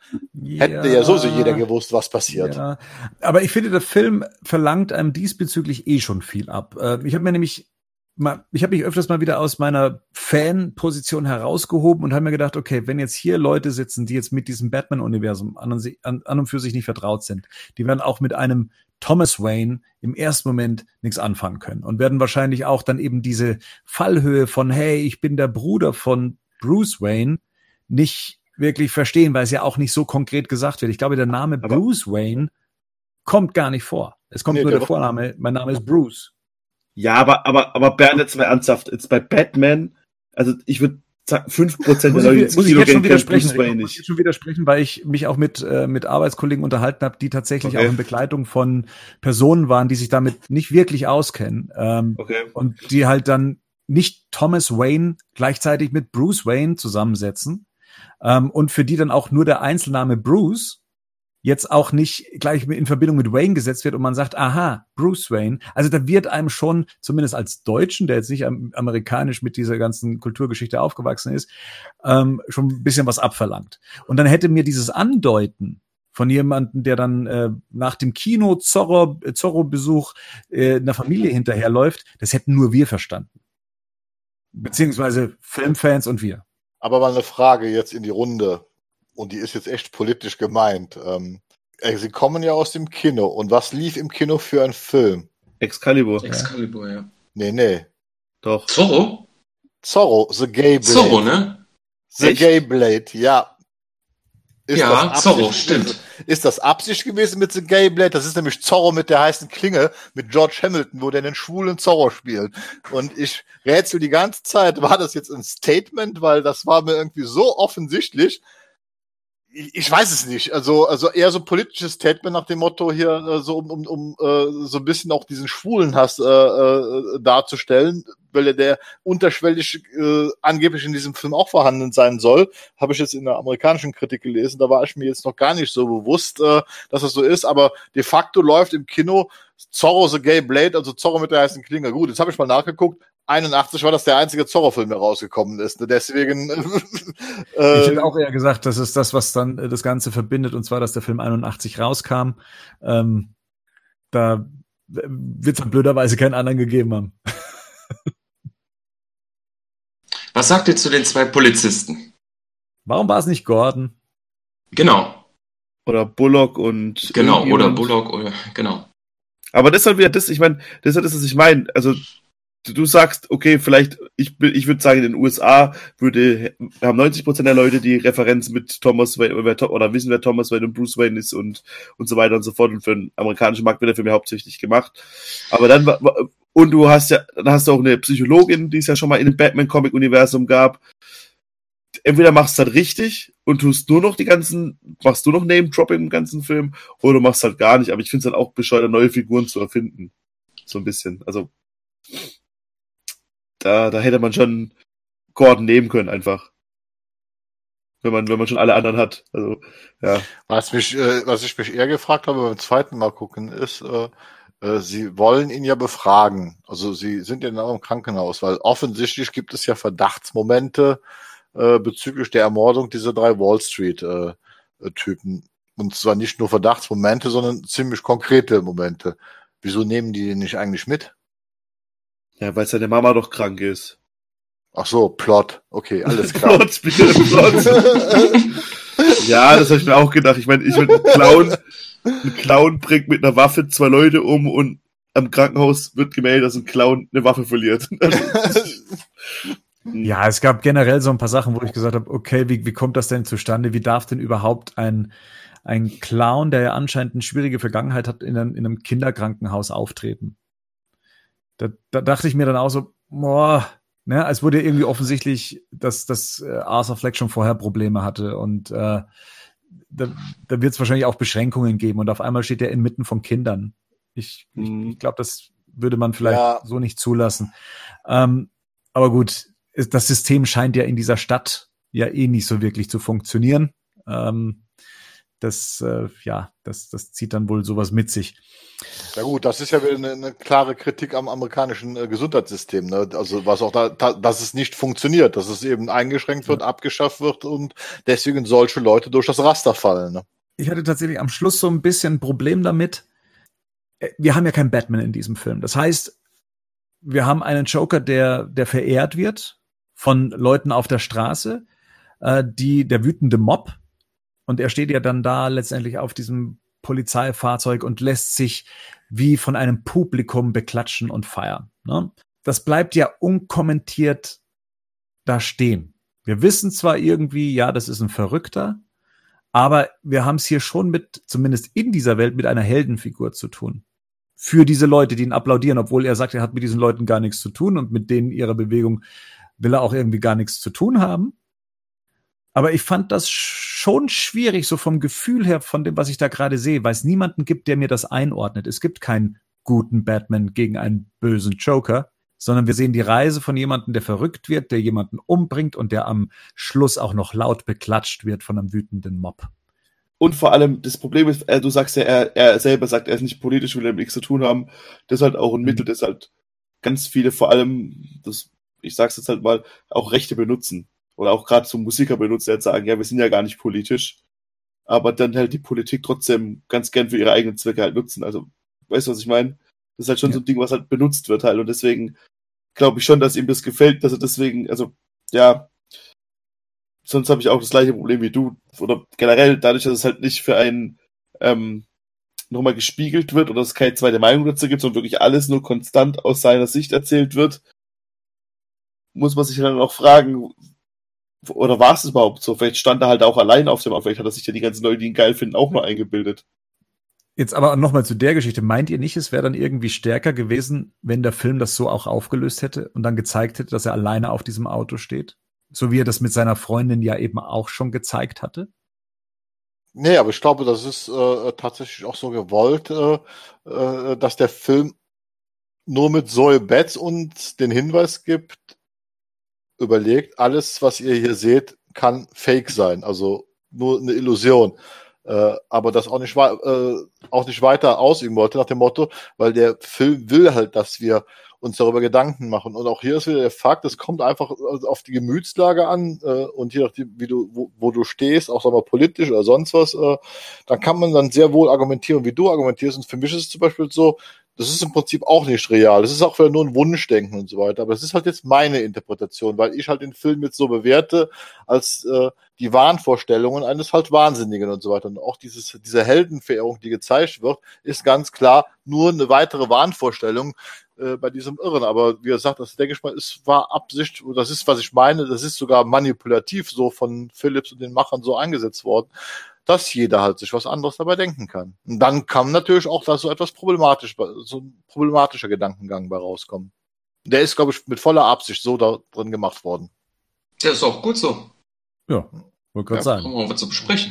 hätte ja sowieso jeder gewusst, was passiert. Ja, aber ich finde, der Film verlangt einem diesbezüglich eh schon viel ab. Äh, Ich habe mir nämlich mal, ich habe mich öfters mal wieder aus meiner Fan-Position herausgehoben und habe mir gedacht, okay, wenn jetzt hier Leute sitzen, die jetzt mit diesem Batman-Universum an, an, an und für sich nicht vertraut sind, die werden auch mit einem Thomas Wayne im ersten Moment nichts anfangen können und werden wahrscheinlich auch dann eben diese Fallhöhe von, hey, ich bin der Bruder von Bruce Wayne, nicht wirklich verstehen, weil es ja auch nicht so konkret gesagt wird. Ich glaube, der Name Aber- Bruce Wayne kommt gar nicht vor. Es kommt Nee, nur der der Vorname, mein Name ist Bruce. Ja, aber, aber, aber Bernd, jetzt mal ernsthaft, jetzt bei Batman, also ich würde sagen, 5% Muss der Leute, muss ich jetzt schon widersprechen, Rico, muss ich jetzt schon widersprechen, weil ich mich auch mit, äh, mit Arbeitskollegen unterhalten habe, die tatsächlich Okay. auch in Begleitung von Personen waren, die sich damit nicht wirklich auskennen. Ähm, Okay. und die halt dann nicht Thomas Wayne gleichzeitig mit Bruce Wayne zusammensetzen ähm, und für die dann auch nur der Einzelname Bruce jetzt auch nicht gleich in Verbindung mit Wayne gesetzt wird und man sagt, aha, Bruce Wayne. Also da wird einem schon, zumindest als Deutschen, der jetzt nicht am, amerikanisch mit dieser ganzen Kulturgeschichte aufgewachsen ist, ähm, schon ein bisschen was abverlangt. Und dann hätte mir dieses Andeuten von jemandem, der dann äh, nach dem Kino Zorro, äh, Zorro-Besuch äh, einer Familie hinterherläuft, das hätten nur wir verstanden. Beziehungsweise Filmfans und wir. Aber mal eine Frage jetzt in die Runde. Und die ist jetzt echt politisch gemeint. Ähm, äh, Sie kommen ja aus dem Kino. Und was lief im Kino für ein Film? Excalibur. Excalibur, ja. Nee, nee. Doch. Zorro? Zorro, The Gay Blade. Zorro, ne? The Echt? Gay Blade, ja. Ist ja, das Absicht Zorro, gewesen? stimmt. Ist das Absicht gewesen mit The Gay Blade? Das ist nämlich Zorro mit der heißen Klinge, mit George Hamilton, wo der den schwulen Zorro spielt. Und ich rätsel die ganze Zeit, war das jetzt ein Statement? Weil das war mir irgendwie so offensichtlich. Ich, weiß es nicht. Also, also eher so politisches Statement nach dem Motto hier, äh, so um, um, um äh, so ein bisschen auch diesen schwulen Hass äh, äh, darzustellen, weil er der unterschwellig äh, angeblich in diesem Film auch vorhanden sein soll habe ich jetzt in der amerikanischen Kritik gelesen. Da war ich mir jetzt noch gar nicht so bewusst, äh, dass das so ist. Aber de facto läuft im Kino Zorro the Gay Blade, also Zorro mit der heißen Klinge. Gut, jetzt habe ich mal nachgeguckt. 81 war das der einzige Zorro-Film, der rausgekommen ist. Deswegen. äh, ich hätte auch eher gesagt, das ist das, was dann äh, das Ganze verbindet, und zwar, dass der Film 81 rauskam. Ähm, da wird es blöderweise keinen anderen gegeben haben. Was sagt ihr zu den zwei Polizisten? Warum war es nicht Gordon? Genau. Oder Bullock und. Genau, oder Bullock oder genau. Aber das ist halt wieder das, ich meine, das ist halt das, was ich meine. Also du sagst, okay, vielleicht, ich, ich würde sagen, in den USA würde, haben 90 Prozent der Leute die Referenz mit Thomas Wayne, oder wissen, wer Thomas Wayne und Bruce Wayne ist und, und so weiter und so fort. Und für den amerikanischen Markt wird der Film ja hauptsächlich gemacht. Aber dann, und du hast ja, dann hast du auch eine Psychologin, die es ja schon mal in dem Batman-Comic-Universum gab. Entweder machst du halt richtig und tust nur noch die ganzen, machst du noch Name-Dropping im ganzen Film, oder du machst halt gar nicht. Aber ich finde es dann auch bescheuert, neue Figuren zu erfinden. So ein bisschen. Also, da, da hätte man schon Gordon nehmen können, einfach. Wenn man, wenn man schon alle anderen hat. Also, ja. Was mich, äh, was ich mich eher gefragt habe beim zweiten Mal gucken, ist, äh, äh, Sie wollen ihn ja befragen. Also Sie sind ja noch im Krankenhaus, weil offensichtlich gibt es ja Verdachtsmomente äh, bezüglich der Ermordung dieser drei Wall Street äh, äh. Und zwar nicht nur Verdachtsmomente, sondern ziemlich konkrete Momente. Wieso nehmen die den nicht eigentlich mit? Ja, weil seine Mama doch krank ist. Ach so, Plot. Okay, alles klar. Plot, bitte, Plot. ja, das habe ich mir auch gedacht. Ich meine, ich bin ein Clown. Ein Clown bringt mit einer Waffe zwei Leute um und am Krankenhaus wird gemeldet, dass ein Clown eine Waffe verliert. ja, es gab generell so ein paar Sachen, wo ich gesagt habe, okay, wie, wie kommt das denn zustande? Wie darf denn überhaupt ein, ein Clown, der ja anscheinend eine schwierige Vergangenheit hat, in einem, in einem Kinderkrankenhaus auftreten? Da, da dachte ich mir dann auch so, boah, ne, als wurde irgendwie offensichtlich, dass, dass äh, Arthur Fleck schon vorher Probleme hatte und äh, da, da wird es wahrscheinlich auch Beschränkungen geben und auf einmal steht er inmitten von Kindern. Ich, ich, mhm. ich glaube, das würde man vielleicht ja. so nicht zulassen. Ähm, aber gut, das System scheint ja in dieser Stadt ja eh nicht so wirklich zu funktionieren. Ähm, das, äh, ja, das, das zieht dann wohl sowas mit sich. Ja gut, das ist ja eine, eine klare Kritik am amerikanischen äh, Gesundheitssystem. Ne? Also was auch da, da, dass es nicht funktioniert, dass es eben eingeschränkt wird, ja. abgeschafft wird und deswegen solche Leute durch das Raster fallen. Ne? Ich hatte tatsächlich am Schluss so ein bisschen ein Problem damit. Äh, wir haben ja keinen Batman in diesem Film. Das heißt, wir haben einen Joker, der, der verehrt wird von Leuten auf der Straße, äh, die der wütende Mob, und er steht ja dann da letztendlich auf diesem Polizeifahrzeug und lässt sich wie von einem Publikum beklatschen und feiern. Ne? Das bleibt ja unkommentiert da stehen. Wir wissen zwar irgendwie, ja, das ist ein Verrückter, aber wir haben es hier schon mit, zumindest in dieser Welt, mit einer Heldenfigur zu tun. Für diese Leute, die ihn applaudieren, obwohl er sagt, er hat mit diesen Leuten gar nichts zu tun und mit denen ihrer Bewegung will er auch irgendwie gar nichts zu tun haben. Aber ich fand das schon schwierig, so vom Gefühl her, von dem, was ich da gerade sehe, weil es niemanden gibt, der mir das einordnet. Es gibt keinen guten Batman gegen einen bösen Joker, sondern wir sehen die Reise von jemandem, der verrückt wird, der jemanden umbringt und der am Schluss auch noch laut beklatscht wird von einem wütenden Mob. Und vor allem, das Problem ist, äh, du sagst ja, er, er selber sagt, er ist nicht politisch, will damit nichts zu tun haben. Das ist halt auch ein mhm. Mittel, das halt ganz viele, vor allem, das, ich sag's jetzt halt mal, auch Rechte benutzen oder auch gerade so Musiker benutzt, halt sagen, ja, wir sind ja gar nicht politisch, aber dann halt die Politik trotzdem ganz gern für ihre eigenen Zwecke halt nutzen. Also, weißt du, was ich meine? Das ist halt schon ja. so ein Ding, was halt benutzt wird halt und deswegen glaube ich schon, dass ihm das gefällt, dass er deswegen, also, ja, sonst habe ich auch das gleiche Problem wie du oder generell dadurch, dass es halt nicht für einen ähm, nochmal gespiegelt wird oder es keine zweite Meinung dazu gibt, sondern wirklich alles nur konstant aus seiner Sicht erzählt wird, muss man sich dann auch fragen, oder war es überhaupt so? Vielleicht stand er halt auch allein auf dem, aber vielleicht hat er sich ja die ganzen Leute, die ihn geil finden, auch noch eingebildet. Jetzt aber nochmal zu der Geschichte. Meint ihr nicht, es wäre dann irgendwie stärker gewesen, wenn der Film das so auch aufgelöst hätte und dann gezeigt hätte, dass er alleine auf diesem Auto steht? So wie er das mit seiner Freundin ja eben auch schon gezeigt hatte? Nee, aber ich glaube, das ist äh, tatsächlich auch so gewollt, äh, äh, dass der Film nur mit Zoe Betts uns den Hinweis gibt, überlegt, alles, was ihr hier seht, kann fake sein, also nur eine Illusion. äh, aber das auch nicht, äh, auch nicht weiter ausüben wollte nach dem Motto, weil der Film will halt, dass wir uns darüber Gedanken machen. Und auch hier ist wieder der Fakt, es kommt einfach auf die Gemütslage an äh, und je nachdem, wie du, wo, wo du stehst, auch sagen wir politisch oder sonst was, äh, dann kann man dann sehr wohl argumentieren, wie du argumentierst. Und für mich ist es zum Beispiel so, das ist im Prinzip auch nicht real. Das ist auch wieder nur ein Wunschdenken und so weiter. Aber es ist halt jetzt meine Interpretation, weil ich halt den Film jetzt so bewerte als äh, die Wahnvorstellungen eines halt Wahnsinnigen und so weiter. Und auch dieses, diese Heldenverehrung, die gezeigt wird, ist ganz klar nur eine weitere Wahnvorstellung äh, bei diesem Irren. Aber wie gesagt, das denke ich mal, es war Absicht, das ist, was ich meine, das ist sogar manipulativ so von Philips und den Machern so eingesetzt worden dass jeder halt sich was anderes dabei denken kann. Und dann kann natürlich auch da so etwas problematisch, so ein problematischer Gedankengang bei rauskommen. Der ist, glaube ich, mit voller Absicht so da drin gemacht worden. Der ist auch gut so. Ja, wollte gerade ja, sagen. Haben wir was zu besprechen.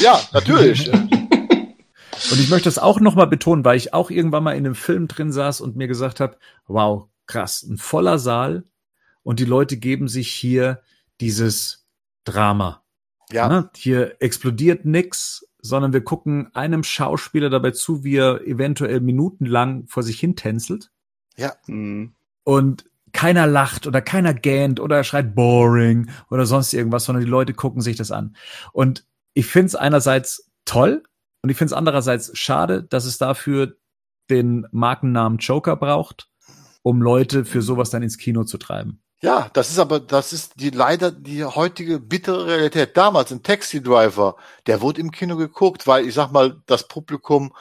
Ja, natürlich. und ich möchte es auch nochmal betonen, weil ich auch irgendwann mal in einem Film drin saß und mir gesagt habe, wow, krass, ein voller Saal und die Leute geben sich hier dieses Drama. Ja. Ne? Hier explodiert nix, sondern wir gucken einem Schauspieler dabei zu, wie er eventuell minutenlang vor sich hin tänzelt. Ja. Mhm. Und keiner lacht oder keiner gähnt oder schreit boring oder sonst irgendwas, sondern die Leute gucken sich das an. Und ich finde es einerseits toll und ich finde es andererseits schade, dass es dafür den Markennamen Joker braucht, um Leute für sowas dann ins Kino zu treiben. Ja, das ist aber, das ist die leider die heutige bittere Realität. Damals ein Taxi Driver, der wurde im Kino geguckt, weil ich sag mal, das Publikum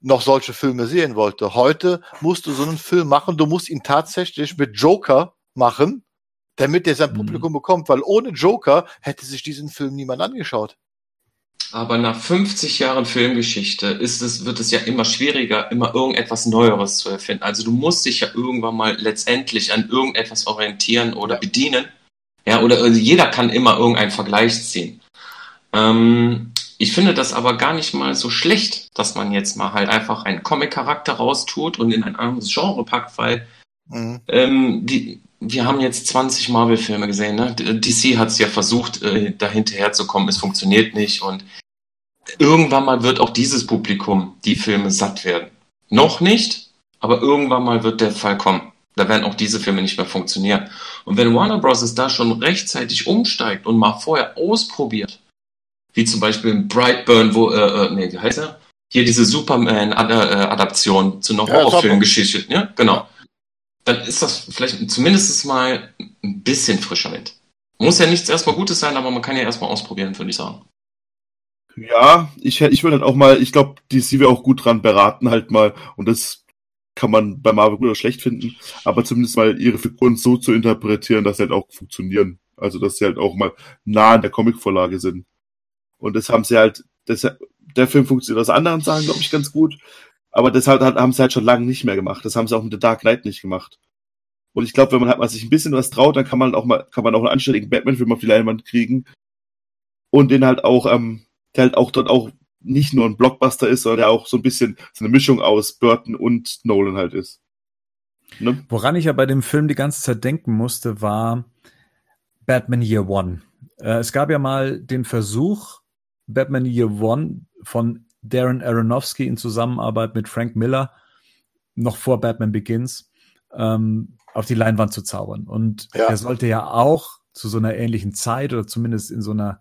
noch solche Filme sehen wollte. Heute musst du so einen Film machen, du musst ihn tatsächlich mit Joker machen, damit er sein mhm. Publikum bekommt, weil ohne Joker hätte sich diesen Film niemand angeschaut. Aber nach 50 Jahren Filmgeschichte ist es, wird es ja immer schwieriger, immer irgendetwas Neueres zu erfinden. Also du musst dich ja irgendwann mal letztendlich an irgendetwas orientieren oder bedienen. Ja, oder also jeder kann immer irgendeinen Vergleich ziehen. Ähm, ich finde das aber gar nicht mal so schlecht, dass man jetzt mal halt einfach einen Comic-Charakter raustut und in ein anderes Genre packt, weil mhm. ähm, die, wir haben jetzt 20 Marvel-Filme gesehen. Ne? DC hat es ja versucht, äh, da hinterherzukommen. Es funktioniert nicht. Und irgendwann mal wird auch dieses Publikum die Filme satt werden. Noch nicht, aber irgendwann mal wird der Fall kommen. Da werden auch diese Filme nicht mehr funktionieren. Und wenn Warner Bros. da schon rechtzeitig umsteigt und mal vorher ausprobiert, wie zum Beispiel Brightburn, wo, äh, äh, nee, wie heißt er? Hier diese Superman-Adaption zu einer ja, Horrorfilmgeschichte, ja, genau dann ist das vielleicht zumindest mal ein bisschen frischer Wind. Muss ja nichts erstmal Gutes sein, aber man kann ja erstmal ausprobieren, würde ich sagen. Ja, ich, ich würde halt auch mal, ich glaube, die sie wir auch gut dran beraten, halt mal, und das kann man bei Marvel gut oder schlecht finden, aber zumindest mal ihre Figuren so zu interpretieren, dass sie halt auch funktionieren. Also, dass sie halt auch mal nah an der Comicvorlage sind. Und das haben sie halt, das, der Film funktioniert aus anderen Sachen, glaube ich, ganz gut. Aber das halt, haben sie halt schon lange nicht mehr gemacht. Das haben sie auch mit The Dark Knight nicht gemacht. Und ich glaube, wenn man halt mal sich ein bisschen was traut, dann kann man auch mal, kann man auch einen anständigen Batman-Film auf die Leinwand kriegen. Und den halt auch, ähm, der halt auch dort auch nicht nur ein Blockbuster ist, sondern der auch so ein bisschen so eine Mischung aus Burton und Nolan halt ist. Ne? Woran ich ja bei dem Film die ganze Zeit denken musste, war Batman Year One. Äh, es gab ja mal den Versuch, Batman Year One von Darren Aronofsky in Zusammenarbeit mit Frank Miller noch vor Batman Begins ähm, auf die Leinwand zu zaubern. Und ja. er sollte ja auch zu so einer ähnlichen Zeit oder zumindest in so einer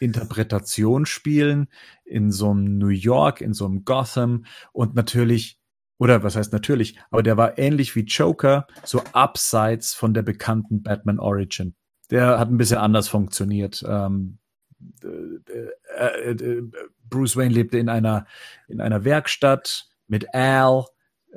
Interpretation spielen, in so einem New York, in so einem Gotham und natürlich, oder was heißt natürlich, aber der war ähnlich wie Joker, so abseits von der bekannten Batman Origin. Der hat ein bisschen anders funktioniert. Ähm, äh, äh, Bruce Wayne lebte in einer, in einer Werkstatt mit Al,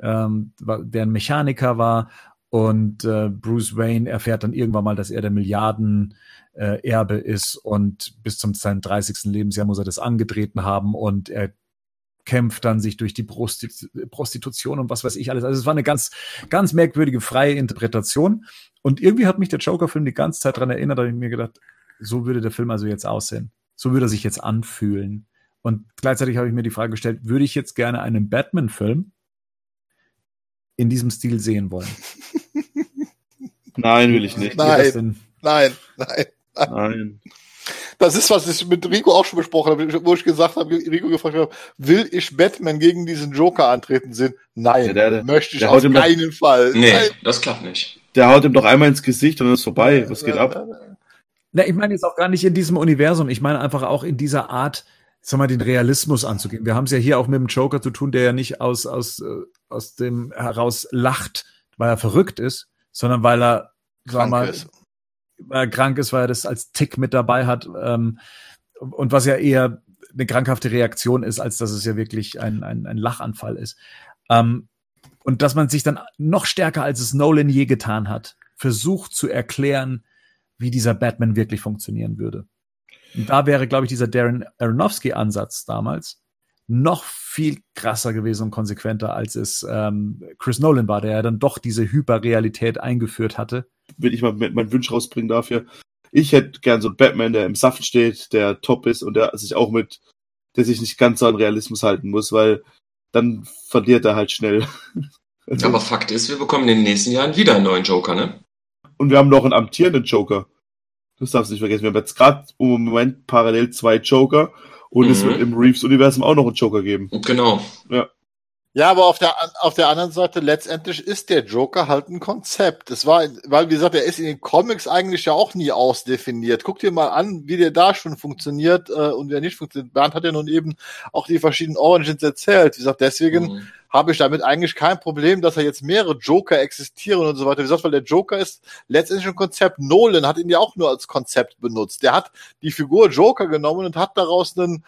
ähm, der ein Mechaniker war. Und äh, Bruce Wayne erfährt dann irgendwann mal, dass er der Milliarden äh, ist und bis zum seinem 30. Lebensjahr muss er das angetreten haben und er kämpft dann sich durch die Prostitution und was weiß ich alles. Also es war eine ganz, ganz merkwürdige freie Interpretation. Und irgendwie hat mich der Joker-Film die ganze Zeit daran erinnert, da habe ich mir gedacht, so würde der Film also jetzt aussehen. So würde er sich jetzt anfühlen. Und gleichzeitig habe ich mir die Frage gestellt, würde ich jetzt gerne einen Batman-Film in diesem Stil sehen wollen? Nein, will ich nicht. Nein, nein, nein, nein. das ist, was ich mit Rico auch schon besprochen habe, wo ich gesagt habe, Rico gefragt habe, will ich Batman gegen diesen Joker antreten sehen? Nein, Ja, der- der- möchte ich auf ihm doch- keinen Fall. Nee, Nein. das klappt nicht. Der haut ihm doch einmal ins Gesicht und dann ist vorbei. Was geht ab? Na, ich meine jetzt auch gar nicht in diesem Universum. Ich meine einfach auch in dieser Art, sag mal, den Realismus anzugehen. Wir haben es ja hier auch mit dem Joker zu tun, der ja nicht aus, aus, äh, aus dem heraus lacht, weil er verrückt ist, sondern weil er, sag Krank mal, ist. weil er krank ist, weil er das als Tick mit dabei hat. Ähm, und was ja eher eine krankhafte Reaktion ist, als dass es ja wirklich ein, ein, ein Lachanfall ist. Ähm, und dass man sich dann noch stärker, als es Nolan je getan hat, versucht zu erklären, wie dieser Batman wirklich funktionieren würde. Da wäre, glaube ich, dieser Darren Aronofsky-Ansatz damals noch viel krasser gewesen und konsequenter, als es ähm, Chris Nolan war, der ja dann doch diese Hyperrealität eingeführt hatte. Wenn ich mal meinen Wunsch rausbringen darf hier. Ich hätte gern so einen Batman, der im Saft steht, der top ist und der sich auch mit, der sich nicht ganz so an Realismus halten muss, weil dann verliert er halt schnell. Aber Fakt ist, wir bekommen in den nächsten Jahren wieder einen neuen Joker, ne? Und wir haben noch einen amtierenden Joker. Das darfst du nicht vergessen. Wir haben jetzt gerade im Moment parallel zwei Joker und es Mhm. wird im Reeves-Universum auch noch einen Joker geben. Genau. Ja, aber auf der, auf der anderen Seite, letztendlich ist der Joker halt ein Konzept. Es war, weil, wie gesagt, er ist in den Comics eigentlich ja auch nie ausdefiniert. Guck dir mal an, wie der da schon funktioniert äh, und wie er nicht funktioniert. Bernd hat ja nun eben auch die verschiedenen Origins erzählt. Wie gesagt, deswegen Mhm. habe ich damit eigentlich kein Problem, dass da jetzt mehrere Joker existieren und so weiter. Wie gesagt, weil der Joker ist letztendlich ein Konzept. Nolan hat ihn ja auch nur als Konzept benutzt. Der hat die Figur Joker genommen und hat daraus einen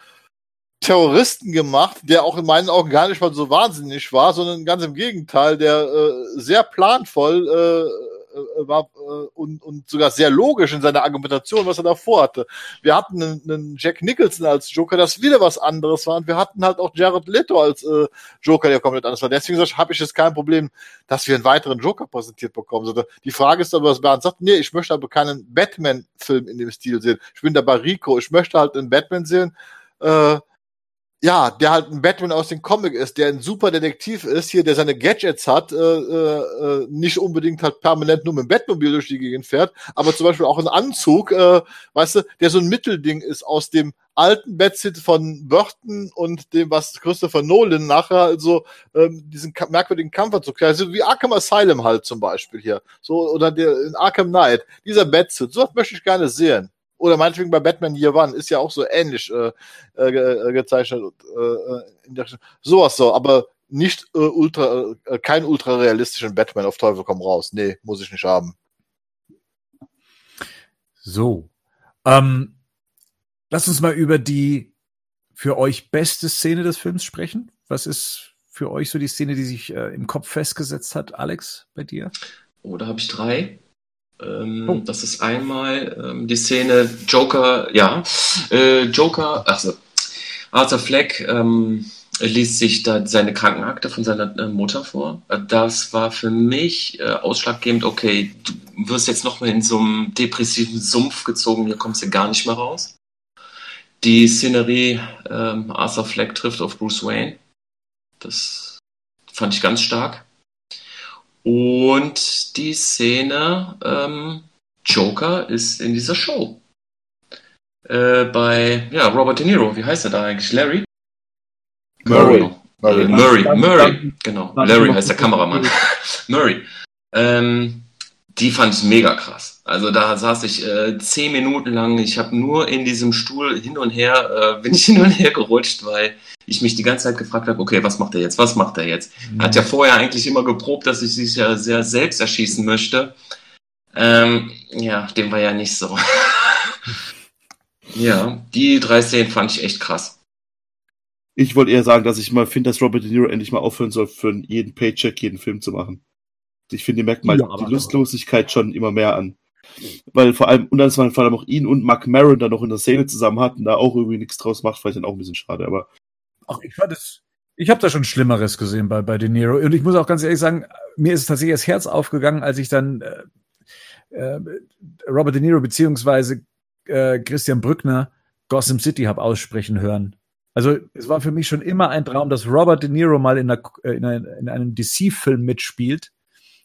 Terroristen gemacht, der auch in meinen Augen gar nicht mal so wahnsinnig war, sondern ganz im Gegenteil, der äh, sehr planvoll äh, äh, war äh, und, und sogar sehr logisch in seiner Argumentation, was er davor hatte. Wir hatten einen, einen Jack Nicholson als Joker, das wieder was anderes war, und wir hatten halt auch Jared Leto als äh, Joker, der komplett anders war. Deswegen habe ich jetzt kein Problem, dass wir einen weiteren Joker präsentiert bekommen. Also die Frage ist aber, was Bernd sagt, nee, ich möchte aber keinen Batman-Film in dem Stil sehen. Ich bin da bei Rico, ich möchte halt einen Batman sehen, äh, ja, der halt ein Batman aus dem Comic ist, der ein super Detektiv ist, hier, der seine Gadgets hat, äh, äh, nicht unbedingt halt permanent nur mit dem Batmobil durch die Gegend fährt, aber zum Beispiel auch einen Anzug, äh, weißt du, der so ein Mittelding ist aus dem alten Batsit von Burton und dem, was Christopher Nolan nachher also ähm, diesen merkwürdigen Kampfanzug, also wie Arkham Asylum halt zum Beispiel hier, so oder der in Arkham Knight, dieser Batsuit, sowas möchte ich gerne sehen. Oder meinetwegen bei Batman Year One ist ja auch so ähnlich äh, äh, äh, gezeichnet. Äh, äh, in der, sowas so, aber nicht äh, ultra, äh, kein ultra realistischen Batman auf Teufel komm raus. Nee, muss ich nicht haben. So. Ähm, lass uns mal über die für euch beste Szene des Films sprechen. Was ist für euch so die Szene, die sich äh, im Kopf festgesetzt hat? Alex, bei dir? Oh, da habe ich drei. Ähm, Oh. Das ist einmal ähm, die Szene Joker, ja, äh, Joker, also Arthur Fleck ähm, liest sich da seine Krankenakte von seiner äh, Mutter vor. Äh, Das war für mich äh, ausschlaggebend, okay, du wirst jetzt nochmal in so einem depressiven Sumpf gezogen, hier kommst du gar nicht mehr raus. Die Szenerie, ähm, Arthur Fleck trifft auf Bruce Wayne. Das fand ich ganz stark. Und die Szene ähm, Joker ist in dieser Show. Äh, bei ja, Robert De Niro, wie heißt er da eigentlich? Larry? Murray. Murray, Murray. Murray, Murray, genau. Larry heißt der Kameramann. Murray. Ähm, die fand ich mega krass. Also da saß ich äh, zehn Minuten lang, ich habe nur in diesem Stuhl hin und her, äh, bin ich hin und her gerutscht, weil ich mich die ganze Zeit gefragt habe, okay, was macht er jetzt, was macht er jetzt? Er hat ja vorher eigentlich immer geprobt, dass ich sich ja sehr selbst erschießen möchte. Ähm, ja, dem war ja nicht so. ja, die drei Szenen fand ich echt krass. Ich wollte eher sagen, dass ich mal finde, dass Robert De Niro endlich mal aufhören soll, für jeden Paycheck jeden Film zu machen. Ich finde, die merkt mal Ja, aber- die Lustlosigkeit schon immer mehr an. Weil vor allem, und dann ist man vor allem auch ihn und Mark Maron da noch in der Szene zusammen hatten, da auch irgendwie nichts draus macht, ich dann auch ein bisschen schade, aber Ach, ich fand es. Ich habe da schon Schlimmeres gesehen bei, bei De Niro. Und ich muss auch ganz ehrlich sagen, mir ist tatsächlich das Herz aufgegangen, als ich dann äh, äh, Robert De Niro beziehungsweise äh, Christian Brückner Gotham City hab aussprechen hören. Also es war für mich schon immer ein Traum, dass Robert De Niro mal in, einer, äh, in, einer, in einem DC-Film mitspielt.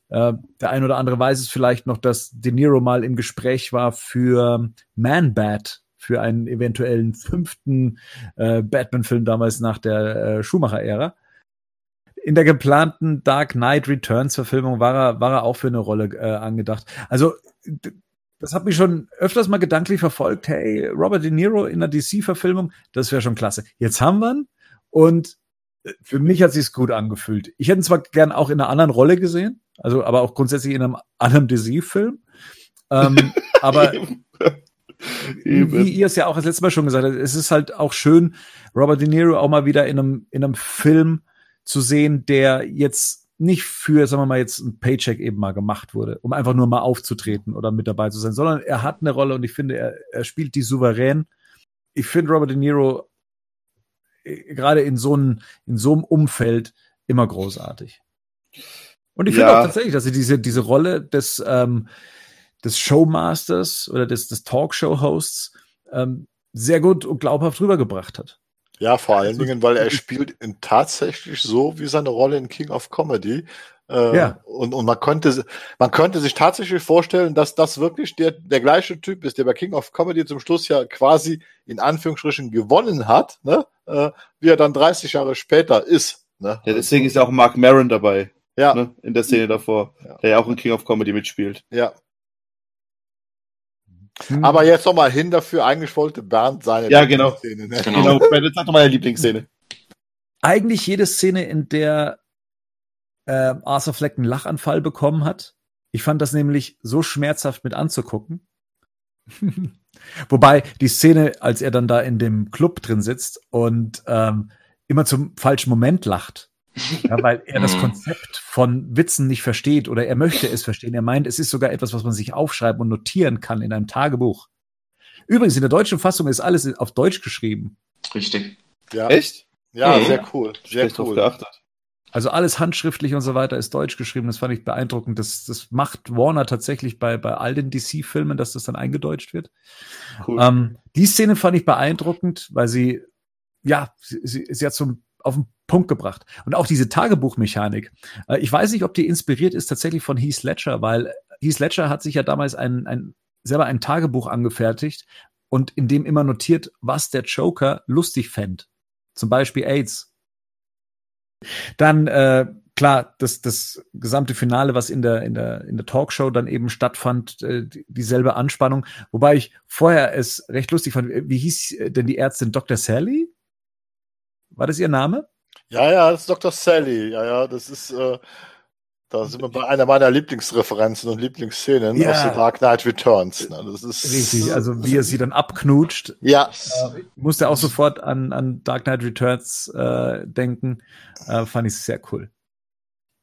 Äh, der ein oder andere weiß es vielleicht noch, dass De Niro mal im Gespräch war für Man Bat für einen eventuellen fünften äh, Batman-Film damals nach der äh, Schumacher-Ära. In der geplanten Dark Knight Returns-Verfilmung war er, war er auch für eine Rolle äh, angedacht. Also das hat mich schon öfters mal gedanklich verfolgt. Hey, Robert De Niro in einer DC-Verfilmung, das wäre schon klasse. Jetzt haben wir ihn und äh, für mich hat sich's gut angefühlt. Ich hätte ihn zwar gern auch in einer anderen Rolle gesehen, also aber auch grundsätzlich in einem anderen DC-Film. Ähm, aber wie ihr es ja auch das letzte Mal schon gesagt habt, es ist halt auch schön, Robert De Niro auch mal wieder in einem, in einem Film zu sehen, der jetzt nicht für, sagen wir mal, jetzt ein Paycheck eben mal gemacht wurde, um einfach nur mal aufzutreten oder mit dabei zu sein, sondern er hat eine Rolle und ich finde, er, er spielt die souverän. Ich finde Robert De Niro äh, gerade in so einem, in so einem Umfeld immer großartig. Und ich finde Ja. auch tatsächlich, dass er diese, diese Rolle des, ähm, des Showmasters oder des, des Talkshow-Hosts ähm, sehr gut und glaubhaft rübergebracht hat. Ja, vor allen Dingen, weil er spielt in tatsächlich so wie seine Rolle in King of Comedy. Äh, Ja. Und, und man könnte, man könnte sich tatsächlich vorstellen, dass das wirklich der, der gleiche Typ ist, der bei King of Comedy zum Schluss ja quasi in Anführungsstrichen gewonnen hat, ne? äh, wie er dann 30 Jahre später ist. Ne? Ja, deswegen ist ja auch Mark Maron dabei, ja, ne, in der Szene davor, Ja. der ja auch in King of Comedy mitspielt. ja. Hm. Aber jetzt nochmal hin dafür, eigentlich wollte Bernd seine Ja, genau. Szene, ne? Genau. Genau, Brandon, sag doch mal deine Lieblingsszene. eigentlich jede Szene, in der äh, Arthur Fleck einen Lachanfall bekommen hat. Ich fand das nämlich so schmerzhaft mit anzugucken. Wobei die Szene, als er dann da in dem Club drin sitzt und ähm, immer zum falschen Moment lacht, ja, weil er das Mhm. Konzept von Witzen nicht versteht oder er möchte es verstehen. Er meint, es ist sogar etwas, was man sich aufschreiben und notieren kann in einem Tagebuch. Übrigens, in der deutschen Fassung ist alles auf Deutsch geschrieben. Richtig. Ja, Echt? ja Mhm. sehr cool. Sehr Schlecht cool. geachtet. Also alles handschriftlich und so weiter ist deutsch geschrieben. Das fand ich beeindruckend. Das, das macht Warner tatsächlich bei, bei all den DC-Filmen, dass das dann eingedeutscht wird. Cool. Ähm, die Szene fand ich beeindruckend, weil sie, ja, sie, sie, sie hat zum, auf den Punkt gebracht. Und auch diese Tagebuchmechanik. Äh, ich weiß nicht, ob die inspiriert ist tatsächlich von Heath Ledger, weil Heath Ledger hat sich ja damals ein, ein, selber ein Tagebuch angefertigt und in dem immer notiert, was der Joker lustig fänd. Zum Beispiel AIDS. Dann, äh, klar, das, das gesamte Finale, was in der, in der, in der Talkshow dann eben stattfand, äh, die- dieselbe Anspannung. Wobei ich vorher es recht lustig fand. Wie hieß denn die Ärztin Dr. Sally? War das ihr Name? Ja, ja, das ist Dr. Sally. Ja, ja, das ist, äh, da sind wir bei einer meiner Lieblingsreferenzen und Lieblingsszenen Ja. aus The Dark Knight Returns. Ne? Das ist Richtig, also wie er sie dann abknutscht. Ja, Musste auch sofort an, an Dark Knight Returns äh, denken. Äh, fand ich sehr cool.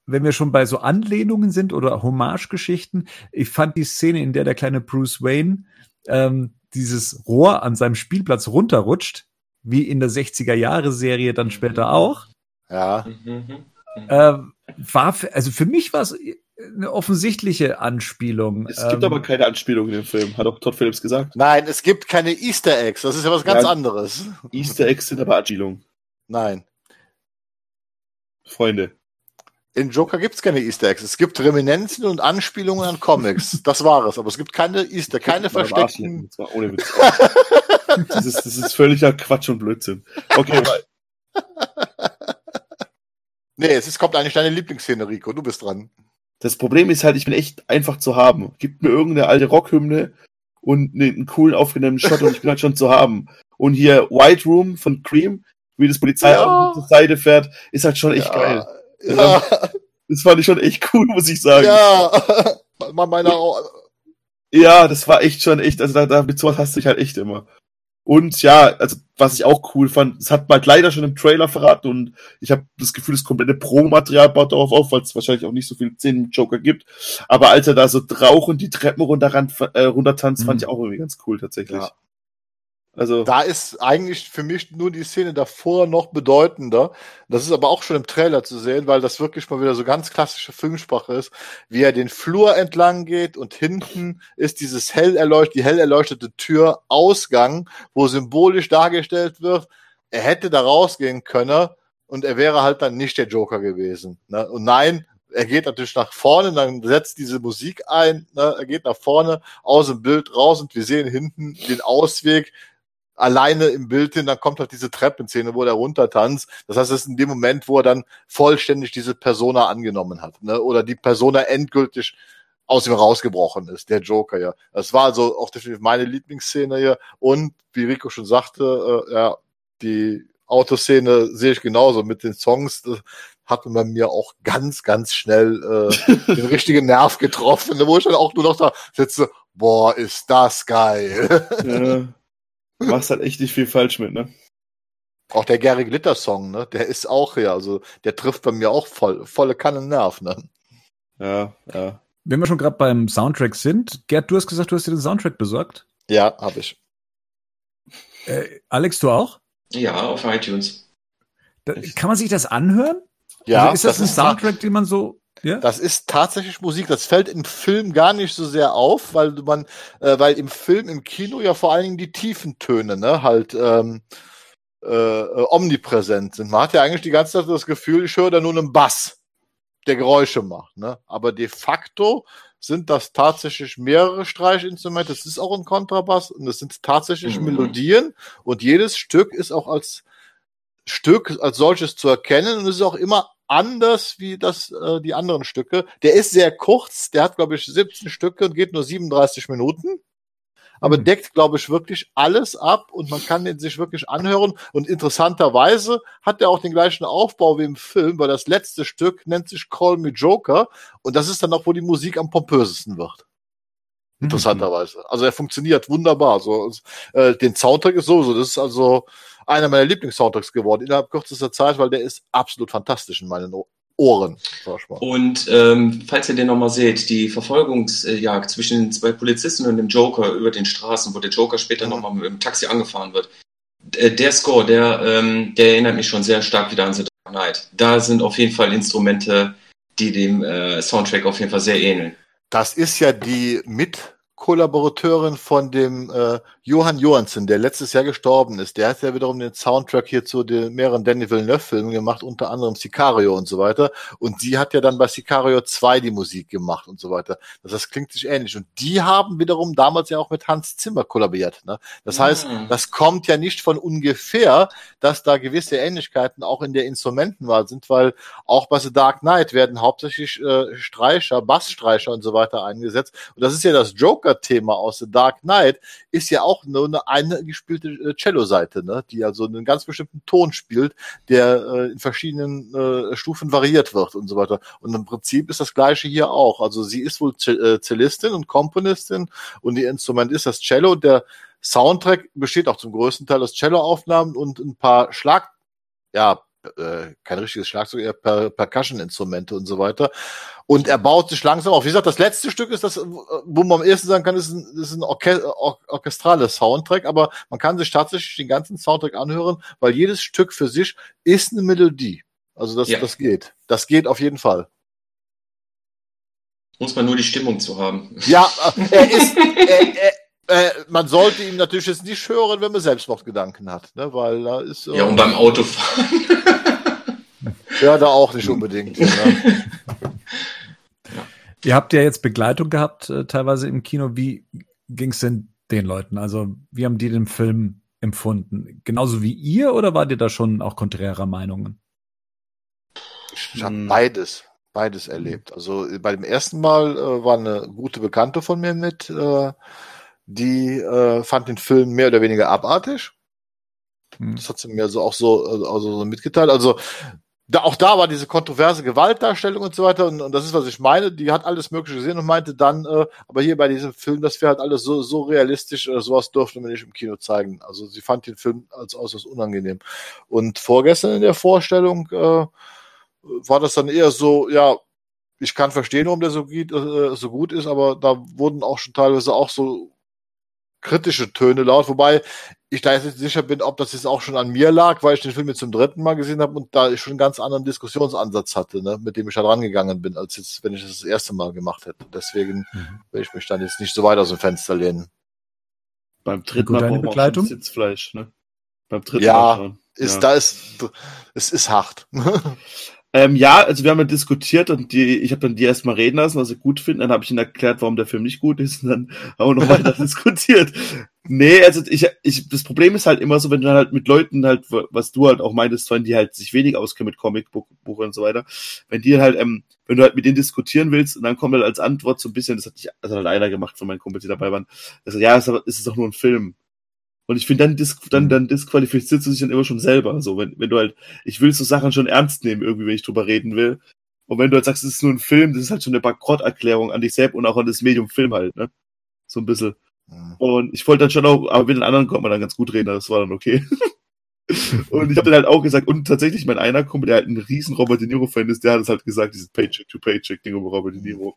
Wenn wir schon bei so Anlehnungen sind oder Hommage-Geschichten, ich fand die Szene, in der der kleine Bruce Wayne ähm, dieses Rohr an seinem Spielplatz runterrutscht, wie in der 60er-Jahre-Serie dann später auch, ja. Mhm. äh, war, für, also für mich war es eine offensichtliche Anspielung. Es gibt Ähm, aber keine Anspielung in dem Film, hat auch Todd Phillips gesagt. Nein, es gibt keine Easter Eggs. Das ist ja was ganz Ja. anderes. Easter Eggs sind aber Anspielungen, Nein. Freunde. In Joker gibt es keine Easter Eggs. Es gibt Reminiszenzen und Anspielungen an Comics. Das war es. Aber es gibt keine Easter, keine versteckten. das war ohne Witz. das, ist, das ist völliger Quatsch und Blödsinn. Okay, Nee, es ist, kommt eigentlich deine Lieblingsszene, Rico. Du bist dran. das Problem ist halt, ich bin echt einfach zu haben. Gibt mir irgendeine alte Rockhymne und ne- einen coolen aufgenommenen Shot und ich bin halt schon zu haben. Und hier White Room von Cream, wie das Polizeiauto Ja. zur Seite fährt, ist halt schon echt geil. Ja, Das fand ich schon echt cool, muss ich sagen. ja. Mal meiner, Ja, das war echt schon echt, also da, da mit sowas hast du dich halt echt immer. Und ja, also was ich auch cool fand, es hat man halt leider schon im Trailer verraten und ich habe das Gefühl, das komplette Pro-Material baut darauf auf, weil es wahrscheinlich auch nicht so viele Szenen mit Joker gibt. Aber als er da so rauchend die Treppen runterran, äh, runtertanzt, Mhm. fand ich auch irgendwie ganz cool tatsächlich. Ja. Also, Da ist eigentlich für mich nur die Szene davor noch bedeutender. Das ist aber auch schon im Trailer zu sehen, weil das wirklich mal wieder so ganz klassische Filmsprache ist, wie er den Flur entlang geht und hinten ist dieses hell erleucht, die hell erleuchtete Tür Ausgang, wo symbolisch dargestellt wird, er hätte da rausgehen können und er wäre halt dann nicht der Joker gewesen. Ne? Und nein, er geht natürlich nach vorne, dann setzt diese Musik ein, ne? er geht nach vorne aus dem Bild raus und wir sehen hinten den Ausweg, alleine im Bild hin, dann kommt halt diese Treppenszene, wo er runtertanzt. Das heißt, es ist in dem Moment, wo er dann vollständig diese Persona angenommen hat, ne? oder die Persona endgültig aus ihm rausgebrochen ist, der Joker, ja. Das war also auch definitiv meine Lieblingsszene hier. Und wie Rico schon sagte, äh, ja, die Autoszene sehe ich genauso mit den Songs. Das hat man bei mir auch ganz, ganz schnell äh, den richtigen Nerv getroffen, wo ich dann auch nur noch da sitze, boah, ist das geil. Ja. Du machst halt echt nicht viel falsch mit, ne? Auch der Gary Glitter Song, ne? Der ist auch ja, also der trifft bei mir auch voll, volle Kanne Nerv, ne? Ja, ja. Wenn wir schon gerade beim Soundtrack sind, Gerd, du hast gesagt, du hast dir den Soundtrack besorgt. Ja, habe ich. Äh, Alex, du auch? Ja, auf iTunes. Da, kann man sich das anhören? Ja, also ist das, das ein Soundtrack, den man so ja? Das ist tatsächlich Musik. Das fällt im Film gar nicht so sehr auf, weil man, äh, weil im Film, im Kino ja vor allen Dingen die tiefen Töne, ne, halt ähm, äh, äh, omnipräsent sind. Man hat ja eigentlich die ganze Zeit das Gefühl, ich höre da nur einen Bass, der Geräusche macht. Ne? Aber de facto sind das tatsächlich mehrere Streichinstrumente. Es ist auch ein Kontrabass und es sind tatsächlich mhm. Melodien und jedes Stück ist auch als Stück als solches zu erkennen und es ist auch immer anders wie das äh, die anderen Stücke. Der ist sehr kurz, der hat glaube ich 17 Stücke und geht nur 37 Minuten. Aber mhm. deckt, glaube ich, wirklich alles ab und man kann den sich wirklich anhören. Und interessanterweise hat er auch den gleichen Aufbau wie im Film, weil das letzte Stück nennt sich Call Me Joker und das ist dann auch, wo die Musik am pompösesten wird. Mhm. Interessanterweise. Also er funktioniert wunderbar. So, äh, den Soundtrack ist sowieso, das ist also einer meiner Lieblingssoundtracks geworden innerhalb kürzester Zeit, weil der ist absolut fantastisch in meinen Ohren. Und ähm, falls ihr den nochmal seht, die Verfolgungsjagd zwischen den zwei Polizisten und dem Joker über den Straßen, wo der Joker später mhm. nochmal mit dem Taxi angefahren wird, äh, der Score, der, ähm, der erinnert mich schon sehr stark wieder an The Dark Knight. Da sind auf jeden Fall Instrumente, die dem äh, Soundtrack auf jeden Fall sehr ähneln. Das ist ja die mit Kollaborateurin von dem äh, Johann Johansson, der letztes Jahr gestorben ist. Der hat ja wiederum den Soundtrack hier zu den mehreren Danny Villeneuve-Filmen gemacht, unter anderem Sicario und so weiter. Und sie hat ja dann bei Sicario 2 die Musik gemacht und so weiter. Das, das klingt sich ähnlich. Und die haben wiederum damals ja auch mit Hans Zimmer kollabiert. Ne? Das mhm. heißt, das kommt ja nicht von ungefähr, dass da gewisse Ähnlichkeiten auch in der Instrumentenwahl sind, weil auch bei The Dark Knight werden hauptsächlich äh, Streicher, Bassstreicher und so weiter eingesetzt. Und das ist ja das Joker Joker-Thema aus The Dark Knight ist ja auch nur eine eingespielte äh, Cello-Seite, ne? die also einen ganz bestimmten Ton spielt, der äh, in verschiedenen äh, Stufen variiert wird und so weiter. Und im Prinzip ist das gleiche hier auch. Also sie ist wohl äh, Cellistin und Komponistin und ihr Instrument ist das Cello. Der Soundtrack besteht auch zum größten Teil aus Cello-Aufnahmen und ein paar Schlag, ja, äh, kein richtiges Schlagzeug, eher per Percussion-Instrumente und so weiter. Und er baut sich langsam auf. Wie gesagt, das letzte Stück ist das, wo man am ersten sagen kann, ist ein, ist ein Orche or orchestrales Soundtrack, aber man kann sich tatsächlich den ganzen Soundtrack anhören, weil jedes Stück für sich ist eine Melodie. Also das, ja. das geht. Das geht auf jeden Fall. Muss man nur die Stimmung zu haben. Ja, er ist, er, er, äh, man sollte ihm natürlich jetzt nicht hören, wenn man Selbstmordgedanken hat, ne? weil da ist. Äh, ja, und beim Autofahren. ja, da auch nicht unbedingt. ja. Ihr habt ja jetzt Begleitung gehabt, äh, teilweise im Kino. Wie ging es denn den Leuten? Also, wie haben die den Film empfunden? Genauso wie ihr oder wart ihr da schon auch konträrer Meinungen? Ich habe beides, beides erlebt. Also bei dem ersten Mal äh, war eine gute Bekannte von mir mit, äh, die äh, fand den Film mehr oder weniger abartig. Hm. Das hat sie mir so auch so, also so mitgeteilt. Also da, auch da war diese kontroverse Gewaltdarstellung und so weiter, und, und das ist, was ich meine, die hat alles Mögliche gesehen und meinte dann, äh, aber hier bei diesem Film, das wäre halt alles so, so realistisch, äh, sowas durften wir nicht im Kino zeigen. Also sie fand den Film als äußerst unangenehm. Und vorgestern in der Vorstellung äh, war das dann eher so, ja, ich kann verstehen, warum der so, geht, äh, so gut ist, aber da wurden auch schon teilweise auch so kritische Töne laut, wobei ich da jetzt nicht sicher bin, ob das jetzt auch schon an mir lag, weil ich den Film jetzt zum dritten Mal gesehen habe und da ich schon einen ganz anderen Diskussionsansatz hatte, ne, mit dem ich da rangegangen bin, als jetzt, wenn ich das das erste Mal gemacht hätte. Deswegen mhm. will ich mich dann jetzt nicht so weit aus dem Fenster lehnen. Beim dritten Mal Begleitung? Sitzfleisch, ne? Beim dritten ja, Mal schon. Ist, ja. da ist, es ist hart. Ähm, ja, also wir haben ja diskutiert und die, ich habe dann die erstmal reden lassen, was sie gut finden. Dann habe ich ihnen erklärt, warum der Film nicht gut ist und dann haben wir noch weiter diskutiert. Nee, also ich, ich, das Problem ist halt immer so, wenn du halt mit Leuten halt, was du halt auch meintest, wenn die halt sich wenig auskennen mit Comicbuch und so weiter, wenn die halt, ähm, wenn du halt mit denen diskutieren willst und dann kommt halt als Antwort so ein bisschen, das hat, nicht, das hat halt einer gemacht von meinen Kumpels, die dabei waren, das, ja, es ist doch nur ein Film. Und ich finde, dann, dis dann, dann disqualifizierst du dich dann immer schon selber. So, wenn, wenn du halt, ich will so Sachen schon ernst nehmen, irgendwie, wenn ich drüber reden will. Und wenn du halt sagst, es ist nur ein Film, das ist halt schon eine Bankrotterklärung an dich selbst und auch an das Medium Film halt, ne? So ein bisschen. Mhm. Und ich wollte dann schon auch, aber mit den anderen konnte man dann ganz gut reden, das war dann okay. und ich habe dann halt auch gesagt, und tatsächlich mein einer Kumpel, der halt ein riesen Robert De Niro-Fan ist, der hat es halt gesagt, dieses Paycheck-to-Paycheck-Ding über Robert De Niro.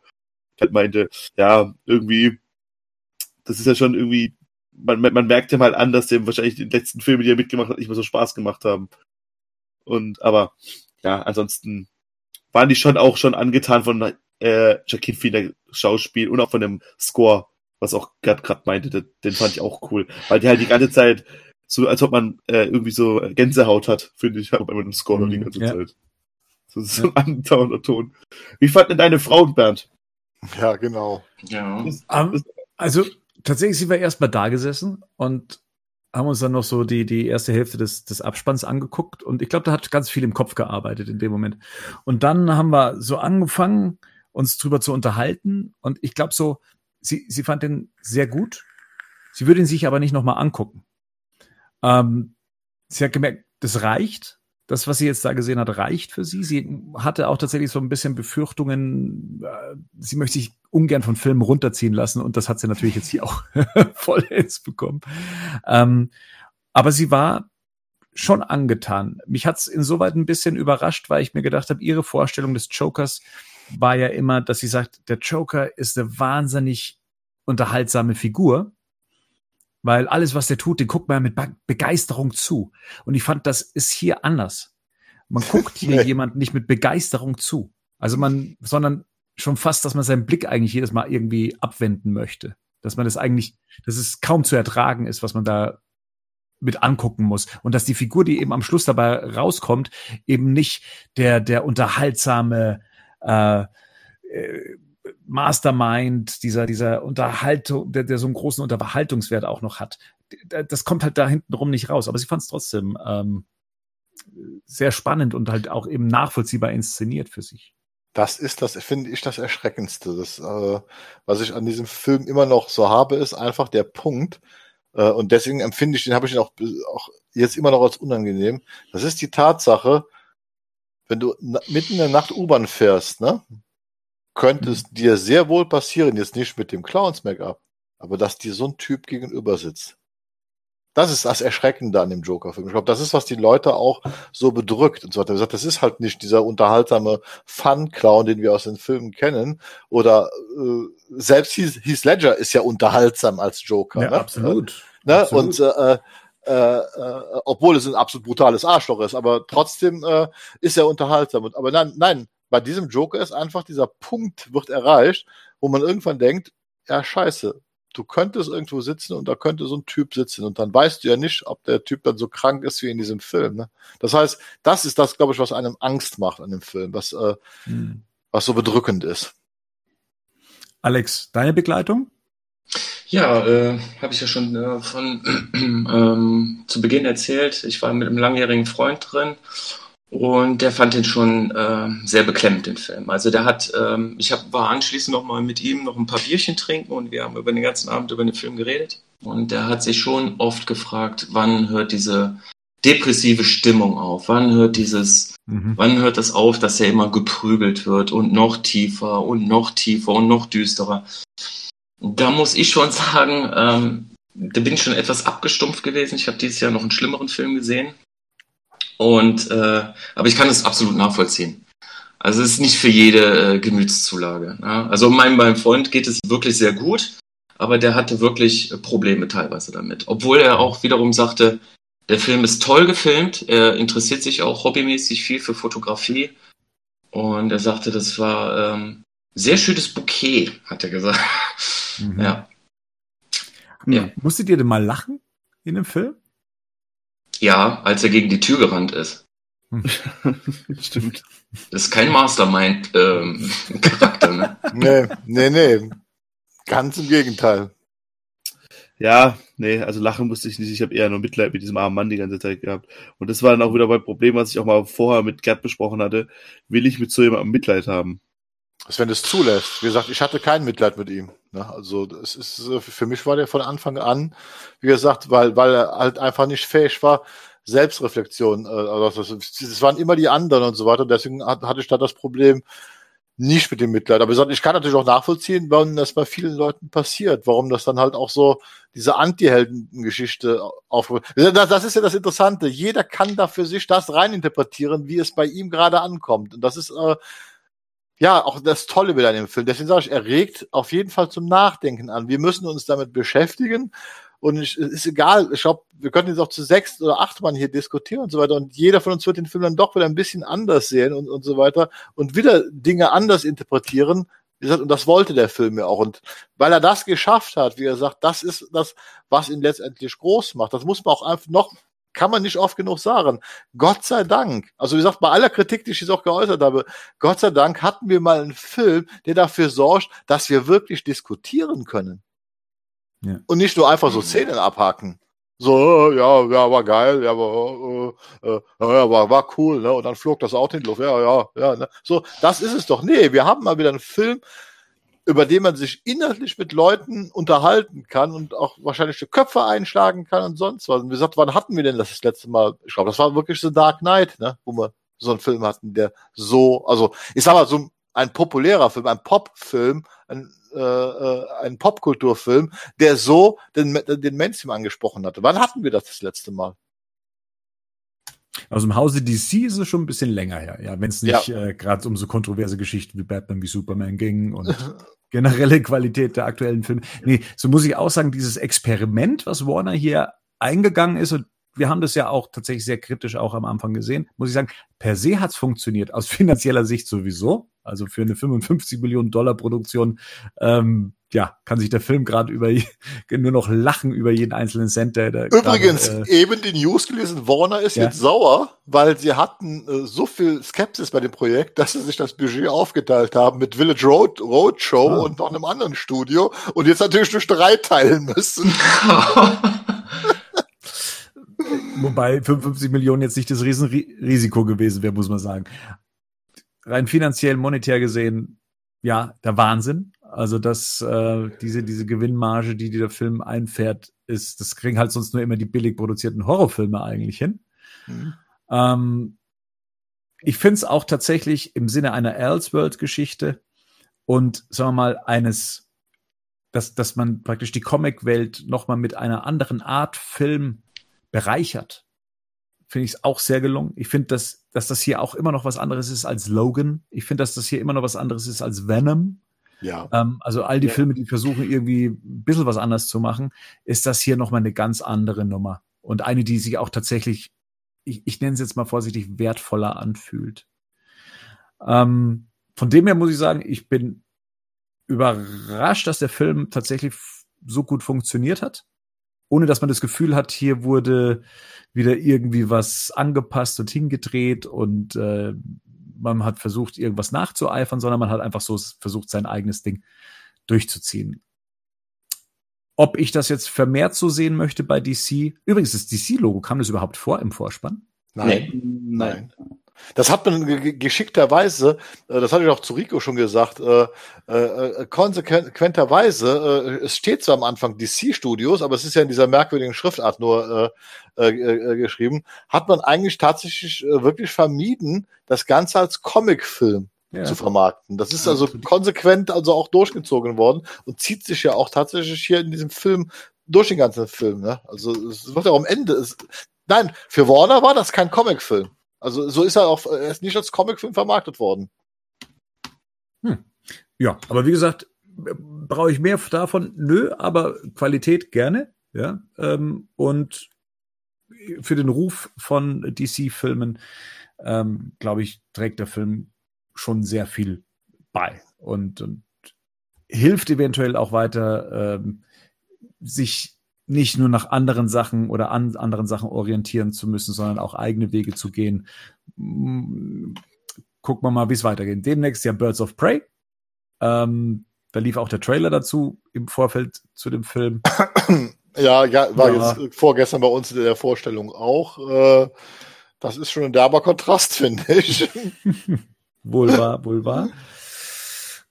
Halt meinte, ja, irgendwie, das ist ja schon irgendwie man, man merkt ja mal an, dass dem wahrscheinlich die letzten Filme, die er mitgemacht hat, nicht mehr so Spaß gemacht haben. Und aber ja, ansonsten waren die schon auch schon angetan von äh, Jacqueline Phoenix Schauspiel und auch von dem Score, was auch gerade gerade meinte, den, den fand ich auch cool, weil die halt die ganze Zeit so, als ob man äh, irgendwie so Gänsehaut hat, finde ich, aber mit dem Score mm, die ganze ja. Zeit. So, so ja. ein andauernder Ton. Wie fand denn deine Frau, Bernd? Ja, genau. Ja. Das, das, also tatsächlich sind wir erstmal da gesessen und haben uns dann noch so die, die erste Hälfte des, des Abspanns angeguckt und ich glaube, da hat ganz viel im Kopf gearbeitet in dem Moment. Und dann haben wir so angefangen, uns drüber zu unterhalten und ich glaube so, sie, sie fand den sehr gut. Sie würde ihn sich aber nicht nochmal angucken. Ähm, sie hat gemerkt, das reicht das, was sie jetzt da gesehen hat, reicht für sie. Sie hatte auch tatsächlich so ein bisschen Befürchtungen, äh, sie möchte sich ungern von Filmen runterziehen lassen und das hat sie natürlich jetzt hier auch vollends bekommen. Ähm, aber sie war schon angetan. Mich hat's insoweit ein bisschen überrascht, weil ich mir gedacht habe, ihre Vorstellung des Jokers war ja immer, dass sie sagt, der Joker ist eine wahnsinnig unterhaltsame Figur weil alles, was der tut, den guckt man mit Begeisterung zu. Und ich fand, das ist hier anders. Man guckt hier jemand nicht mit Begeisterung zu. Also man, sondern schon fast, dass man seinen Blick eigentlich jedes Mal irgendwie abwenden möchte. Dass man das eigentlich, dass es kaum zu ertragen ist, was man da mit angucken muss. Und dass die Figur, die eben am Schluss dabei rauskommt, eben nicht der, der unterhaltsame, äh, äh Mastermind, dieser, dieser Unterhaltung, der, der so einen großen Unterhaltungswert auch noch hat. Das kommt halt da hinten rum nicht raus. Aber sie fand es trotzdem ähm, sehr spannend und halt auch eben nachvollziehbar inszeniert für sich. Das ist das, finde ich, das Erschreckendste. Das, äh, was ich an diesem Film immer noch so habe, ist einfach der Punkt, äh, und deswegen empfinde ich den, habe ich ihn auch, auch jetzt immer noch als unangenehm. Das ist die Tatsache, wenn du mitten in der Nacht U-Bahn fährst, ne? Könnte es dir sehr wohl passieren, jetzt nicht mit dem Clowns-Make-up, aber dass dir so ein Typ gegenüber sitzt. Das ist das Erschreckende an dem Joker-Film. Ich glaube, das ist, was die Leute auch so bedrückt und so weiter. Gesagt, das ist halt nicht dieser unterhaltsame Fun-Clown, den wir aus den Filmen kennen. Oder äh, selbst Heath Ledger ist ja unterhaltsam als Joker. Ja, ne? absolut. Ne? absolut. Und äh, äh, äh, obwohl es ein absolut brutales Arschloch ist, aber trotzdem äh, ist er unterhaltsam. Und, aber nein, nein, bei diesem Joker ist einfach dieser Punkt wird erreicht, wo man irgendwann denkt, ja scheiße, du könntest irgendwo sitzen und da könnte so ein Typ sitzen und dann weißt du ja nicht, ob der Typ dann so krank ist wie in diesem Film. Ne? Das heißt, das ist das, glaube ich, was einem Angst macht an dem Film, was, äh, hm. was so bedrückend ist. Alex, deine Begleitung? Ja, äh, habe ich ja schon äh, von ähm, zu Beginn erzählt. Ich war mit einem langjährigen Freund drin und der fand den schon äh, sehr beklemmend, den Film. Also der hat, ähm, ich hab, war anschließend noch mal mit ihm noch ein paar Bierchen trinken und wir haben über den ganzen Abend über den Film geredet. Und der hat sich schon oft gefragt, wann hört diese depressive Stimmung auf? Wann hört dieses, mhm. wann hört das auf, dass er immer geprügelt wird und noch tiefer und noch tiefer und noch düsterer? Da muss ich schon sagen, ähm, da bin ich schon etwas abgestumpft gewesen. Ich habe dieses Jahr noch einen schlimmeren Film gesehen. Und äh, aber ich kann es absolut nachvollziehen. Also es ist nicht für jede äh, Gemütszulage. Ja? Also meinem, meinem Freund geht es wirklich sehr gut, aber der hatte wirklich Probleme teilweise damit. Obwohl er auch wiederum sagte, der Film ist toll gefilmt, er interessiert sich auch hobbymäßig viel für Fotografie. Und er sagte, das war ähm, sehr schönes Bouquet, hat er gesagt. Mhm. Ja. ja. Musstet ihr denn mal lachen in dem Film? Ja, als er gegen die Tür gerannt ist. Stimmt. Das ist kein Mastermind-Charakter, ne? Nee, nee, nee. Ganz im Gegenteil. Ja, nee, also lachen musste ich nicht. Ich habe eher nur Mitleid mit diesem armen Mann die ganze Zeit gehabt. Und das war dann auch wieder mein Problem, was ich auch mal vorher mit Gerd besprochen hatte. Will ich mit so jemandem Mitleid haben? Also wenn es zulässt. Wie gesagt, ich hatte kein Mitleid mit ihm. Ne? Also es ist für mich war der von Anfang an, wie gesagt, weil weil er halt einfach nicht fähig war, Selbstreflexion. Äh, also es waren immer die anderen und so weiter. Deswegen hatte ich da das Problem nicht mit dem Mitleid. Aber ich kann natürlich auch nachvollziehen, warum das bei vielen Leuten passiert, warum das dann halt auch so diese Anti-Helden-Geschichte aufkommt. Das ist ja das Interessante. Jeder kann da für sich das reininterpretieren, wie es bei ihm gerade ankommt. Und das ist äh, ja auch das Tolle wieder an dem Film. Deswegen sage ich, er regt auf jeden Fall zum Nachdenken an. Wir müssen uns damit beschäftigen und es ist egal, ich glaube, wir könnten jetzt auch zu sechs oder acht Mann hier diskutieren und so weiter. Und jeder von uns wird den Film dann doch wieder ein bisschen anders sehen und, und so weiter und wieder Dinge anders interpretieren. Wie gesagt, und das wollte der Film ja auch. Und weil er das geschafft hat, wie er sagt, das ist das, was ihn letztendlich groß macht. Das muss man auch einfach noch, kann man nicht oft genug sagen. Gott sei Dank. Also wie gesagt, bei aller Kritik, die ich jetzt auch geäußert habe, Gott sei Dank hatten wir mal einen Film, der dafür sorgt, dass wir wirklich diskutieren können. Ja. Und nicht nur einfach so Szenen abhaken. So, ja, ja, war geil, ja, war, äh, äh, ja, war, war cool, ne? Und dann flog das Auto in die Luft, ja, ja, ja, ne? So, das ist es doch. Nee, wir haben mal wieder einen Film, über den man sich inhaltlich mit Leuten unterhalten kann und auch wahrscheinlich die Köpfe einschlagen kann und sonst was. Und wie gesagt, wann hatten wir denn das, das letzte Mal? Ich glaube, das war wirklich The Dark Knight, ne? Wo wir so einen Film hatten, der so, also ich sag mal, so ein populärer Film, ein Popfilm, ein äh, äh, ein Popkulturfilm, der so den, den Mainstream angesprochen hatte. Wann hatten wir das das letzte Mal? Aus dem Hause DC ist es schon ein bisschen länger her, ja, wenn es nicht ja. äh, gerade um so kontroverse Geschichten wie Batman wie Superman ging und generelle Qualität der aktuellen Filme. Nee, so muss ich auch sagen, dieses Experiment, was Warner hier eingegangen ist und wir haben das ja auch tatsächlich sehr kritisch auch am Anfang gesehen, muss ich sagen, per se hat's funktioniert, aus finanzieller Sicht sowieso. Also für eine 55 Millionen Dollar Produktion, ähm, ja, kann sich der Film gerade über nur noch lachen über jeden einzelnen Cent, der, der Übrigens, grade, äh, eben die News gelesen, Warner ist ja? jetzt sauer, weil sie hatten äh, so viel Skepsis bei dem Projekt, dass sie sich das Budget aufgeteilt haben mit Village Road Roadshow ah. und noch einem anderen Studio und jetzt natürlich durch drei teilen müssen. Wobei 55 Millionen jetzt nicht das Riesenrisiko gewesen wäre, muss man sagen. Rein finanziell, monetär gesehen, ja, der Wahnsinn. Also dass äh, diese, diese Gewinnmarge, die der Film einfährt, ist, das kriegen halt sonst nur immer die billig produzierten Horrorfilme eigentlich hin. Mhm. Ähm, ich finde es auch tatsächlich im Sinne einer Elseworld-Geschichte und sagen wir mal eines, dass, dass man praktisch die Comic-Welt nochmal mit einer anderen Art Film bereichert. Finde ich es auch sehr gelungen. Ich finde, dass, dass das hier auch immer noch was anderes ist als Logan. Ich finde, dass das hier immer noch was anderes ist als Venom. Ja. Ähm, also all die ja. Filme, die versuchen irgendwie ein bisschen was anders zu machen, ist das hier nochmal eine ganz andere Nummer. Und eine, die sich auch tatsächlich, ich, ich nenne es jetzt mal vorsichtig, wertvoller anfühlt. Ähm, von dem her muss ich sagen, ich bin überrascht, dass der Film tatsächlich so gut funktioniert hat ohne dass man das Gefühl hat, hier wurde wieder irgendwie was angepasst und hingedreht und äh, man hat versucht, irgendwas nachzueifern, sondern man hat einfach so versucht, sein eigenes Ding durchzuziehen. Ob ich das jetzt vermehrt so sehen möchte bei DC, übrigens, das DC-Logo, kam das überhaupt vor im Vorspann? Nein. Nein. Nein. Das hat man geschickterweise, äh, das hatte ich auch zu Rico schon gesagt, äh, äh, konsequenterweise, es steht zwar am Anfang DC Studios, aber es ist ja in dieser merkwürdigen Schriftart nur geschrieben, hat man eigentlich tatsächlich wirklich vermieden, das Ganze als Comicfilm ja. zu vermarkten. Das ist also konsequent also auch durchgezogen worden und zieht sich ja auch tatsächlich hier in diesem Film durch den ganzen Film. Ne? Also es wird ja auch am Ende. Es, nein, für Warner war das kein Comicfilm. Also so ist er auch, er ist nicht als Comicfilm vermarktet worden. Hm. Ja, aber wie gesagt, brauche ich mehr davon? Nö, aber Qualität gerne. Ja, ähm, und für den Ruf von DC-Filmen, ähm, glaube ich, trägt der Film schon sehr viel bei und, und hilft eventuell auch weiter, ähm, sich nicht nur nach anderen Sachen oder an anderen Sachen orientieren zu müssen, sondern auch eigene Wege zu gehen. Mm, gucken wir mal, wie es weitergeht. Demnächst ja Birds of Prey. Ähm, da lief auch der Trailer dazu im Vorfeld zu dem Film. Ja, ja war ja. jetzt vorgestern bei uns in der Vorstellung auch. Äh, das ist schon ein derber Kontrast, finde ich. wohl wahr, wohl wahr.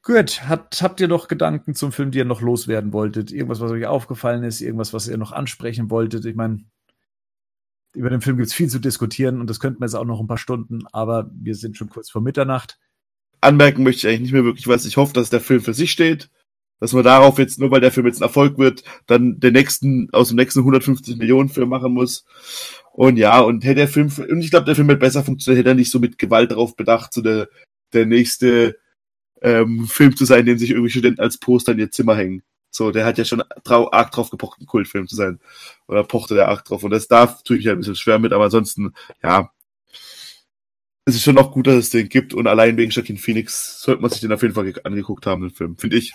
Gut, hat, habt ihr noch Gedanken zum Film, die ihr noch loswerden wolltet? Irgendwas, was euch aufgefallen ist? Irgendwas, was ihr noch ansprechen wolltet? Ich meine, über den Film gibt es viel zu diskutieren und das könnten wir jetzt auch noch ein paar Stunden, aber wir sind schon kurz vor Mitternacht. Anmerken möchte ich eigentlich nicht mehr wirklich was. Ich hoffe, dass der Film für sich steht. Dass man darauf jetzt, nur weil der Film jetzt ein Erfolg wird, dann den nächsten, aus dem nächsten 150 Millionen Film machen muss. Und ja, und hätte der Film, und ich glaube, der Film hätte besser funktioniert, hätte er nicht so mit Gewalt darauf bedacht, so der, der nächste ähm, Film zu sein, den sich irgendwie Studenten als Poster in ihr Zimmer hängen. So, der hat ja schon trau arg drauf gepocht, ein Kultfilm zu sein. Oder pochte der arg drauf. Und das darf tue ich halt ein bisschen schwer mit, aber ansonsten, ja. Es ist schon auch gut, dass es den gibt und allein wegen Joaquin Phoenix sollte man sich den auf jeden Fall angeguckt haben, den Film, finde ich.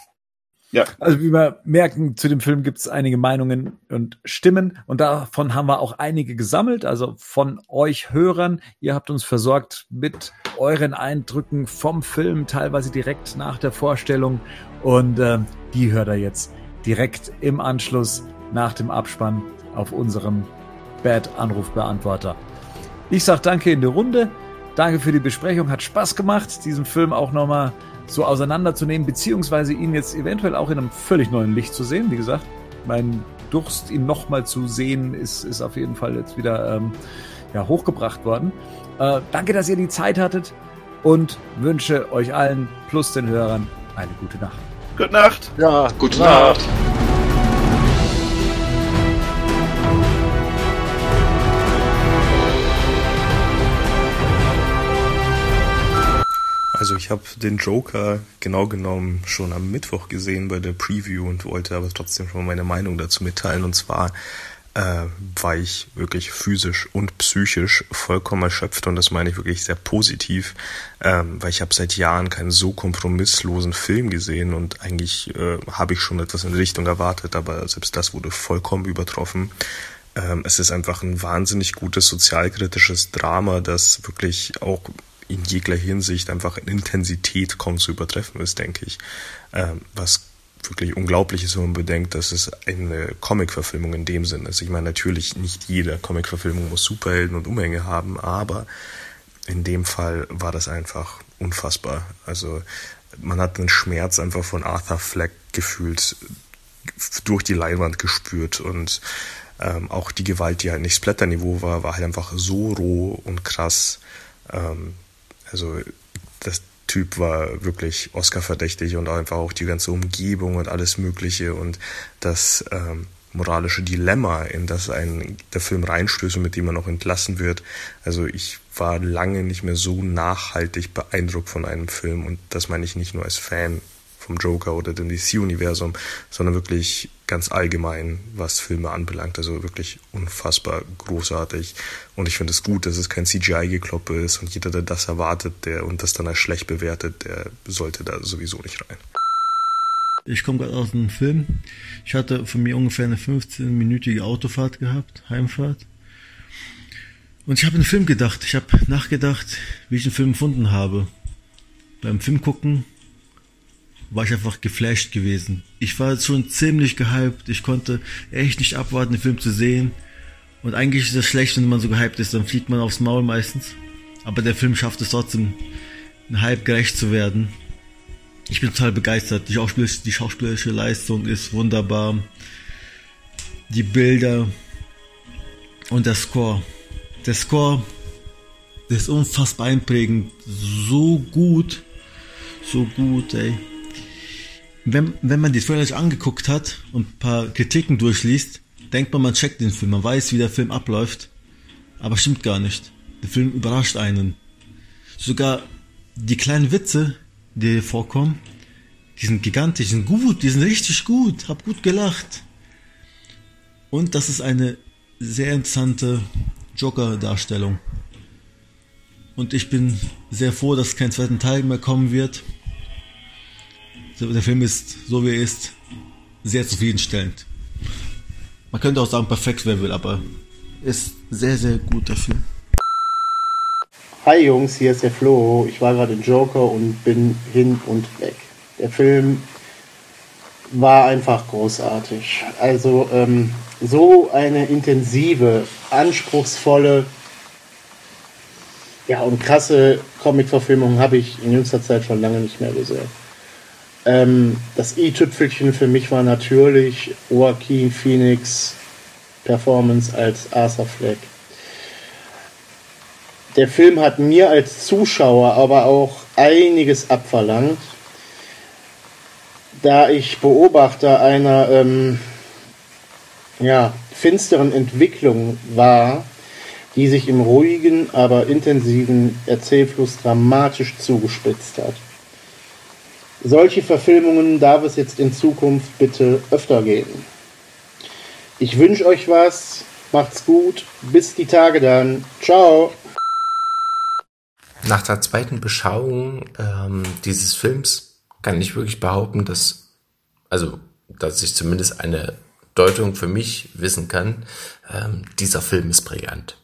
Ja. Also wie wir merken, zu dem Film gibt es einige Meinungen und Stimmen und davon haben wir auch einige gesammelt, also von euch Hörern. Ihr habt uns versorgt mit euren Eindrücken vom Film, teilweise direkt nach der Vorstellung und äh, die hört er jetzt direkt im Anschluss nach dem Abspann auf unserem Bad-Anrufbeantworter. Ich sag danke in die Runde, danke für die Besprechung, hat Spaß gemacht, diesen Film auch nochmal so auseinanderzunehmen, beziehungsweise ihn jetzt eventuell auch in einem völlig neuen Licht zu sehen. Wie gesagt, mein Durst, ihn nochmal zu sehen, ist, ist auf jeden Fall jetzt wieder ähm, ja, hochgebracht worden. Äh, danke, dass ihr die Zeit hattet und wünsche euch allen plus den Hörern eine gute Nacht. Gute Nacht. Ja, gute Nacht. Nacht. Ich habe den Joker genau genommen schon am Mittwoch gesehen bei der Preview und wollte aber trotzdem schon meine Meinung dazu mitteilen. Und zwar äh, war ich wirklich physisch und psychisch vollkommen erschöpft und das meine ich wirklich sehr positiv, ähm, weil ich habe seit Jahren keinen so kompromisslosen Film gesehen und eigentlich äh, habe ich schon etwas in Richtung erwartet, aber selbst das wurde vollkommen übertroffen. Ähm, es ist einfach ein wahnsinnig gutes sozialkritisches Drama, das wirklich auch in jeglicher Hinsicht einfach in Intensität kaum zu übertreffen ist, denke ich. Ähm, was wirklich unglaublich ist, wenn man bedenkt, dass es eine Comic-Verfilmung in dem Sinn ist. Ich meine, natürlich nicht jede Comic-Verfilmung muss Superhelden und Umhänge haben, aber in dem Fall war das einfach unfassbar. Also man hat den Schmerz einfach von Arthur Fleck gefühlt durch die Leinwand gespürt und ähm, auch die Gewalt, die halt nicht Splatter-Niveau war, war halt einfach so roh und krass. Ähm, also das Typ war wirklich Oscar-verdächtig und einfach auch die ganze Umgebung und alles Mögliche und das ähm, moralische Dilemma, in das ein der Film reinstößt und mit dem man auch entlassen wird. Also ich war lange nicht mehr so nachhaltig beeindruckt von einem Film und das meine ich nicht nur als Fan vom Joker oder dem DC-Universum, sondern wirklich ganz allgemein, was Filme anbelangt. Also wirklich unfassbar großartig. Und ich finde es gut, dass es kein CGI-Gekloppe ist und jeder, der das erwartet der und das dann als schlecht bewertet, der sollte da sowieso nicht rein. Ich komme gerade aus einem Film. Ich hatte von mir ungefähr eine 15-minütige Autofahrt gehabt, Heimfahrt. Und ich habe einen Film gedacht. Ich habe nachgedacht, wie ich den Film gefunden habe. Beim Film gucken war ich einfach geflasht gewesen. Ich war schon ziemlich gehypt. Ich konnte echt nicht abwarten, den Film zu sehen. Und eigentlich ist das schlecht, wenn man so gehypt ist, dann fliegt man aufs Maul meistens. Aber der Film schafft es trotzdem, ein Hype gerecht zu werden. Ich bin total begeistert. Die schauspielerische, die schauspielerische Leistung ist wunderbar. Die Bilder und der Score. Der Score ist unfassbar einprägend. So gut. So gut, ey wenn, wenn man die Trailer angeguckt hat und ein paar Kritiken durchliest, denkt man, man checkt den Film, man weiß, wie der Film abläuft. Aber stimmt gar nicht. Der Film überrascht einen. Sogar die kleinen Witze, die hier vorkommen, die sind gigantisch, die sind gut, die sind richtig gut, hab gut gelacht. Und das ist eine sehr interessante Joker-Darstellung. Und ich bin sehr froh, dass kein zweiten Teil mehr kommen wird der Film ist, so wie er ist, sehr zufriedenstellend. Man könnte auch sagen, perfekt, wer will, aber ist sehr, sehr guter Film. Hi Jungs, hier ist der Flo. Ich war gerade in Joker und bin hin und weg. Der Film war einfach großartig. Also ähm, so eine intensive, anspruchsvolle ja, und krasse Comic-Verfilmung habe ich in jüngster Zeit schon lange nicht mehr gesehen. Ähm, das i-Tüpfelchen für mich war natürlich Joaquin Phoenix Performance als Arthur Fleck. Der Film hat mir als Zuschauer aber auch einiges abverlangt, da ich Beobachter einer ähm, ja, finsteren Entwicklung war, die sich im ruhigen, aber intensiven Erzählfluss dramatisch zugespitzt hat. Solche Verfilmungen darf es jetzt in Zukunft bitte öfter geben. Ich wünsche euch was, macht's gut, bis die Tage dann. Ciao. Nach der zweiten Beschauung ähm, dieses Films kann ich wirklich behaupten, dass, also, dass ich zumindest eine Deutung für mich wissen kann, ähm, dieser Film ist brillant.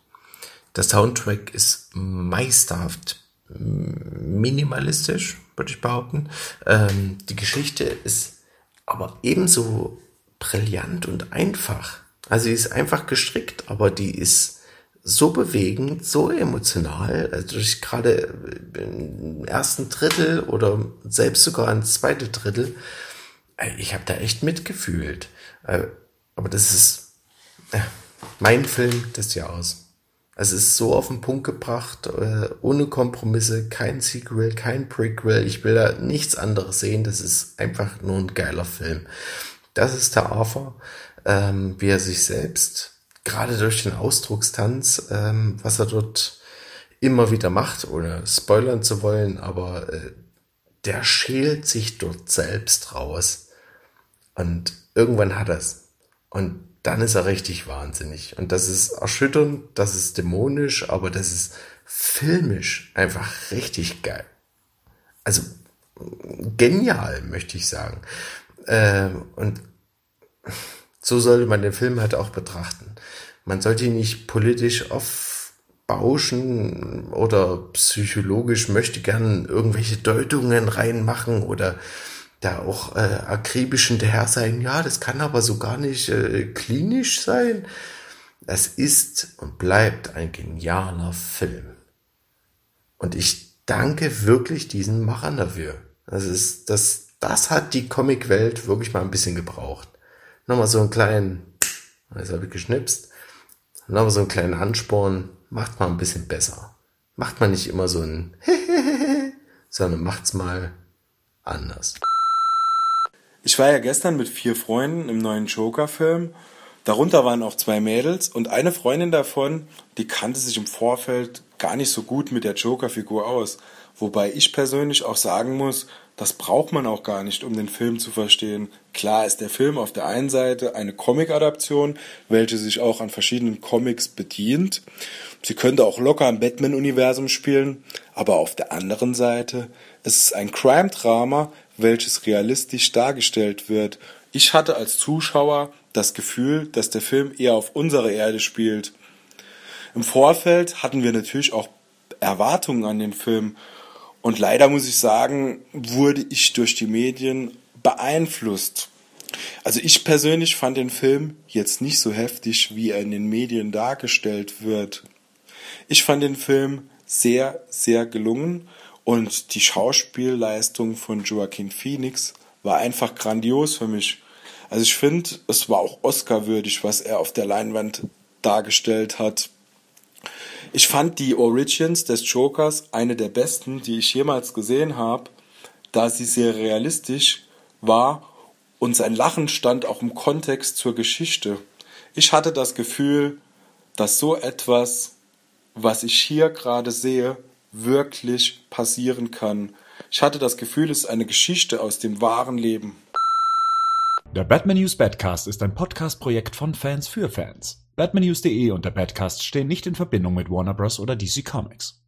Der Soundtrack ist meisterhaft minimalistisch, würde ich behaupten. Ähm, die Geschichte ist aber ebenso brillant und einfach. Also die ist einfach gestrickt, aber die ist so bewegend, so emotional, also ich gerade im ersten Drittel oder selbst sogar ein zweites Drittel, ich habe da echt mitgefühlt. Äh, aber das ist mein Film des Jahres. Es ist so auf den Punkt gebracht, äh, ohne Kompromisse, kein Sequel, kein Prequel. Ich will da nichts anderes sehen. Das ist einfach nur ein geiler Film. Das ist der Arthur, ähm, wie er sich selbst, gerade durch den Ausdruckstanz, ähm, was er dort immer wieder macht, ohne spoilern zu wollen, aber äh, der schält sich dort selbst raus. Und irgendwann hat er es. Und dann ist er richtig wahnsinnig. Und das ist erschütternd, das ist dämonisch, aber das ist filmisch einfach richtig geil. Also genial, möchte ich sagen. Ähm, und so sollte man den Film halt auch betrachten. Man sollte ihn nicht politisch aufbauschen oder psychologisch möchte gern irgendwelche Deutungen reinmachen oder da auch äh, akribisch hinterher sein, ja, das kann aber so gar nicht äh, klinisch sein. Es ist und bleibt ein genialer Film. Und ich danke wirklich diesen Machern dafür. Das ist, das, das hat die Comicwelt wirklich mal ein bisschen gebraucht. Nochmal so einen kleinen, das habe ich geschnipst, nochmal so einen kleinen Ansporn, macht mal ein bisschen besser. Macht man nicht immer so ein sondern macht's mal anders. Ich war ja gestern mit vier Freunden im neuen Joker-Film. Darunter waren auch zwei Mädels und eine Freundin davon, die kannte sich im Vorfeld gar nicht so gut mit der Joker-Figur aus. Wobei ich persönlich auch sagen muss, das braucht man auch gar nicht, um den Film zu verstehen. Klar ist der Film auf der einen Seite eine Comic-Adaption, welche sich auch an verschiedenen Comics bedient. Sie könnte auch locker im Batman-Universum spielen, aber auf der anderen Seite ist es ein Crime-Drama, welches realistisch dargestellt wird. Ich hatte als Zuschauer das Gefühl, dass der Film eher auf unserer Erde spielt. Im Vorfeld hatten wir natürlich auch Erwartungen an den Film und leider muss ich sagen, wurde ich durch die Medien beeinflusst. Also ich persönlich fand den Film jetzt nicht so heftig, wie er in den Medien dargestellt wird. Ich fand den Film sehr, sehr gelungen und die Schauspielleistung von Joaquin Phoenix war einfach grandios für mich. Also ich finde, es war auch Oscar-würdig, was er auf der Leinwand dargestellt hat. Ich fand die Origins des Jokers eine der besten, die ich jemals gesehen habe, da sie sehr realistisch war und sein Lachen stand auch im Kontext zur Geschichte. Ich hatte das Gefühl, dass so etwas, was ich hier gerade sehe, wirklich passieren kann. Ich hatte das Gefühl, es ist eine Geschichte aus dem wahren Leben. Der Batman News Badcast ist ein Podcast-Projekt von Fans für Fans. Batmannews.de und der Badcast stehen nicht in Verbindung mit Warner Bros. oder DC Comics.